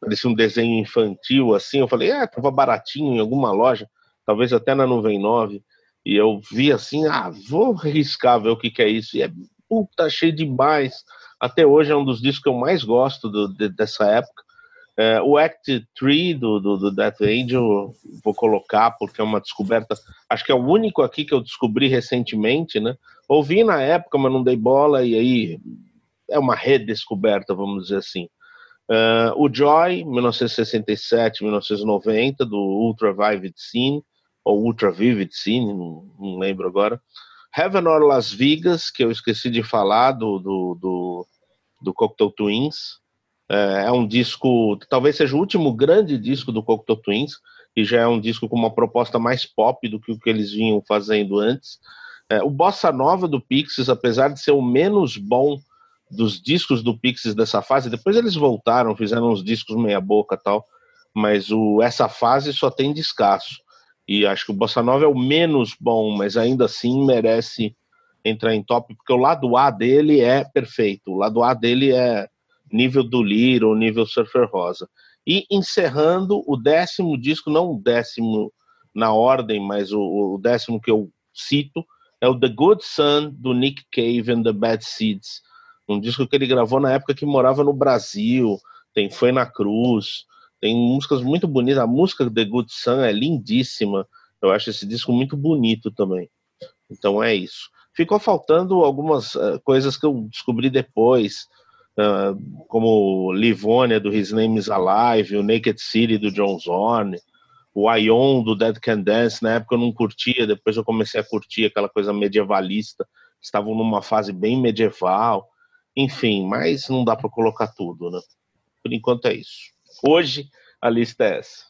parecia um desenho infantil assim. Eu falei, ah, tava baratinho em alguma loja, talvez até na Nuvem 9. E eu vi assim, ah, vou arriscar ver o que, que é isso. E é puta, cheio demais. Até hoje é um dos discos que eu mais gosto do, de, dessa época. É, o Act 3 do, do, do, Death Angel vou colocar porque é uma descoberta. Acho que é o único aqui que eu descobri recentemente, né? Ouvi na época, mas não dei bola, e aí é uma redescoberta, vamos dizer assim. Uh, o Joy, 1967, 1990, do Ultra Vivid Scene, ou Ultra Vivid Scene, não, não lembro agora. Heaven or Las Vegas, que eu esqueci de falar, do, do, do, do Cocteau Twins. É, é um disco, talvez seja o último grande disco do Cocteau Twins, e já é um disco com uma proposta mais pop do que o que eles vinham fazendo antes. É, o Bossa Nova do Pixies, apesar de ser o menos bom dos discos do Pixies dessa fase, depois eles voltaram, fizeram uns discos meia boca tal, mas o, essa fase só tem descasso. E acho que o Bossa Nova é o menos bom, mas ainda assim merece entrar em top, porque o lado A dele é perfeito. O lado A dele é nível do Liro, nível Surfer Rosa. E encerrando o décimo disco, não o décimo na ordem, mas o, o décimo que eu cito, é o The Good Son, do Nick Cave and the Bad Seeds. Um disco que ele gravou na época que morava no Brasil, tem Foi na Cruz, tem músicas muito bonitas. A música The Good Sun é lindíssima. Eu acho esse disco muito bonito também. Então é isso. Ficou faltando algumas uh, coisas que eu descobri depois, uh, como Livonia do His Name is Alive, o Naked City do John Zorn, o Ion do Dead Can Dance. Na época eu não curtia, depois eu comecei a curtir aquela coisa medievalista. Estavam numa fase bem medieval. Enfim, mas não dá para colocar tudo, né? Por enquanto é isso. Hoje a lista é essa.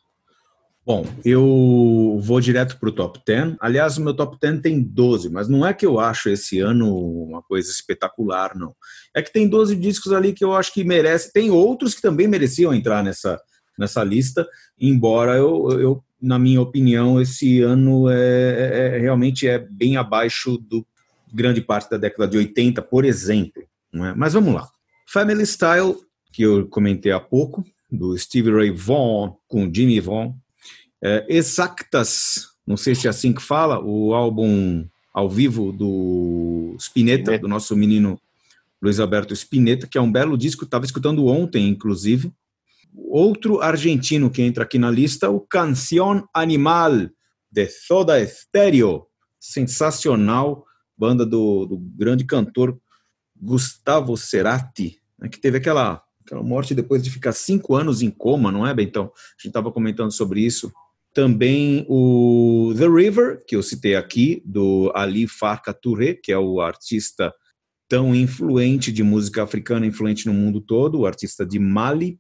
Bom, eu vou direto para o top 10. Aliás, o meu top 10 tem 12, mas não é que eu acho esse ano uma coisa espetacular, não. É que tem 12 discos ali que eu acho que merece. Tem outros que também mereciam entrar nessa, nessa lista, embora eu, eu na minha opinião, esse ano é, é, é realmente é bem abaixo do grande parte da década de 80, por exemplo. É? Mas vamos lá. Family Style, que eu comentei há pouco, do Stevie Ray Vaughan com Jimmy Vaughan. É, Exactas, não sei se é assim que fala, o álbum ao vivo do Spinetta, do nosso menino Luiz Alberto Spinetta, que é um belo disco, estava escutando ontem, inclusive. Outro argentino que entra aqui na lista, o Canción Animal, de Soda Stereo. Sensacional, banda do, do grande cantor Gustavo Cerati, né, que teve aquela aquela morte depois de ficar cinco anos em coma, não é, Bentão? A gente estava comentando sobre isso. Também o The River, que eu citei aqui, do Ali Farka Touré, que é o artista tão influente de música africana, influente no mundo todo, o artista de Mali.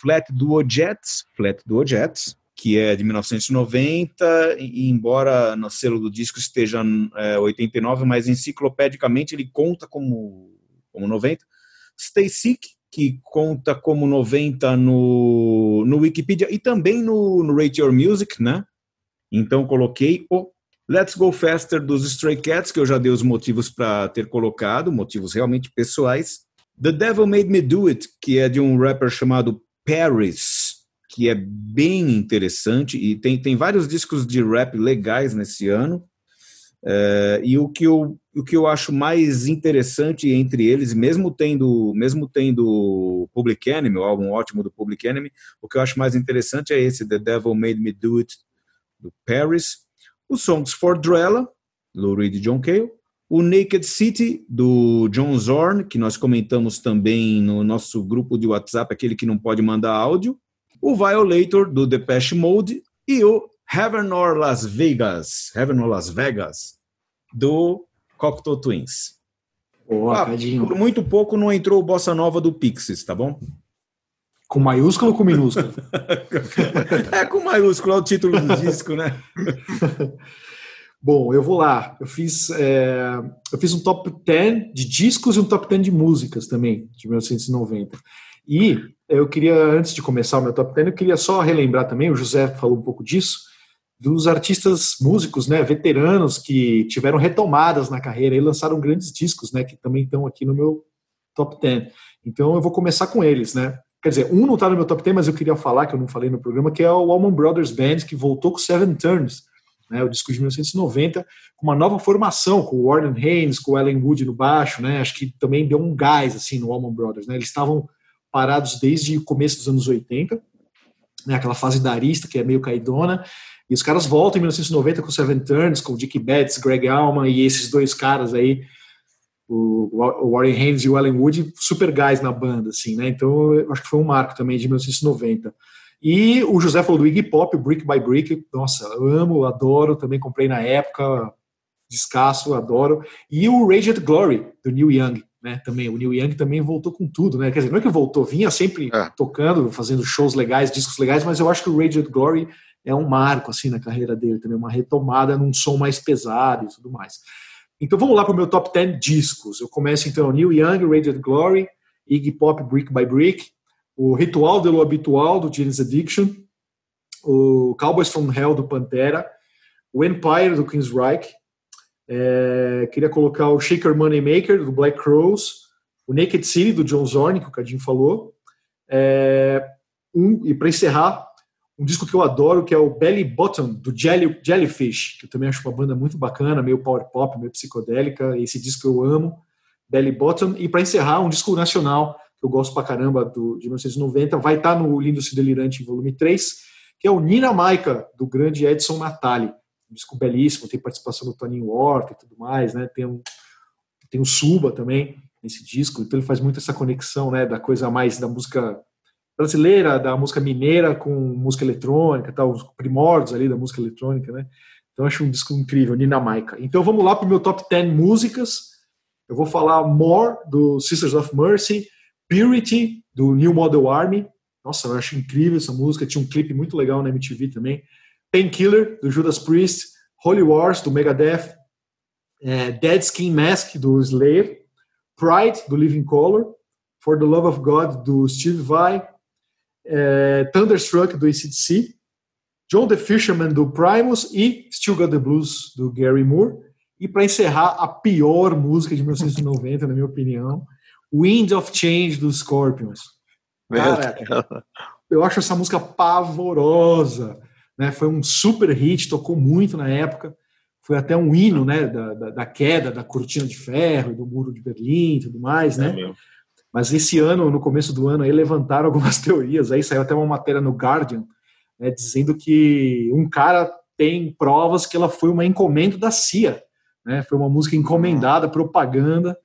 Flat Duo Jets, Flat Duo Jets, que é de 1990, e embora no selo do disco esteja é, 89, mas enciclopedicamente ele conta como, como 90. Stay Sick, que conta como 90 no, no Wikipedia e também no, no Rate Your Music, né? Então coloquei o Let's Go Faster dos Stray Cats, que eu já dei os motivos para ter colocado, motivos realmente pessoais. The Devil Made Me Do It, que é de um rapper chamado Paris, que é bem interessante e tem, tem vários discos de rap legais nesse ano. É, e o que, eu, o que eu acho mais interessante entre eles, mesmo tendo mesmo tendo Public Enemy, o álbum ótimo do Public Enemy, o que eu acho mais interessante é esse The Devil Made Me Do It do Paris, o Songs for Drella, Lou Reed e John Cale, o Naked City do John Zorn, que nós comentamos também no nosso grupo de WhatsApp, aquele que não pode mandar áudio, o Violator do Depeche Mode e o Heaven or Las Vegas, Heaven or Las Vegas, do Cocteau Twins. ah, por muito pouco não entrou o Bossa Nova do Pixies, tá bom? Com maiúsculo ou com minúsculo? é com maiúsculo, é o título do disco, né? Bom, eu vou lá. Eu fiz, é, eu fiz um top 10 de discos e um top 10 de músicas também, de 1990. E eu queria, antes de começar o meu top 10, eu queria só relembrar também, o José falou um pouco disso, dos artistas músicos, né, veteranos que tiveram retomadas na carreira e lançaram grandes discos, né, que também estão aqui no meu top 10. Então eu vou começar com eles, né? Quer dizer, um não está no meu top 10, mas eu queria falar, que eu não falei no programa, que é o Allman Brothers Band, que voltou com Seven Turns, né, o disco de 1990, com uma nova formação, com o Warren Haynes, com o Ellen Wood no baixo, né, acho que também deu um gás assim no Allman Brothers, né, eles estavam parados desde o começo dos anos 80, né, aquela fase da Arista, que é meio caidona, e os caras voltam em 1990 com Seven Turns, com Dick Betts, Greg Allman e esses dois caras aí, o, Warren Haynes e o Ellen Wood, super gás na banda, assim, né, então eu acho que foi um marco também de 1990. E o José falou do Iggy Pop, Brick by Brick. Nossa, eu amo, adoro, também comprei na época, descasso, adoro. E o Raged Glory, do Neil Young, né? Também, o Neil Young também voltou com tudo, né? Quer dizer, não é que voltou, vinha sempre é. tocando, fazendo shows legais, discos legais, mas eu acho que o Raged Glory é um marco, assim, na carreira dele também, uma retomada num som mais pesado e tudo mais. Então vamos lá para o meu top 10 discos. Eu começo então Neil Young, Raged Glory, Iggy Pop, Brick by Brick, o Ritual de lo Habitual, do James Addiction, o Cowboys from Hell, do Pantera, o Empire, do Queensryche, é, queria colocar o Shaker Money Maker, do Black Crows, o Naked City, do John Zorn, que o Cadinho falou, é, um, e para encerrar, um disco que eu adoro, que é o Belly Bottom, do Jelly, Jellyfish, que eu também acho uma banda muito bacana, meio power pop, meio psicodélica, esse disco eu amo, Belly Bottom, e para encerrar, um disco nacional, que eu gosto pra caramba, do, de 1990, vai estar tá no Lindo Se Delirante, volume 3, que é o Nina Maica, do grande Edson Natali. Um disco belíssimo, tem participação do Toninho Horta e tudo mais, né? Tem um, tem o Suba também nesse disco, então ele faz muito essa conexão, né, da coisa mais da música brasileira, da música mineira com música eletrônica, tal, os primórdios ali da música eletrônica, né? Então acho um disco incrível, Nina Maica. Então vamos lá para o meu top 10 músicas. Eu vou falar More do Sisters of Mercy, Purity, do New Model Army. Nossa, eu acho incrível essa música. Tinha um clipe muito legal na MTV também. Painkiller, do Judas Priest. Holy Wars, do Megadeth. É, Dead Skin Mask, do Slayer. Pride, do Living Color. For the Love of God, do Steve Vai. É, Thunderstruck, do ACDC. John the Fisherman, do Primus. E Still Got the Blues, do Gary Moore. E para encerrar, a pior música de 1990, na minha opinião, Wind of Change dos Scorpions. Cara, eu acho essa música pavorosa. Né? Foi um super hit, tocou muito na época. Foi até um hino né, da, da, da queda da cortina de ferro, do muro de Berlim e tudo mais. É né? Mas esse ano, no começo do ano, aí levantaram algumas teorias. Aí saiu até uma matéria no Guardian né, dizendo que um cara tem provas que ela foi uma encomenda da CIA. Né? Foi uma música encomendada, propaganda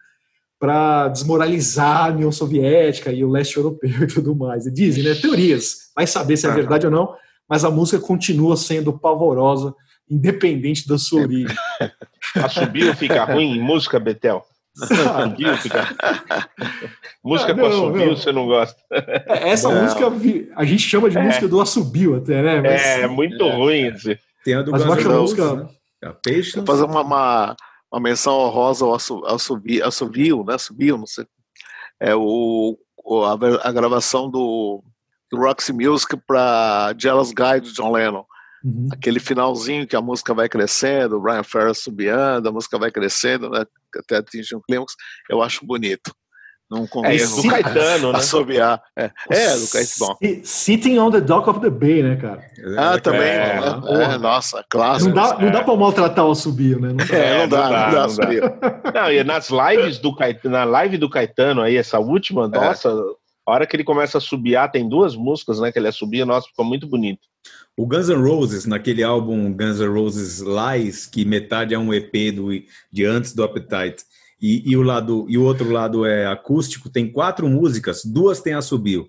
para desmoralizar a União Soviética e o leste europeu e tudo mais. E dizem, né? Teorias. Vai saber se é verdade ou não, mas a música continua sendo pavorosa, independente da sua origem. Assobio fica ruim em música, Betel? Assobio música ah, com assobio você não gosta. É, essa não. música a gente chama de é. música do assobio até, né? Mas, é, muito é. ruim. Assim. Tem a do Mas eu acho a música. Né? A Fazer uma, uma uma menção honrosa ao, ao, subir, ao subiu, né? Subiu, não sei. É o, a, a gravação do, do Roxy Music para Jealous Guy de John Lennon. Uhum. Aquele finalzinho que a música vai crescendo, o Brian Ferrer subiando, a música vai crescendo, né, até atingir um clímax, eu acho bonito. Não conheço. É, do Caetano, né? Assobiar. É, é do Caetano. Sitting on the Dock of the Bay, né, cara? Ah, também. É, é, nossa, clássico. Não dá, não dá pra maltratar o Assobio, né? Não dá, é, não dá, não dá. Não, dá, não, dá. não, e nas lives do Caetano, na live do Caetano aí, essa última, é. nossa, a hora que ele começa a subiar, tem duas músicas, né, que ele assobia, nossa, ficou muito bonito. O Guns N' Roses, naquele álbum Guns N' Roses Lies, que metade é um EP do, de antes do Appetite, e, e, o lado e o outro lado é acústico, tem quatro músicas, duas tem assobio.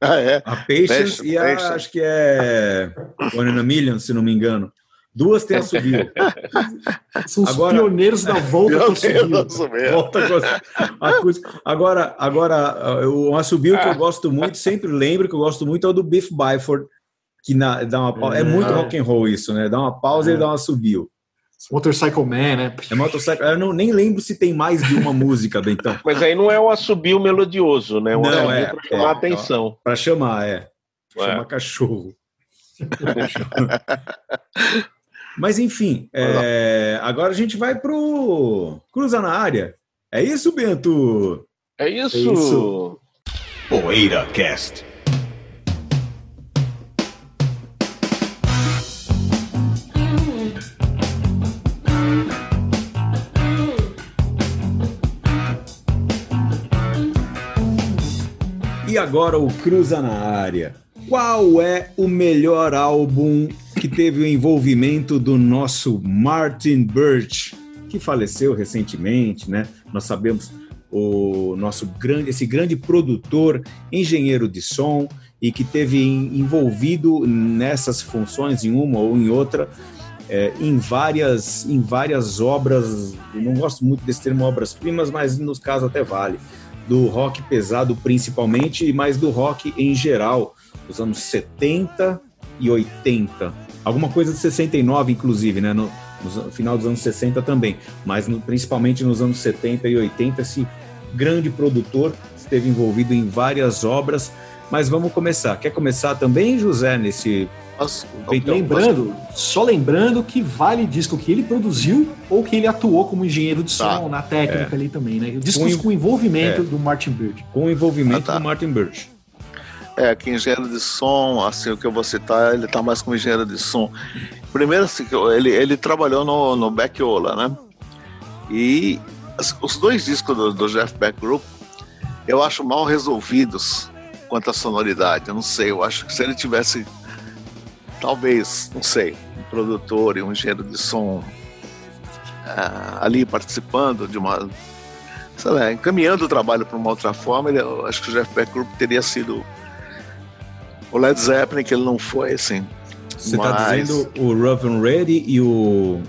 Ah, é? A Patience e a, Patience. acho que é One in a Million, se não me engano. Duas tem assobio. São agora, os pioneiros da volta com assobio. Volta com acústico. Agora, agora, o assobio que eu gosto muito, sempre lembro que eu gosto muito é o do Biff Byford, que na, dá uma pausa. É, é muito rock and roll isso, né? Dá uma pausa é. e dá um assobio. Motorcycle Man, né? É Motorcycle. Eu não, nem lembro se tem mais de uma música, Bentão. Mas aí não é o assobio melodioso, né? Um não, é. Pra chamar é, atenção. Para chamar, é. Pra chamar cachorro. Mas enfim, é, agora a gente vai pro Cruza na área. É isso, Bento? É isso. É isso. Poeira Cast. E agora o Cruza na área. Qual é o melhor álbum que teve o envolvimento do nosso Martin Birch, que faleceu recentemente, né? Nós sabemos o nosso grande, esse grande produtor, engenheiro de som e que teve envolvido nessas funções em uma ou em outra é, em várias em várias obras. Não gosto muito desse termo obras primas, mas nos casos até vale do rock pesado principalmente, mas do rock em geral, dos anos 70 e 80. Alguma coisa de 69, inclusive, né? No, no final dos anos 60 também, mas no, principalmente nos anos 70 e 80, esse grande produtor esteve envolvido em várias obras. Mas vamos começar. Quer começar também, José, nesse Então, lembrando, só lembrando que vale disco que ele produziu ou que ele atuou como engenheiro de som tá. na técnica é. ali também, né? Discos com, com envolvimento é. do Martin Bird. Com envolvimento ah, tá. do Martin Bird. É, que engenheiro de som, assim, o que eu vou citar, ele tá mais como engenheiro de som. Primeiro, assim, ele, ele trabalhou no, no Beckiola, né? E os dois discos do, do Jeff Beck Group, eu acho mal resolvidos quanto à sonoridade. Eu não sei, eu acho que se ele tivesse, talvez, não sei, um produtor e um engenheiro de som uh, ali participando de uma. Sei lá, encaminhando o trabalho para uma outra forma, ele, eu acho que o Jeff Beck Group teria sido o Led Zeppelin, que ele não foi, assim. Você está Mas... dizendo o Rough and Ready e o.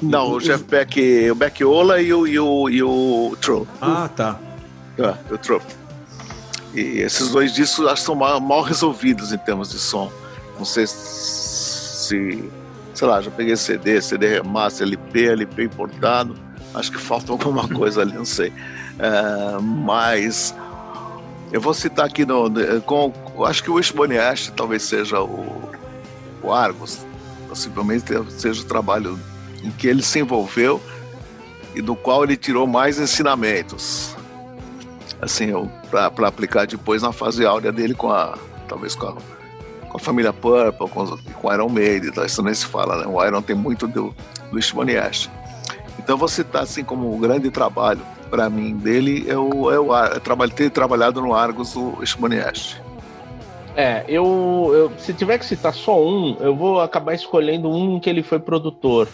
Não, o, o Jeff Beck, o Beckiola e o, e o, e o True. Ah, tá. É, o True. E esses dois discos acho que são mal, mal, resolvidos em termos de som. Não sei se, sei lá, já peguei CD, CD remaster, LP, LP importado. Acho que falta alguma coisa ali, não sei. É, mas eu vou citar aqui no, com, acho que o Wishbone Ash talvez seja o, o Argos, possivelmente seja o trabalho em que ele se envolveu e do qual ele tirou mais ensinamentos. Assim, para aplicar depois na fase áurea dele com a, talvez com a, com a família Purple, com, com Iron Maiden, então isso nem se fala, né? O Iron tem muito do, do Ash. Então vou citar assim como um grande trabalho para mim dele é o, é o é trabalho, ter trabalhado no Argos do Shimoniashi. É, eu, eu, se tiver que citar só um, eu vou acabar escolhendo um que ele foi produtor,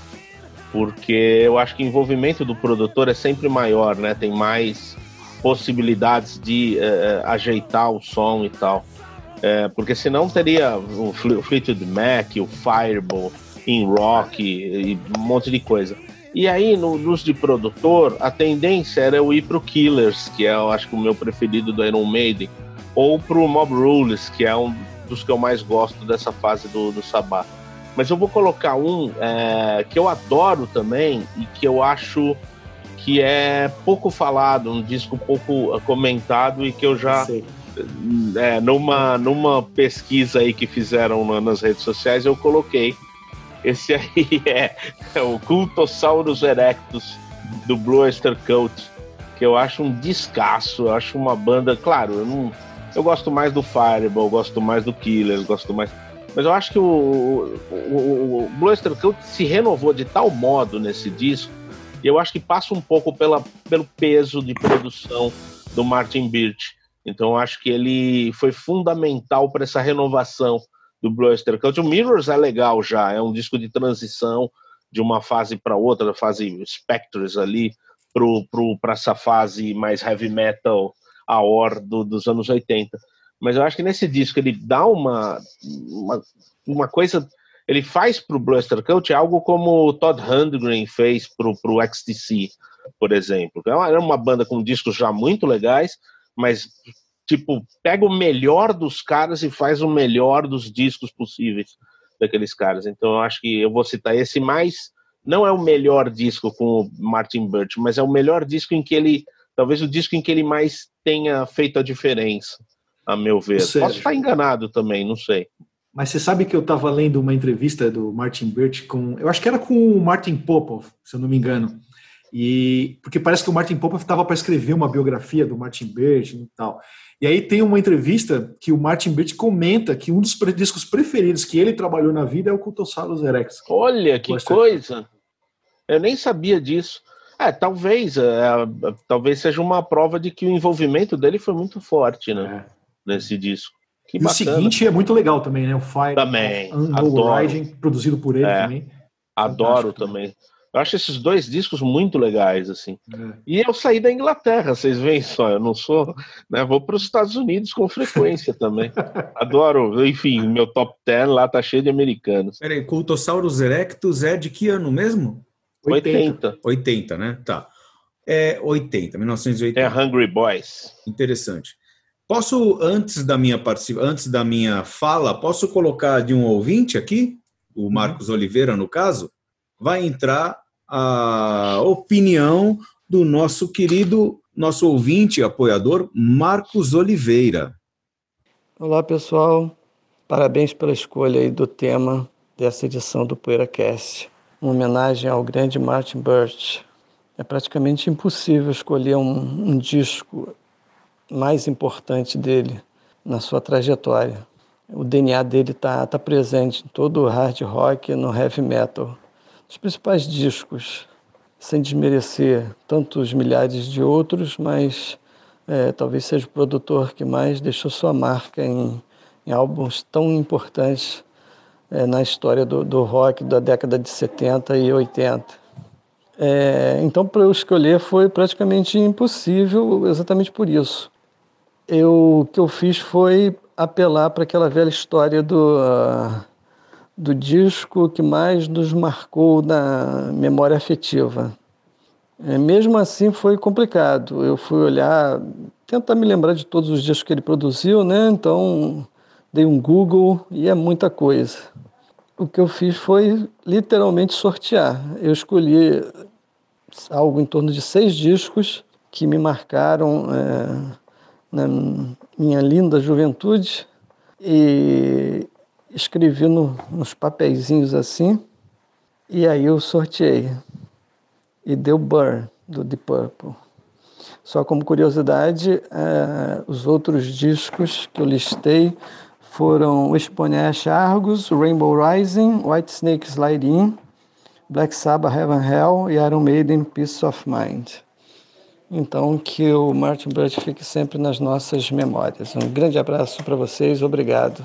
porque eu acho que o envolvimento do produtor é sempre maior, né? Tem mais possibilidades de uh, ajeitar o som e tal. É, porque senão teria o Fleetwood Mac, o Fireball, In Rock e, e um monte de coisa. E aí, no, nos de produtor, a tendência era eu ir pro Killers, que é, eu acho que o meu preferido do Iron Maiden, ou pro Mob Rules, que é um dos que eu mais gosto dessa fase do, do Sabá. Mas eu vou colocar um é, que eu adoro também e que eu acho que é pouco falado, um disco pouco comentado e que eu já é, numa, numa pesquisa aí que fizeram nas redes sociais eu coloquei esse aí é, é o Cultosaurus Erectus do Blue Oyster Cult, que eu acho um descasso, eu acho uma banda, claro, eu não eu gosto mais do Fireball, gosto mais do Killer, gosto mais mas eu acho que o, o, o, o Blue Oyster Cult se renovou de tal modo nesse disco, e eu acho que passa um pouco pela, pelo peso de produção do Martin Birch. Então acho que ele foi fundamental para essa renovação do Bluster Cult. O Mirrors é legal já, é um disco de transição de uma fase para outra, da fase Spectres ali, para essa fase mais heavy metal a or do, dos anos 80. Mas eu acho que nesse disco ele dá uma, uma, uma coisa. Ele faz para o Bluster Cult algo como o Todd Rundgren fez para o XTC, por exemplo. Era uma banda com discos já muito legais, mas tipo, pega o melhor dos caras e faz o melhor dos discos possíveis daqueles caras. Então eu acho que eu vou citar esse mais não é o melhor disco com o Martin Birch, mas é o melhor disco em que ele, talvez o disco em que ele mais tenha feito a diferença, a meu ver. Posso estar enganado também, não sei. Mas você sabe que eu estava lendo uma entrevista do Martin Birch com, eu acho que era com o Martin Popov, se eu não me engano. E porque parece que o Martin Popov estava para escrever uma biografia do Martin Birch e tal. E aí tem uma entrevista que o Martin Birch comenta que um dos discos preferidos que ele trabalhou na vida é o Cultosaurus Erex. Olha que coisa! Eu nem sabia disso. É, talvez, é, talvez seja uma prova de que o envolvimento dele foi muito forte, né? É. Nesse disco. Que e o seguinte é muito legal também, né? O Fire também, adoro. Rising, produzido por ele é, também. Adoro também. Eu acho esses dois discos muito legais, assim. É. E eu saí da Inglaterra, vocês veem só, eu não sou, né? Vou para os Estados Unidos com frequência também. Adoro, enfim, meu top 10 lá tá cheio de americanos. Peraí, Cultosaurus Erectus é de que ano mesmo? 80. 80, né? Tá. É 80, 1980. É Hungry Boys. Interessante. Posso, antes da minha antes da minha fala, posso colocar de um ouvinte aqui, o uhum. Marcos Oliveira, no caso? vai entrar a opinião do nosso querido, nosso ouvinte apoiador, Marcos Oliveira. Olá, pessoal. Parabéns pela escolha aí do tema dessa edição do PoeiraCast. Uma homenagem ao grande Martin Birch. É praticamente impossível escolher um, um disco mais importante dele na sua trajetória. O DNA dele está tá presente em todo o hard rock e no heavy metal os principais discos, sem desmerecer tantos milhares de outros, mas é, talvez seja o produtor que mais deixou sua marca em, em álbuns tão importantes é, na história do, do, rock da década de 70 e 80. É, então, para eu escolher foi praticamente impossível, exatamente por isso. Eu, o que eu fiz foi apelar para aquela velha história do. Uh, do disco que mais nos marcou na memória afetiva. É, mesmo assim foi complicado. Eu fui olhar, tentar me lembrar de todos os discos que ele produziu, né? Então dei um Google e é muita coisa. O que eu fiz foi literalmente sortear. Eu escolhi algo em torno de seis discos que me marcaram é, na minha linda juventude e escrevi no, nos papeizinhos assim, e aí eu sorteei. E deu Burn, do Deep Purple. Só como curiosidade, é, os outros discos que eu listei foram Exponash Argus, Rainbow Rising, White Snake Slide In, Black Sabbath Heaven Hell e Iron Maiden Peace of Mind. Então, que o Martin Birch fique sempre nas nossas memórias. Um grande abraço para vocês, obrigado.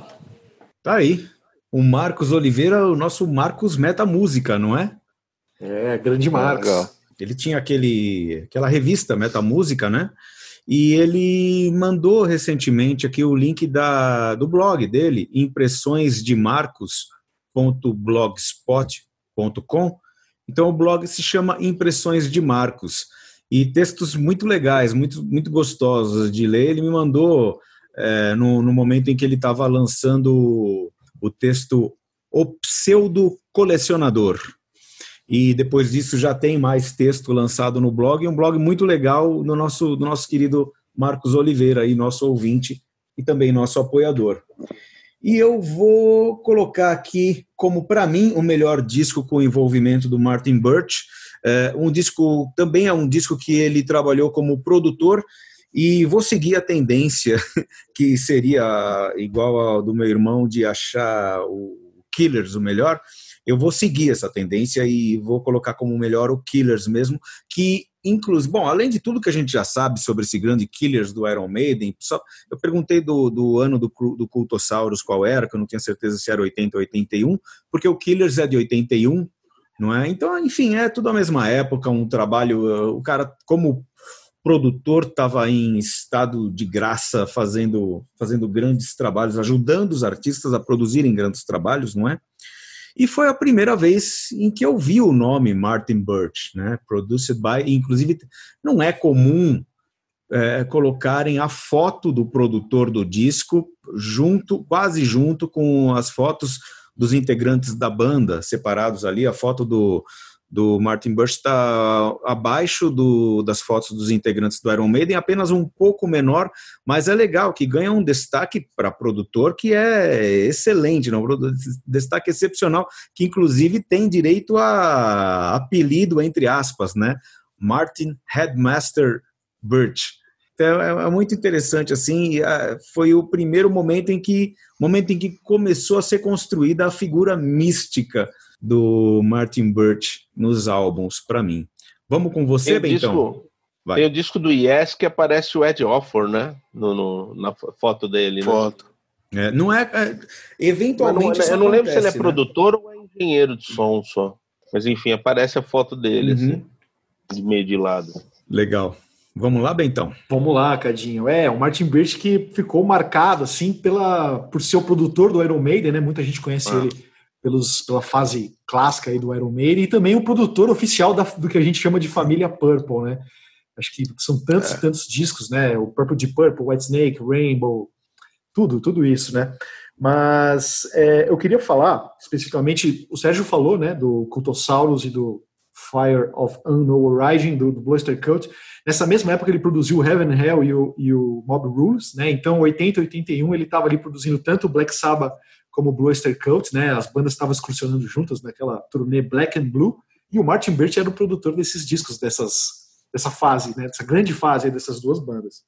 Tá aí. O Marcos Oliveira, o nosso Marcos Meta Música, não é? É, grande Marcos. Ele tinha aquele, aquela revista Meta Música, né? E ele mandou recentemente aqui o link da, do blog dele, impressõesdemarcos.blogspot.com. Então o blog se chama Impressões de Marcos. E textos muito legais, muito, muito gostosos de ler. Ele me mandou é, no, no, momento em que ele estava lançando o texto O Pseudo Colecionador. E depois disso já tem mais texto lançado no blog, um blog muito legal do nosso, do nosso querido Marcos Oliveira, aí, nosso ouvinte e também nosso apoiador. E eu vou colocar aqui como, para mim, o melhor disco com envolvimento do Martin Birch. É, um disco, também é um disco que ele trabalhou como produtor e vou seguir a tendência que seria igual ao do meu irmão de achar o Killers o melhor. Eu vou seguir essa tendência e vou colocar como melhor o Killers mesmo, que inclusive, bom, além de tudo que a gente já sabe sobre esse grande Killers do Iron Maiden, só, eu perguntei do, do ano do, do Cultosaurus qual era, que eu não tinha certeza se era 80 ou 81, porque o Killers é de 81, não é? Então, enfim, é tudo a mesma época, um trabalho, o cara como produtor estava em estado de graça fazendo, fazendo grandes trabalhos, ajudando os artistas a produzirem grandes trabalhos, não é? E foi a primeira vez em que eu vi o nome Martin Birch, né? Produced by, inclusive não é comum é, colocarem a foto do produtor do disco junto, quase junto com as fotos dos integrantes da banda separados ali, a foto do do Martin Bush está abaixo do, das fotos dos integrantes do Iron Maiden, apenas um pouco menor, mas é legal que ganha um destaque para produtor que é excelente, não? um destaque excepcional, que inclusive tem direito a apelido, entre aspas, né? Martin Headmaster Birch. Então é, é muito interessante assim, foi o primeiro momento em que momento em que começou a ser construída a figura mística do Martin Birch nos álbuns, para mim. Vamos com você, tem Bentão? Vai. Tem o disco do Yes que aparece o Ed Offer, né? No, no na foto dele. Né? Foto. Né? É, não é. é eventualmente. Não, eu não lembro se ele é né? produtor ou é engenheiro de som só. Mas enfim, aparece a foto dele, uhum. assim, de meio de lado. Legal. Vamos lá, Bentão? Vamos lá, Cadinho. É, o Martin Birch que ficou marcado, assim, pela, por ser o produtor do Iron Maiden, né? Muita gente conhece ah. ele pelos, pela fase clássica aí do Iron Maiden e também o produtor oficial da, do que a gente chama de família Purple, né? Acho que são tantos e é. tantos discos, né? O Purple de Purple, White Snake, Rainbow, tudo, tudo isso, né? Mas é, eu queria falar especificamente, o Sérgio falou, né, do Cultosaurus e do Fire of Unknown Horizon, do, do Bluster Cult. Nessa mesma época ele produziu Heaven Hell e o, e o Mob Rules, né? Então, 80 81 ele estava ali produzindo tanto Black Sabbath como Oyster Cult, né? As bandas estavam excursionando juntas naquela turnê Black and Blue, e o Martin Birch era o produtor desses discos, dessas, dessa fase, né? Dessa grande fase dessas duas bandas.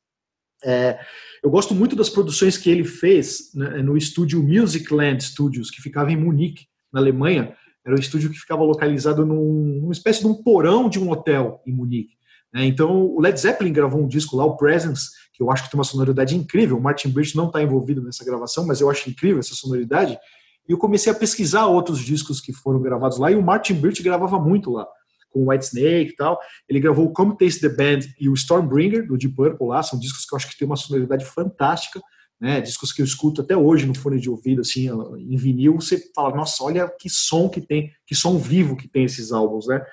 É, eu gosto muito das produções que ele fez né, no estúdio Musicland Studios, que ficava em Munique, na Alemanha. Era um estúdio que ficava localizado num, numa espécie de um porão de um hotel em Munique. Né? Então, o Led Zeppelin gravou um disco lá, o Presence, que eu acho que tem uma sonoridade incrível. O Martin Birch não está envolvido nessa gravação, mas eu acho incrível essa sonoridade. E eu comecei a pesquisar outros discos que foram gravados lá, e o Martin Birch gravava muito lá, com White Snake e tal. Ele gravou o Come Taste the Band e o Stormbringer, do Deep Purple lá, são discos que eu acho que tem uma sonoridade fantástica, né? Discos que eu escuto até hoje no fone de ouvido, assim, em vinil, você fala, nossa, olha que som que tem, que som vivo que tem esses álbuns, né?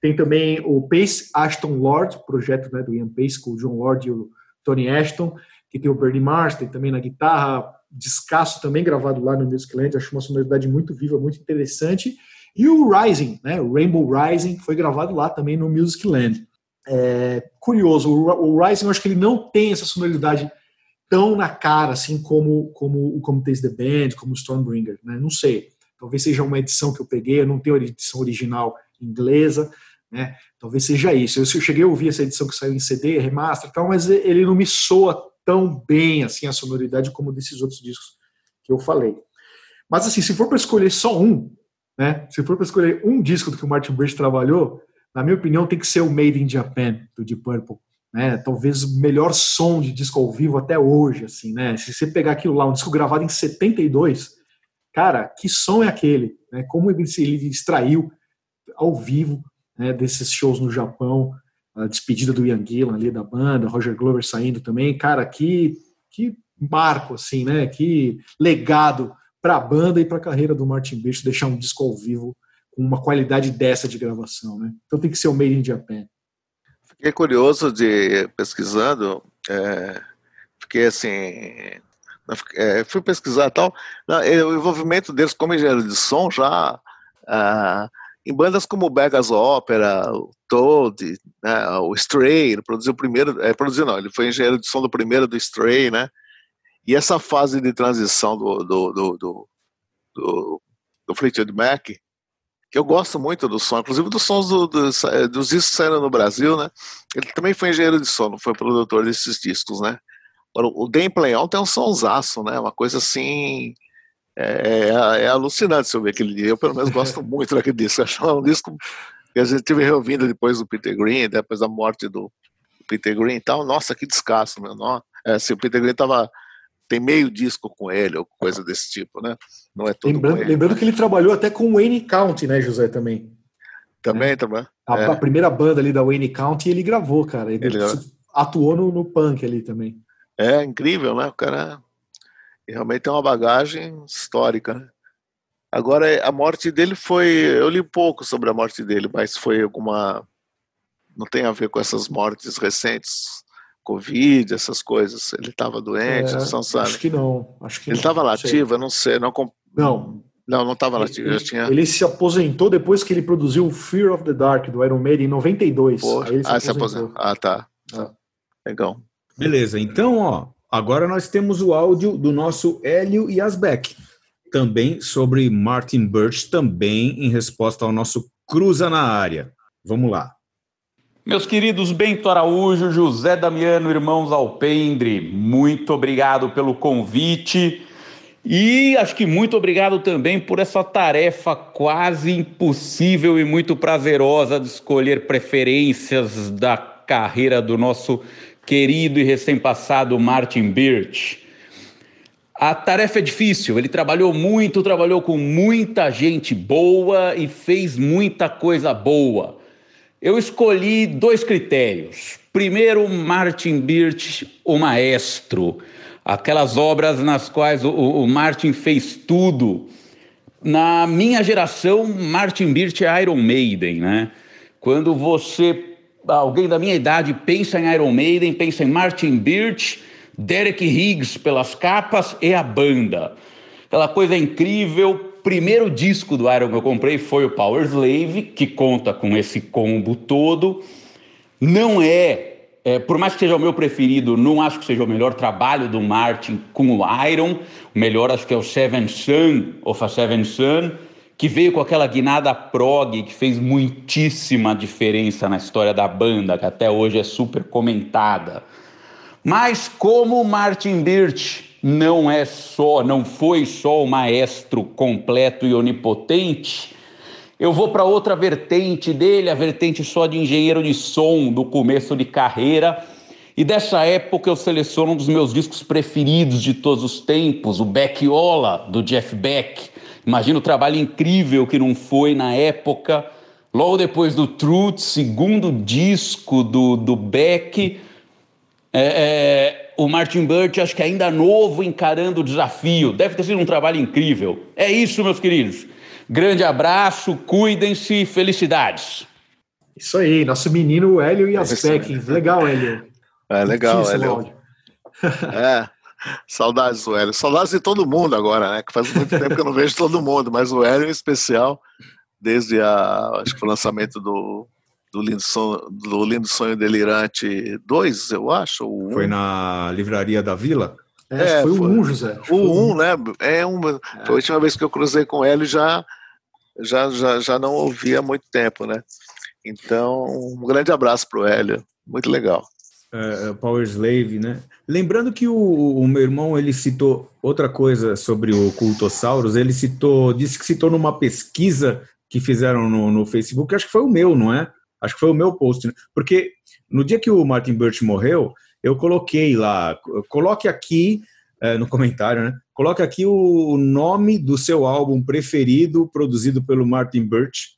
Tem também o Pace Ashton Lord, projeto né, do Ian Pace com o John Lord e o Tony Ashton, que tem o Bernie Marsden também na guitarra, descasso também gravado lá no Musicland, acho uma sonoridade muito viva, muito interessante. E o Rising, né, o Rainbow Rising, foi gravado lá também no Musicland. É, curioso, o, o Rising eu acho que ele não tem essa sonoridade tão na cara assim como como o Como Taste the Band, como o Stormbringer, né? Não sei. Talvez seja uma edição que eu peguei, eu não tenho a edição original inglesa, né? Talvez seja isso. Eu, cheguei a ouvir essa edição que saiu em CD, remaster tal, mas ele não me soa tão bem assim a sonoridade como desses outros discos que eu falei. Mas assim, se for para escolher só um, né? Se for para escolher um disco do que o Martin Bridge trabalhou, na minha opinião tem que ser o Made in Japan do Deep Purple, né? Talvez o melhor som de disco ao vivo até hoje, assim, né? Se você pegar aquilo lá, um disco gravado em 72, cara, que som é aquele? Né? Como ele, ele extraiu ao vivo né, desses shows no Japão, a despedida do Ian Gillan ali da banda, Roger Glover saindo também, cara, que, que marco, assim, né, que legado para a banda e para a carreira do Martin Birch deixar um disco ao vivo com uma qualidade dessa de gravação, né? Então tem que ser o Made in Japan. Fiquei curioso de pesquisando, é, fiquei assim, é, fui pesquisar tal, o envolvimento deles como engenheiro de som já ah, em bandas como o Beggars Opera, o Toad, né, o Stray, ele produziu o primeiro, é, produziu não, ele foi engenheiro de som do primeiro do Stray, né, e essa fase de transição do, do, do, do, do, do Fleetwood Mac, eu gosto muito do som, inclusive dos sons do, do, dos discos saindo no Brasil, né, ele também foi engenheiro de som, foi produtor desses discos, né, Agora, o Dan Play On tem um sonsaço, né, uma coisa assim é, é, é, alucinante se eu ver aquele dia. Eu, pelo menos, gosto muito daquele disco. Acho um disco que a gente tive reouvindo depois do Peter Green, depois da morte do Peter Green e tal. Nossa, que descasso, meu. Não, é, se o Peter Green tava, tem meio disco com ele, ou coisa desse tipo, né? Não é todo lembrando, lembrando que ele trabalhou até com o Wayne County, né, José, também. Também, é. também. A, é. a, primeira banda ali da Wayne County ele gravou, cara. Ele, ele atuou no, no punk ali também. É incrível, né? O cara realmente tem uma bagagem histórica. Né? Agora, a morte dele foi. Eu li pouco sobre a morte dele, mas foi alguma. Não tem a ver com essas mortes recentes, Covid, essas coisas. Ele estava doente, é, não sabe. Acho que não. Acho que ele estava lativo, eu não sei. Não, não, Não, não estava lá. Ele, tinha... ele se aposentou depois que ele produziu o Fear of the Dark do Iron Maiden em 92. Poxa. Aí ele se ah, aposentou. se aposentou. Ah, tá. Ah. Legal. Beleza, então, ó, agora nós temos o áudio do nosso Hélio Yasbeck, também sobre Martin Birch, também em resposta ao nosso Cruza na área. Vamos lá. Meus queridos Bento Araújo, José Damiano, irmãos Alpendre, muito obrigado pelo convite e acho que muito obrigado também por essa tarefa quase impossível e muito prazerosa de escolher preferências da carreira do nosso querido e recém-passado Martin Birch. A tarefa é difícil, ele trabalhou muito, trabalhou com muita gente boa e fez muita coisa boa. Eu escolhi dois critérios. Primeiro, Martin Birch, o maestro, aquelas obras nas quais o, o Martin fez tudo. Na minha geração, Martin Birch é Iron Maiden, né? Quando você, alguém da minha idade, pensa em Iron Maiden, pensa em Martin Birch, Derek Higgs pelas capas e a banda. Aquela coisa incrível, primeiro disco do Iron que eu comprei foi o Power Slave, que conta com esse combo todo. Não é, é, por mais que seja o meu preferido, não acho que seja o melhor trabalho do Martin com o Iron. O melhor acho que é o Seven Sun, of a Seven Sun, que veio com aquela guinada prog que fez muitíssima diferença na história da banda, que até hoje é super comentada. Mas como Martin Birch não é só, não foi só o maestro completo e onipotente, eu vou para outra vertente dele, a vertente só de engenheiro de som do começo de carreira. E dessa época eu seleciono um dos meus discos preferidos de todos os tempos, o Beckiola, do Jeff Beck. Imagina o trabalho incrível que não foi na época. Logo depois do Truth, segundo disco do, do Beck, é, é o Martin Burt, acho que ainda novo, encarando o desafio. Deve ter sido um trabalho incrível. É isso, meus queridos. Grande abraço, cuidem-se, felicidades. Isso aí, nosso menino Hélio e Aspec. Legal, Hélio. É legal, Hélio. É, saudades do Hélio. Saudades de todo mundo agora, né? Que faz muito tempo que eu não vejo todo mundo, mas o Hélio em especial, desde a, acho que o lançamento do do Lindo Sonho, do Lindo Sonho Delirante 2, eu acho. Um. Foi na Livraria da Vila? É, é foi o 1, um, José. O 1, um, né? É uma, é. Foi a última vez que eu cruzei com ele já, já, já, já não ouvi há muito tempo, né? Então, um grande abraço para o Hélio. Muito legal. É, é, Power Slave, né? Lembrando que o, o, meu irmão ele citou outra coisa sobre o Cultossauros, ele citou, disse que citou numa pesquisa que fizeram no, no Facebook, acho que foi o meu, não é? Acho que foi o meu post, né? porque no dia que o Martin Birch morreu, eu coloquei lá, coloque aqui é, no comentário, né? Coloque aqui o nome do seu álbum preferido produzido pelo Martin Birch,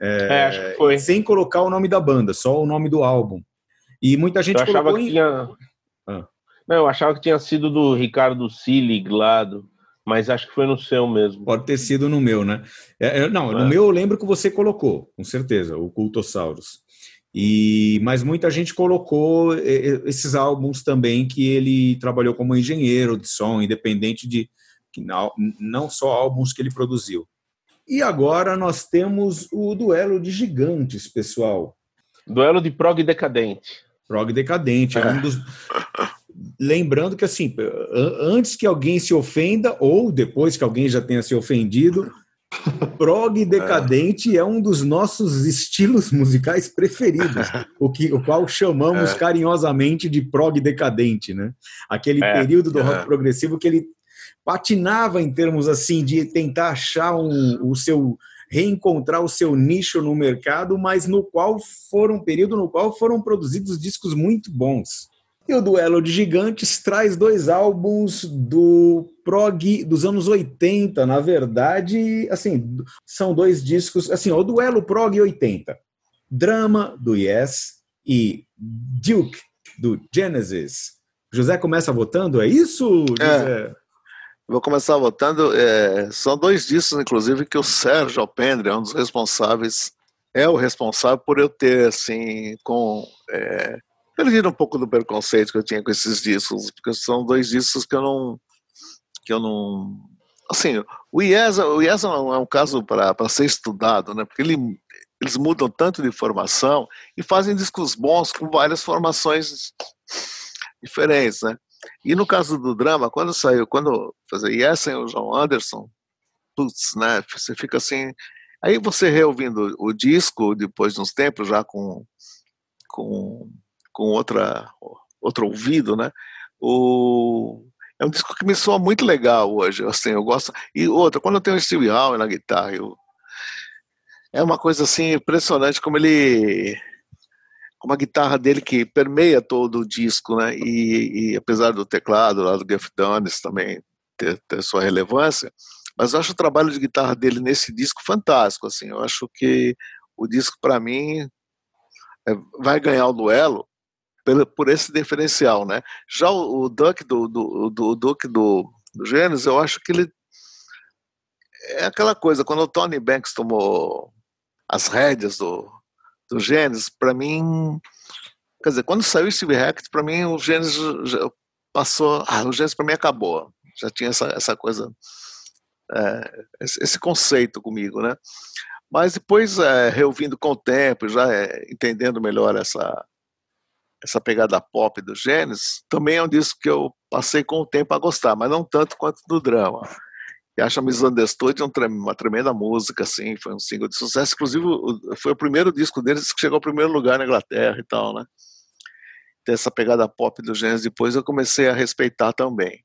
é, é, sem colocar o nome da banda, só o nome do álbum. E muita gente eu achava que em... tinha... Ah. Não, eu achava que tinha sido do Ricardo Silig lá do mas acho que foi no seu mesmo. Pode ter sido no meu, né? É, não, é. no meu eu lembro que você colocou, com certeza, o Cultossauros. E, mas muita gente colocou esses álbuns também que ele trabalhou como engenheiro de som, independente de não, não só álbuns que ele produziu. E agora nós temos o duelo de gigantes, pessoal. Duelo de prog decadente. Prog decadente, é, é um dos lembrando que assim, antes que alguém se ofenda ou depois que alguém já tenha se ofendido, prog decadente é. é um dos nossos estilos musicais preferidos, o que o qual chamamos é. carinhosamente de prog decadente, né? Aquele é. período do rock é. progressivo que ele patinava em termos assim de tentar achar um, o seu reencontrar o seu nicho no mercado, mas no qual foram um período no qual foram produzidos discos muito bons. E o Duelo de Gigantes traz dois álbuns do prog dos anos 80, na verdade, assim, são dois discos, assim, o Duelo Prog 80. Drama do Yes e Duke do Genesis. José começa votando, é isso, é. José? É. Vou começar votando. É, são dois discos, inclusive, que o Sérgio Alpendre é um dos responsáveis, é o responsável por eu ter, assim, com é, perdido um pouco do preconceito que eu tinha com esses discos, porque são dois discos que eu não que eu não assim, o IES, o IES é um caso para ser estudado, né? Porque ele, eles mudam tanto de formação e fazem discos bons com várias formações diferentes, né? E no caso do drama, quando saiu, quando fazer Yes e o João Anderson, putz, né? Você fica assim. Aí você reouvindo o disco depois de uns tempos, já com, com, com outra, outro ouvido, né? O, é um disco que me soa muito legal hoje, assim, eu gosto. E outra, quando eu tenho o Steve Howe na guitarra, eu, é uma coisa assim impressionante como ele como a guitarra dele que permeia todo o disco, né? E, e apesar do teclado lá do Geoff Downes também ter, ter, sua relevância, mas eu acho o trabalho de guitarra dele nesse disco fantástico, assim. Eu acho que o disco para mim é, vai ganhar o duelo por, por esse diferencial, né? Já o, o Duck do, do, do, Duke do, do Gênesis, eu acho que ele é aquela coisa, quando o Tony Banks tomou as rédeas do, do Gênesis, para mim, quer dizer, quando saiu Steve Hackett, para mim o Gênesis passou, ah, o Gênesis para mim acabou, já tinha essa, essa coisa, é, esse, conceito comigo, né? Mas depois, é, reouvindo com o tempo, já é, entendendo melhor essa, essa pegada pop do Gênesis, também é um disco que eu passei com o tempo a gostar, mas não tanto quanto do drama. E acho a Misunderstood uma tremenda música, assim, foi um single de sucesso. Inclusive, foi o primeiro disco deles que chegou ao primeiro lugar na Inglaterra e tal, né? Tem essa pegada pop do Gênesis. Depois eu comecei a respeitar também.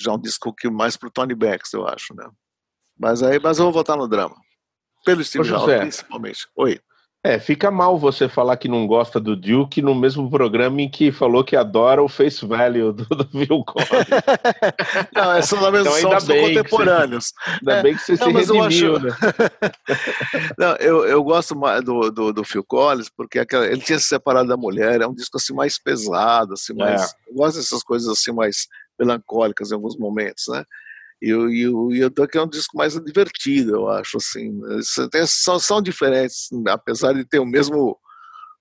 Já um disco que mais pro Tony Becks, eu acho, né? Mas aí, mas eu vou voltar no drama. Pelo Steve Jobs, principalmente. Oi. É, fica mal você falar que não gosta do Duke no mesmo programa em que falou que adora o face value do, do Phil Collins. não, é só na mesma então, são contemporâneos. Você, ainda é, bem que você não, se redimiu, acho... né? não, eu, eu gosto mais do, do, do Phil Collins porque aquela, ele tinha se separado da mulher, é um disco assim mais pesado, assim, mais, é. eu gosto dessas coisas assim mais melancólicas em alguns momentos, né? E, o, e, o, e o Duck é um disco mais divertido, eu acho, assim. Tem, são, são diferentes, apesar de ter o mesmo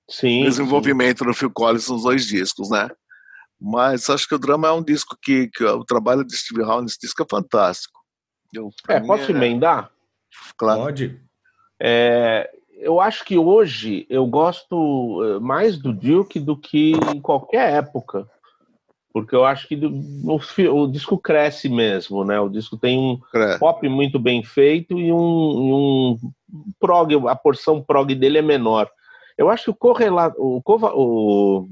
sim, desenvolvimento sim. no Phil Collins nos dois discos, né? Mas acho que o drama é um disco que, que o trabalho de Steve Howe nesse disco é fantástico. Eu, é, posso é... emendar? Claro. Pode. É, eu acho que hoje eu gosto eh, mais do Duke do que em qualquer época porque eu acho que o, o, disco cresce mesmo, né? O disco tem um é. pop muito bem feito e um, um, prog, a porção prog dele é menor. Eu acho que o, correlato, o, o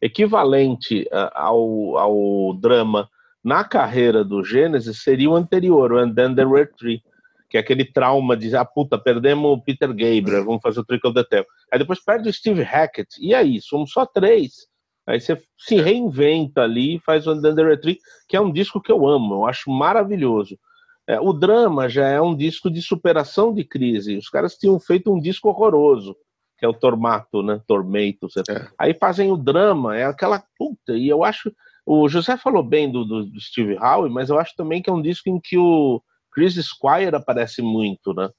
equivalente ao, ao drama na carreira do Gênesis seria o anterior, o And Then There Were Three, que é aquele trauma de, ah, puta, perdemos o Peter Gabriel, vamos fazer o Trickle the Tail. Aí depois perde o Steve Hackett, e aí, somos só três Aí você se reinventa ali e faz o Under Tree, que é um disco que eu amo, eu acho maravilhoso. É, o drama já é um disco de superação de crise. Os caras tinham feito um disco horroroso, que é o Tormato, né? Tormento. É. Aí fazem o drama, é aquela puta. E eu acho. O José falou bem do, do, do Steve Howe, mas eu acho também que é um disco em que o Chris Squire aparece muito, né?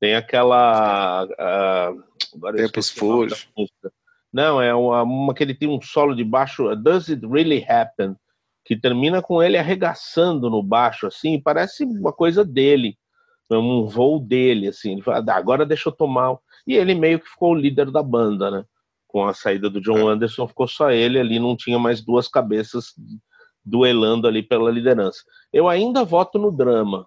Tem aquela. Uh, Tempos Fuge. Não, é uma, uma, que ele tem um solo de baixo, Does It Really Happen? Que termina com ele arregaçando no baixo, assim, parece uma coisa dele, um voo dele, assim. Ele fala, ah, agora deixa eu tomar. E ele meio que ficou o líder da banda, né? Com a saída do John é. Anderson, ficou só ele ali, não tinha mais duas cabeças duelando ali pela liderança. Eu ainda voto no drama,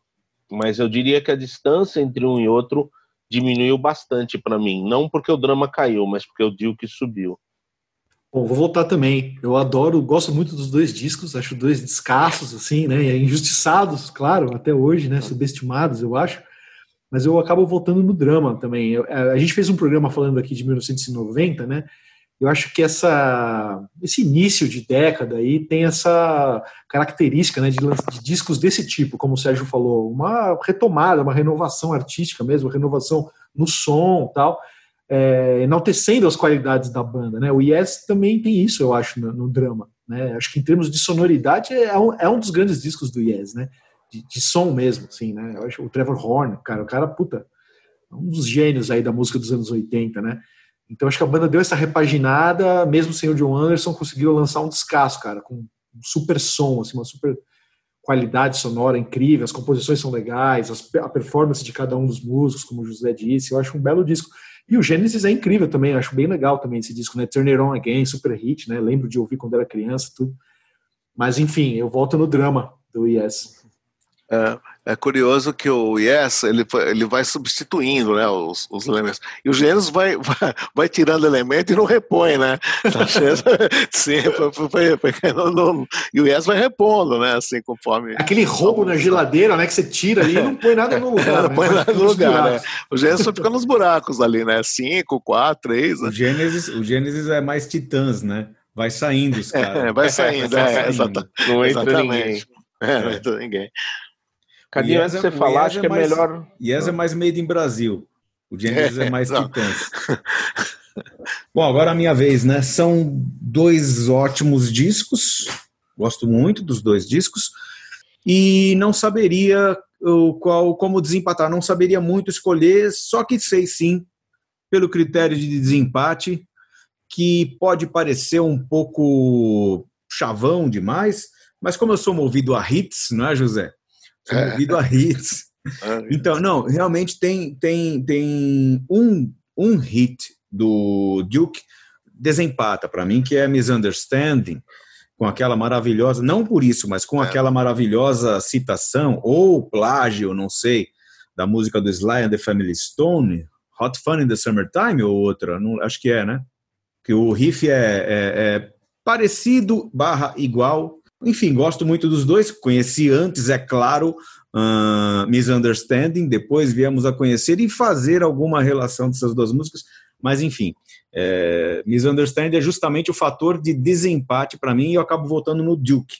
mas eu diria que a distância entre um e outro diminuiu bastante para mim. Não porque o drama caiu, mas porque o Duke subiu. Bom, vou voltar também. Eu adoro, gosto muito dos dois discos, acho dois descassos, assim, né? Injustiçados, claro, até hoje, né? Subestimados, eu acho. Mas eu acabo voltando no drama também. Eu, a gente fez um programa falando aqui de 1990, né? Eu acho que essa, esse início de década aí tem essa característica né, de, de, discos desse tipo, como o Sérgio falou, uma retomada, uma renovação artística mesmo, renovação no som tal, é, enaltecendo as qualidades da banda. Né? O Yes também tem isso, eu acho, no, no drama. Né? Acho que em termos de sonoridade é um, é um dos grandes discos do Yes, né? De, de, som mesmo, assim, né? Eu acho o Trevor Horn, cara, o cara, puta, um dos gênios aí da música dos anos 80, né? Então acho que a banda deu essa repaginada, mesmo sem o John Anderson, conseguiu lançar um descasso, cara, com um super som, assim, uma super, qualidade sonora incrível, as composições são legais, as, a performance de cada um dos músicos, como o José disse, eu acho um belo disco. E o Genesis é incrível também, acho bem legal também esse disco, né? Turn It On Again, super hit, né? Lembro de ouvir quando era criança, tudo. Mas enfim, eu volto no drama do Yes. É, é curioso que o Yes ele, ele vai substituindo né, os, os elementos. E o Gênesis vai, vai, vai tirando elemento e não repõe, né? Tá Sim, não, não, e o Yes vai repondo, né? Assim, conforme. Aquele roubo na geladeira, né? Que você tira ali e não põe nada no lugar. não né? põe nada no lugar, né? O Gênesis só fica nos buracos ali, né? Cinco, quatro, três. Né? O, Gênesis, o Gênesis é mais titãs, né? Vai saindo os caras. É, vai saindo, é, é, exatamente. Não entra exatamente. ninguém. É, não entra ninguém. Cadê antes de você falar, acho que é, mais, melhor. Yes é mais made in Brasil. O Genesis é, é mais Titãs. Bom, agora a minha vez, né? São dois ótimos discos. Gosto muito dos dois discos. E não saberia o qual como desempatar, não saberia muito escolher, só que sei sim, pelo critério de desempate, que pode parecer um pouco chavão demais, mas como eu sou movido a hits, não é, José? Movido a hits. Ah, então, não, realmente tem, tem, tem um, um hit do Duke desempata para mim, que é Misunderstanding, com aquela maravilhosa, não por isso, mas com é. aquela maravilhosa citação, ou plágio, não sei, da música do Sly and the Family Stone, Hot Fun in the Summertime, ou outra, não, acho que é, né? Que o riff é, é, é parecido barra igual enfim, gosto muito dos dois. Conheci antes, é claro, uh, Misunderstanding, depois viemos a conhecer e fazer alguma relação dessas duas músicas, mas enfim, é, Misunderstanding é justamente o fator de desempate para mim e eu acabo voltando no Duke.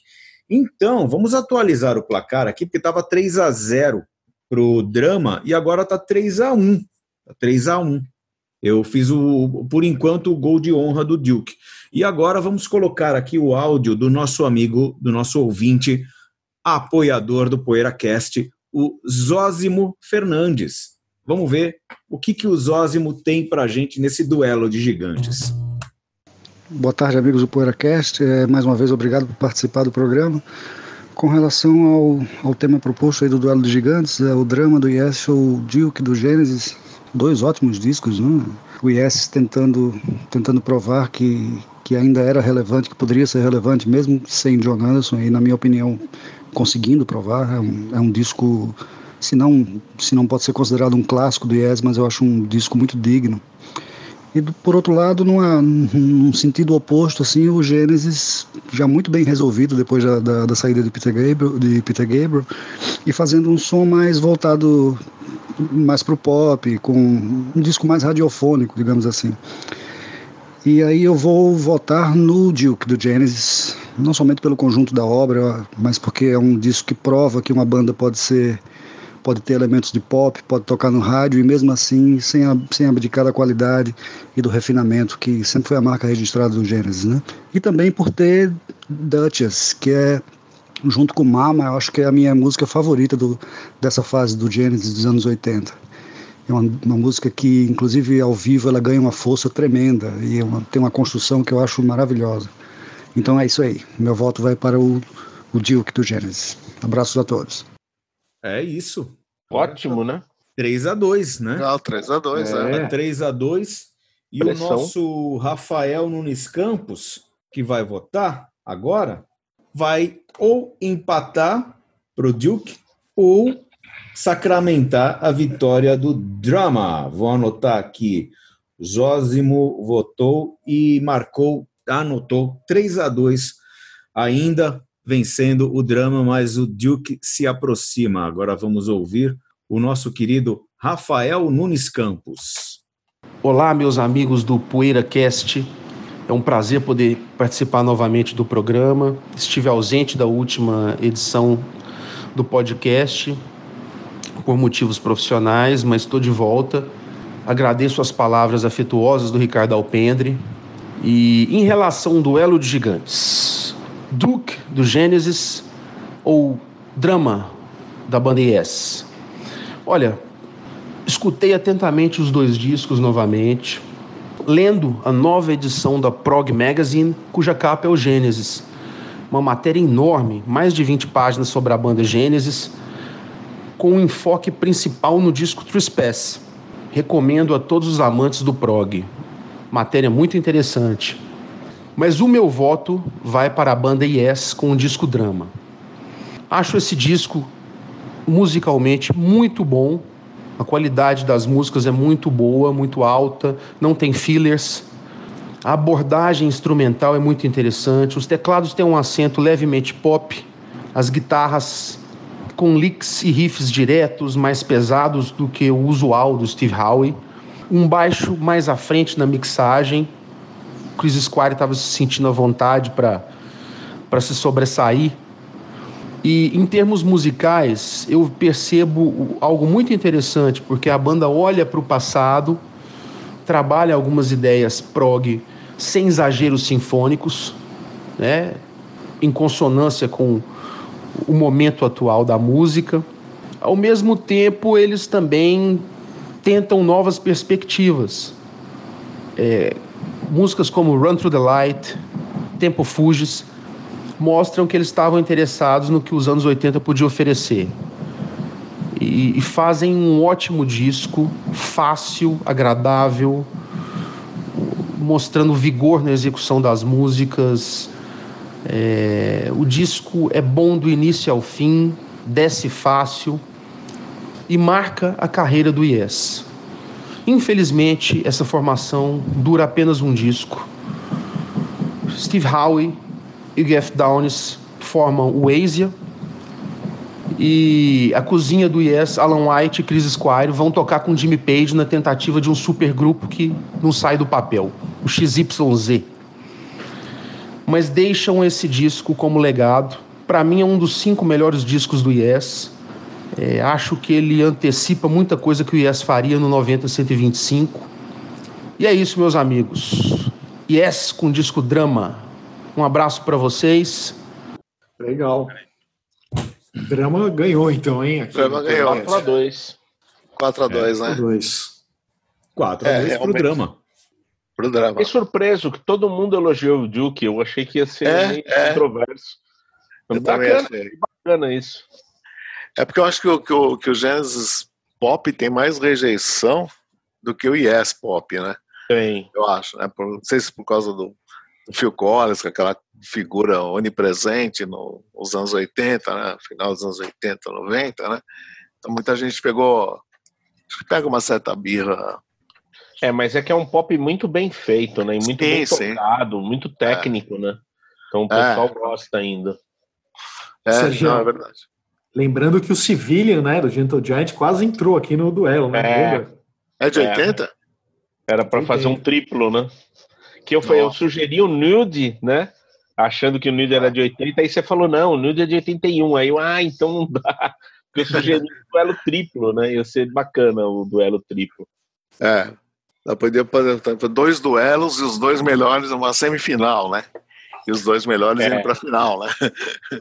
Então, vamos atualizar o placar aqui, porque estava 3 a 0 para o Drama e agora está 3 a 1 3 a 1 Eu fiz, o, por enquanto, o gol de honra do Duke. E agora vamos colocar aqui o áudio do nosso amigo, do nosso ouvinte, apoiador do PoeiraCast, o Zózimo Fernandes. Vamos ver o que, que o Zózimo tem para a gente nesse duelo de gigantes. Boa tarde, amigos do PoeiraCast. É, mais uma vez, obrigado por participar do programa. Com relação ao, ao tema proposto aí do duelo de gigantes, é o drama do Yes ou Duke do Gênesis, dois ótimos discos, né? O Yes tentando, tentando provar que, que ainda era relevante, que poderia ser relevante, mesmo sem John Anderson, e na minha opinião, conseguindo provar. É um, é um disco, se não, se não pode ser considerado um clássico do Yes, mas eu acho um disco muito digno. E por outro lado, numa, num sentido oposto, assim, o Gênesis já muito bem resolvido depois da, da, da saída de Peter, Gabriel, de Peter Gabriel e fazendo um som mais voltado mais para o pop, com um disco mais radiofônico, digamos assim. E aí eu vou votar no Duke do Genesis, não somente pelo conjunto da obra, mas porque é um disco que prova que uma banda pode ser pode ter elementos de pop, pode tocar no rádio e mesmo assim sem, sem abdicar da qualidade e do refinamento que sempre foi a marca registrada do Genesis, né? E também por ter Duchess, que é junto com Mama, eu acho que é a minha música favorita do, dessa fase do Genesis dos anos 80. É uma, uma, música que, inclusive, ao vivo, ela ganha uma força tremenda e é uma, tem uma construção que eu acho maravilhosa. Então é isso aí. Meu voto vai para o, o Duke do Genesis. Abraços a todos. É isso. Ótimo, né? 3 a 2 né? Não, 3 a 2 é. é. 3 a 2 E Pressão. o nosso Rafael Nunes Campos, que vai votar agora, vai ou empatar para o Duke ou sacramentar a vitória do Drama. Vou anotar aqui. Zózimo votou e marcou, anotou 3 a 2 ainda vencendo o Drama, mas o Duke se aproxima. Agora vamos ouvir o nosso querido Rafael Nunes Campos. Olá, meus amigos do Poeira Cast. É um prazer poder participar novamente do programa. Estive ausente da última edição do podcast por motivos profissionais, mas estou de volta. Agradeço as palavras afetuosas do Ricardo Alpendre. E em relação ao duelo de gigantes, Duke do Gênesis ou Drama da banda Yes? Olha, escutei atentamente os dois discos novamente, lendo a nova edição da Prog Magazine, cuja capa é o Gênesis. uma matéria enorme, mais de 20 páginas sobre a banda Gênesis, com um enfoque principal no disco Trespass. Recomendo a todos os amantes do prog. Matéria muito interessante. Mas o meu voto vai para a banda Yes com o disco Drama. Acho esse disco musicalmente muito bom. A qualidade das músicas é muito boa, muito alta, não tem fillers. A abordagem instrumental é muito interessante. Os teclados têm um acento levemente pop. As guitarras com licks e riffs diretos, mais pesados do que o usual do Steve Howe. Um baixo mais à frente na mixagem. Chris Squire estava se sentindo à vontade para se sobressair e em termos musicais, eu percebo algo muito interessante, porque a banda olha para o passado, trabalha algumas ideias prog sem exageros sinfônicos, né? em consonância com o momento atual da música. Ao mesmo tempo, eles também tentam novas perspectivas. É, músicas como Run Through the Light, Tempo Fugis, mostram que eles estavam interessados no que os anos 80 podiam oferecer. E, e fazem um ótimo disco, fácil, agradável, mostrando vigor na execução das músicas. É, o disco é bom do início ao fim, desce fácil e marca a carreira do Yes. Infelizmente, essa formação dura apenas um disco. Steve Howe e Geoff Downes formam o Asia. E a cozinha do Yes, Alan White e Chris Squire vão tocar com Jimmy Page na tentativa de um supergrupo que não sai do papel, o XYZ. Mas deixam esse disco como legado. Para mim é um dos cinco melhores discos do Yes. É, acho que ele antecipa muita coisa que o Yes faria no 90-125. E é isso, meus amigos. Yes com disco drama, um abraço para vocês. Legal. Drama ganhou então, hein? Aqui Drama ganhou. 4x2. 4x2, né? 4x2. 4x2 pro Drama. Pro Drama. Fiquei surpreso que todo mundo elogiou o Duke. Eu achei que ia ser é, é. controverso. Eu bacana, bacana isso. É porque eu acho que o, que o, que o Genesis Pop tem mais rejeição do que o Yes Pop, né? Tem. Eu acho, né? Por, não sei se por causa do Phil Collins, com aquela figura onipresente no, nos anos 80, né? final dos anos 80, 90, né? Então muita gente pegou, pega uma certa birra. É, mas é que é um pop muito bem feito, né? E muito sim, bem tocado, muito técnico, é. né? Então o pessoal é. gosta ainda. É, Sergio, não, é verdade. Lembrando que o Civilian, né, do Gentle Giant, quase entrou aqui no duelo, né? É, é de 80? É. Era para fazer um triplo, né? que eu, eu sugeri o nude, né? Achando que o nude era de 80, aí você falou, não, o nude é de 81. Aí eu, ah, então não dá. Porque eu sugeri o duelo triplo, né? Ia ser bacana o duelo triplo. É. Ela podia fazer dois duelos e os dois melhores numa semifinal, né? E os dois melhores é. indo pra final, né?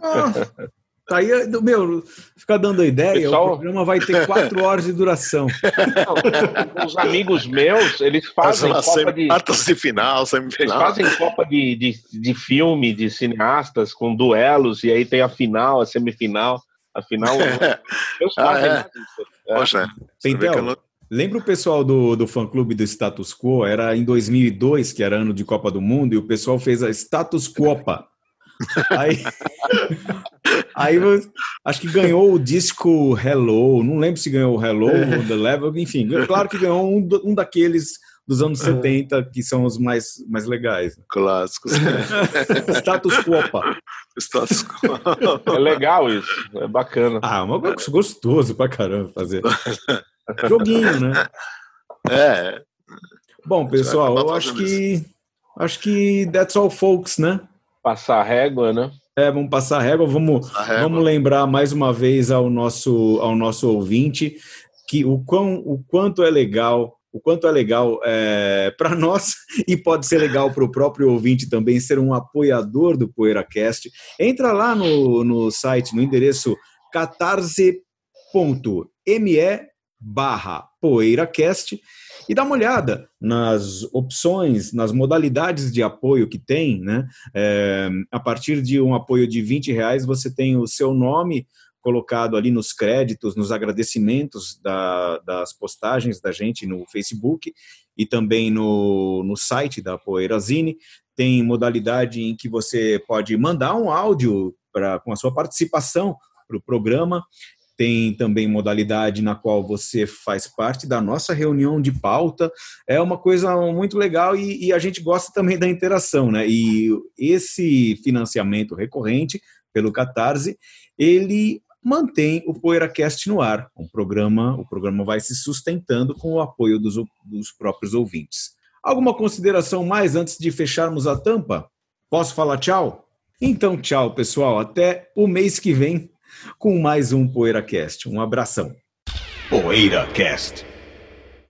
Ah, Tá aí, meu, ficar dando ideia, Pessoal... o programa vai ter quatro horas de duração. Não, os amigos meus, eles fazem Copa de... Quartas de final, semifinal. Eles fazem Copa de, de, de filme, de cineastas, com duelos, e aí tem a final, a semifinal, a final... Meus ah, é? isso. É. Poxa, então, não... lembra o pessoal do, do fã-clube do Status Quo? Era em 2002, que era ano de Copa do Mundo, e o pessoal fez a Status Copa. Aí, aí acho que ganhou o disco Hello, não lembro se ganhou o Hello é. ou The Level, enfim, claro que ganhou um, um daqueles dos anos 70 que são os mais, mais legais. Clássicos. Status Quo. Status Quo. É legal isso, é bacana. Ah, uma coisa gostoso pra caramba fazer. Joguinho, né? É. Bom, pessoal, eu acho que acho que that's all folks, né? Passar a régua, né? É, vamos passar a régua. Vamos, a régua. vamos lembrar mais uma vez ao nosso, ao nosso ouvinte que o, quão, o quanto é legal o quanto é legal é, para nós e pode ser legal para o próprio ouvinte também ser um apoiador do PoeiraCast. Entra lá no, no site, no endereço catarse.me barra PoeiraCast e dá uma olhada nas opções, nas modalidades de apoio que tem, né? É, a partir de um apoio de 20 reais, você tem o seu nome colocado ali nos créditos, nos agradecimentos da, das postagens da gente no Facebook e também no, no site da Poeirazine. Tem modalidade em que você pode mandar um áudio pra, com a sua participação para o programa. Tem também modalidade na qual você faz parte da nossa reunião de pauta. É uma coisa muito legal e, e a gente gosta também da interação, né? E esse financiamento recorrente pelo Catarse, ele mantém o PoeiraCast no ar. O programa, o programa vai se sustentando com o apoio dos, dos próprios ouvintes. Alguma consideração mais antes de fecharmos a tampa? Posso falar tchau? Então, tchau, pessoal. Até o mês que vem com mais um PoeiraCast. Um abração. PoeiraCast.